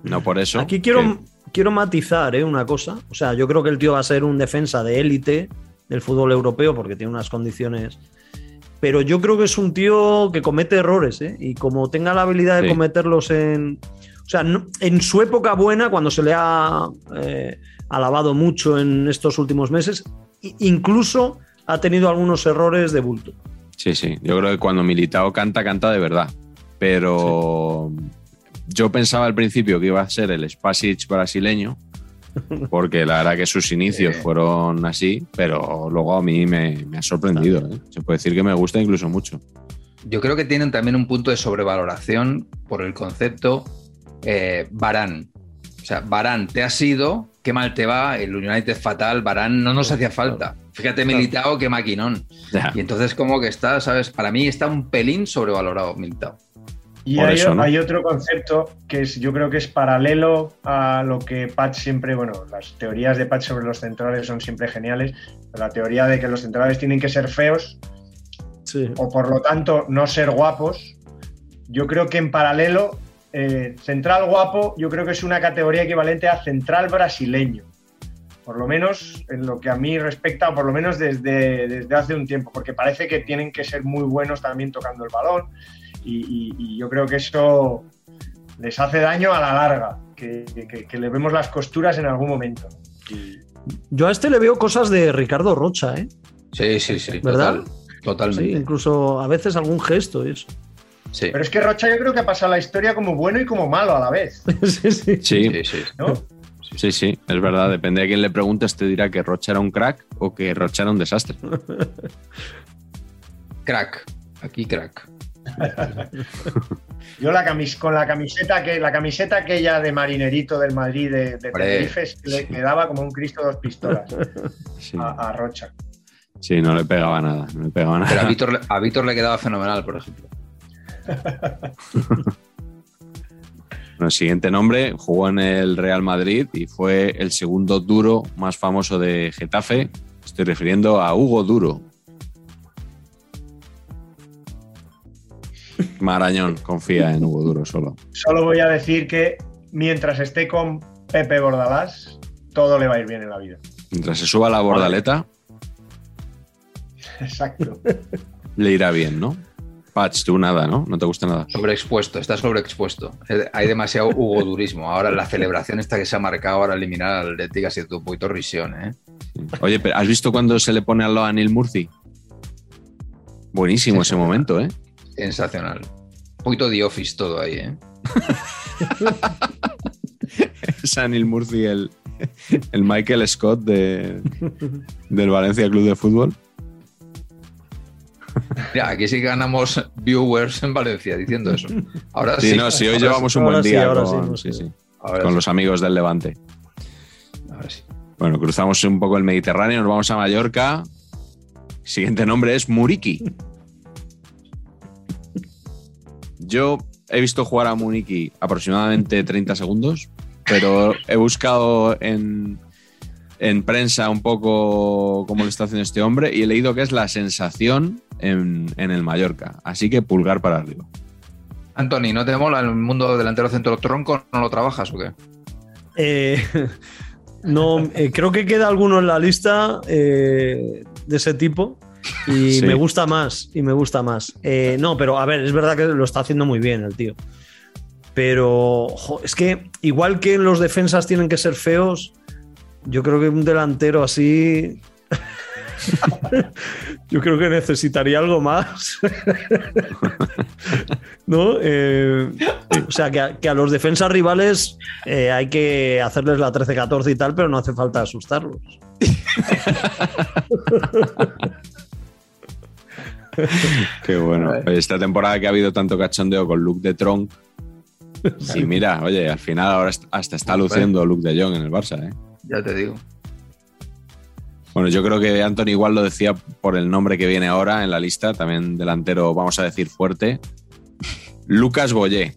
no por eso. Aquí quiero, quiero matizar ¿eh? una cosa. O sea, yo creo que el tío va a ser un defensa de élite del fútbol europeo porque tiene unas condiciones. Pero yo creo que es un tío que comete errores, ¿eh? Y como tenga la habilidad de cometerlos en. O sea, en su época buena, cuando se le ha eh, alabado mucho en estos últimos meses, incluso ha tenido algunos errores de bulto. Sí, sí. Yo creo que cuando Militao canta, canta de verdad. Pero yo pensaba al principio que iba a ser el Spasic brasileño, porque la verdad que sus inicios fueron así, pero luego a mí me, ha sorprendido. ¿eh? Se puede decir que me gusta incluso mucho. Yo creo que tienen también un punto de sobrevaloración por el concepto eh, Barán. O sea, Barán te ha sido, qué mal te va, el United fatal, Barán no nos hacía falta. Fíjate, Militao, qué maquinón. Y entonces como que está, ¿sabes? Para mí está un pelín sobrevalorado Militao. Y hay, otro concepto que es, yo creo que es paralelo a lo que Patch siempre, bueno, las teorías de Patch sobre los centrales son siempre geniales. La teoría de que los centrales tienen que ser feos o por lo tanto no ser guapos. Yo creo que en paralelo, eh, central guapo, yo creo que es una categoría equivalente a central brasileño. Por lo menos en lo que a mí respecta, o por lo menos desde, desde hace un tiempo, porque parece que tienen que ser muy buenos también tocando el balón y, yo creo que eso les hace daño a la larga, que, le vemos las costuras en algún momento. Yo a este le veo cosas de Ricardo Rocha, ¿eh? Sí, sí, sí. ¿Verdad? totalmente. incluso a veces algún gesto eso. Sí. Pero es que Rocha yo creo que ha pasado la historia como bueno y como malo a la vez. sí, sí. Sí, sí. Sí, sí, es verdad. Depende de quién le preguntes, te dirá que Rocha era un crack o que Rocha era un desastre. crack, aquí crack. Yo la camis con la camiseta que la camiseta aquella de marinerito del Madrid de, Tenerife le, daba como un Cristo dos pistolas a, Rocha. Sí, no le pegaba nada, Pero a Víctor, le quedaba fenomenal, por ejemplo. el siguiente nombre, jugó en el Real Madrid y fue el segundo duro más famoso de Getafe. Estoy refiriendo a Hugo Duro. Marañón confía en Hugo Duro solo. Solo voy a decir que mientras esté con Pepe Bordalás, todo le va a ir bien en la vida. Mientras se suba la bordaleta. Exacto. Le irá bien, ¿no? Patch, tú nada, ¿no? No te gusta nada. Sobreexpuesto, está sobreexpuesto. Eh, hay demasiado Hugo Durismo. Ahora la celebración esta que se ha marcado ahora eliminar al Atlético ha sido un poquito risión, ¿eh? Oye, pero ¿has visto cuando se le pone al lado a Neil Murphy? Buenísimo ese momento, ¿eh? Sensacional. Un poquito de Office todo ahí, ¿eh? Sanil Murphy, el, el Michael Scott de, del Valencia Club de Fútbol. Ya, aquí sí ganamos viewers en Valencia diciendo eso. Ahora sí. sí no, sí, hoy llevamos un buen día con, con los amigos del Levante. Ahora sí. Bueno, cruzamos un poco el Mediterráneo, nos vamos a Mallorca. Siguiente nombre es Muriki. Yo he visto jugar a Muniki aproximadamente 30 segundos, pero he buscado en, prensa un poco cómo lo está haciendo este hombre y he leído que es la sensación en, el Mallorca. Así que pulgar para arriba. Anthony, ¿no te mola el mundo delantero centro tronco? ¿No lo trabajas o qué? Eh, no, eh, creo que queda alguno en la lista eh, de ese tipo. Y Sí. me gusta más, y me gusta más. Eh, no, pero a ver, es verdad que lo está haciendo muy bien el tío. Pero jo, es que igual que los defensas tienen que ser feos, yo creo que un delantero así. yo creo que necesitaría algo más. ¿No? Eh, o sea, que a, que a los defensas rivales eh, hay que hacerles la 13-14 y tal, pero no hace falta asustarlos. Qué bueno. Esta temporada que ha habido tanto cachondeo con Luke de Tronc. Y mira, oye, al final ahora hasta está luciendo Luke de Jong en el Barça, ¿eh? Ya te digo. Bueno, yo creo que Anthony igual lo decía por el nombre que viene ahora en la lista, también delantero, vamos a decir, fuerte. Lucas Boyé.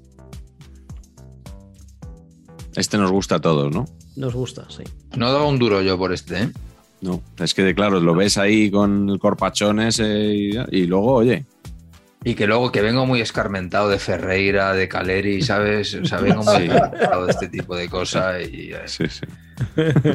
Este nos gusta a todos, ¿no? Nos gusta, sí. No daba un duro yo por este, ¿eh? No, es que claro, lo ves ahí con el corpachón ese y, y luego, oye, Y que luego que vengo muy escarmentado de Ferreira, de Caleri, ¿sabes? O sea, vengo muy Sí. escarmentado de este tipo de cosas. Y, eh, sí, sí.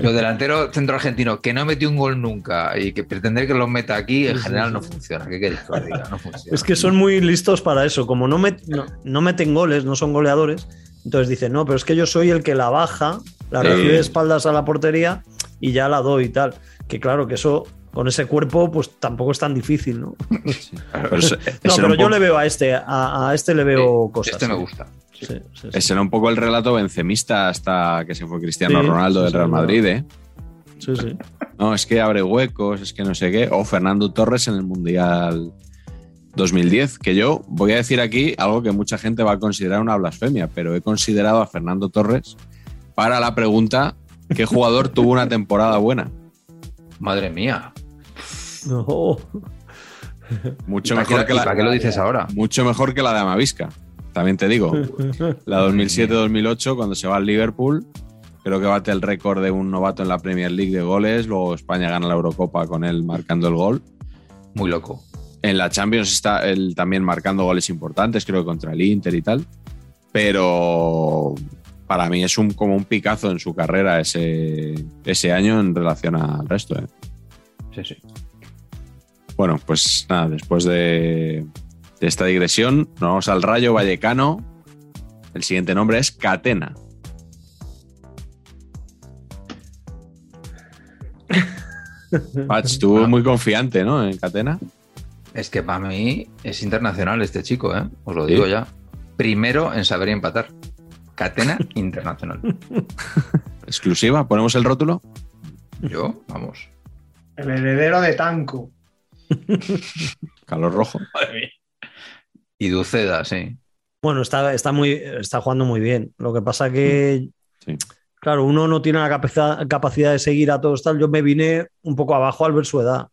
Yo delantero centro argentino que no metió un gol nunca y que pretender que lo meta aquí en general no funciona. ¿Qué queréis que os diga? No funciona. Es que son muy listos para eso. Como no, met- no, no meten goles, no son goleadores, entonces dicen, no, pero es que yo soy el que la baja, la recibe de espaldas a la portería y ya la doy y tal. Que claro, que eso con ese cuerpo, pues tampoco es tan difícil, ¿no? Pero No, pero yo poco- le veo a este, a, a este le veo cosas. Este me gusta. Sí, sí, ese era un poco el relato vencemista hasta que se fue Cristiano Ronaldo del Real. Madrid, ¿eh? Sí, sí. No, es que abre huecos, es que no sé qué. O Fernando Torres en el Mundial 2010, que yo voy a decir aquí algo que mucha gente va a considerar una blasfemia, pero he considerado a Fernando Torres para la pregunta ¿qué jugador tuvo una temporada buena? Madre mía. No. Mucho ¿Y para qué- mejor que la, para qué lo dices ahora? mucho mejor que la de Amavisca. También te digo, la 2007-2008 cuando se va al Liverpool, creo que bate el récord de un novato en la Premier League de goles, luego España gana la Eurocopa con él marcando el gol. Muy loco. En la Champions está él también marcando goles importantes, creo que contra el Inter y tal. Pero para mí es un, como un picazo en su carrera ese, ese año en relación al resto. ¿eh? Sí, sí. Bueno, pues nada, después de, de esta digresión, nos vamos al Rayo Vallecano. El siguiente nombre es Catena. Pach, estuvo muy confiante, ¿no? En Catena. Es que para mí es internacional este chico, ¿eh? Os lo digo Sí. ya. Primero en saber empatar. Catena internacional. Exclusiva, ponemos el rótulo. Yo, vamos. El heredero de Tanco. Calor rojo. Y Duceda, sí. Bueno, está, está, muy, está jugando muy bien. Lo que pasa que, Sí. claro, uno no tiene la capacidad, capacidad de seguir a todos tal. Yo me vine un poco abajo al ver su edad.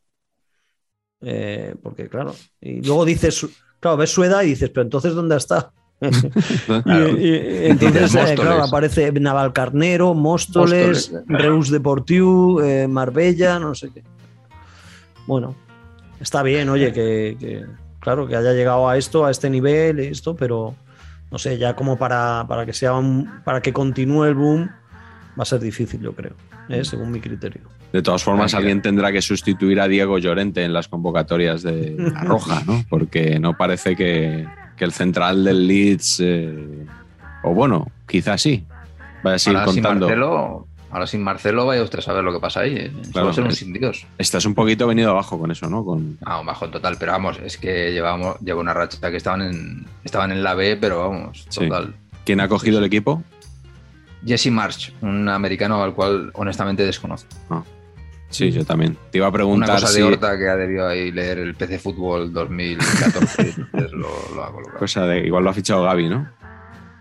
Eh, porque, claro, y luego dices, claro, ves su edad y dices, pero entonces, ¿dónde está? Claro. Y, y- entonces, eh, claro, aparece Navalcarnero, Móstoles, Móstoles. Reus Deportiu, eh, Marbella, no sé qué. Bueno, está bien, oye, que, que, claro, que haya llegado a esto, a este nivel, esto, pero no sé, ya como para, para que sea un- para que continúe el boom, va a ser difícil, yo creo, ¿eh? según mi criterio. De todas formas, alguien tendrá que sustituir a Diego Llorente en las convocatorias de la Roja, ¿no? Porque no parece que, que el central del Leeds, eh, o bueno, quizás sí, vaya a seguir Ahora sin, contando. Marcelo, ahora sin Marcelo vaya usted a saber lo que pasa ahí. ¿eh? Eso Claro. va a ser un sin Dios. Estás un poquito venido abajo con eso, ¿no? Con, Ah, un bajón total, pero vamos, es que llevamos, lleva una racha que estaban en, estaban en la B, pero vamos, Sí. total. ¿Quién ha cogido el equipo? Jesse March, un americano al cual honestamente desconozco. Sí, yo también. Te iba a Una preguntar cosa si. de Horta que ha debido ahí leer el PC Fútbol 2014, entonces lo, lo ha colocado. Cosa de, igual lo ha fichado Gaby, ¿no?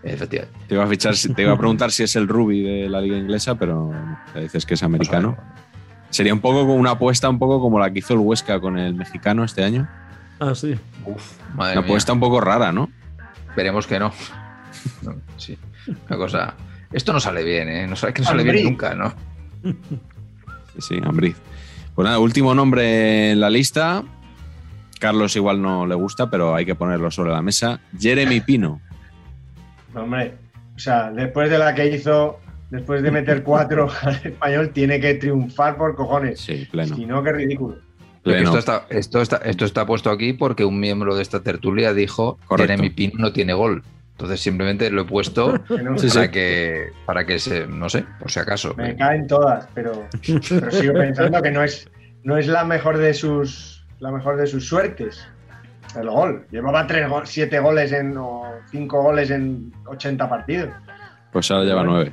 Efectivamente. Te iba a, fichar, te iba a preguntar si es el Ruby de la liga inglesa, pero te dices que es americano. Sería un poco como una apuesta, un poco como la que hizo el Huesca con el mexicano este año. Ah, sí. Uf, madre Una mía. apuesta un poco rara, ¿no? Veremos que no. No, Sí, una cosa. Esto no sale bien, ¿eh? No sale, que no sale bien nunca, ¿no? Sí, Ambriz. Pues nada, último nombre en la lista. Carlos igual no le gusta, pero hay que ponerlo sobre la mesa. Jeremy Pino. Hombre, o sea, después de la que hizo, después de meter cuatro al español, tiene que triunfar por cojones. Sí, pleno. Si no, qué ridículo. Esto está, esto, está, esto está puesto aquí porque un miembro de esta tertulia dijo que Jeremy Pino no tiene gol. Entonces simplemente lo he puesto para, Que, para que se, no sé, por si acaso. Me caen todas, pero, pero sigo pensando que no es, no es la mejor de sus la mejor de sus suertes. El gol. Llevaba tres siete goles en, o cinco goles en 80 partidos. Pues ahora lleva nueve.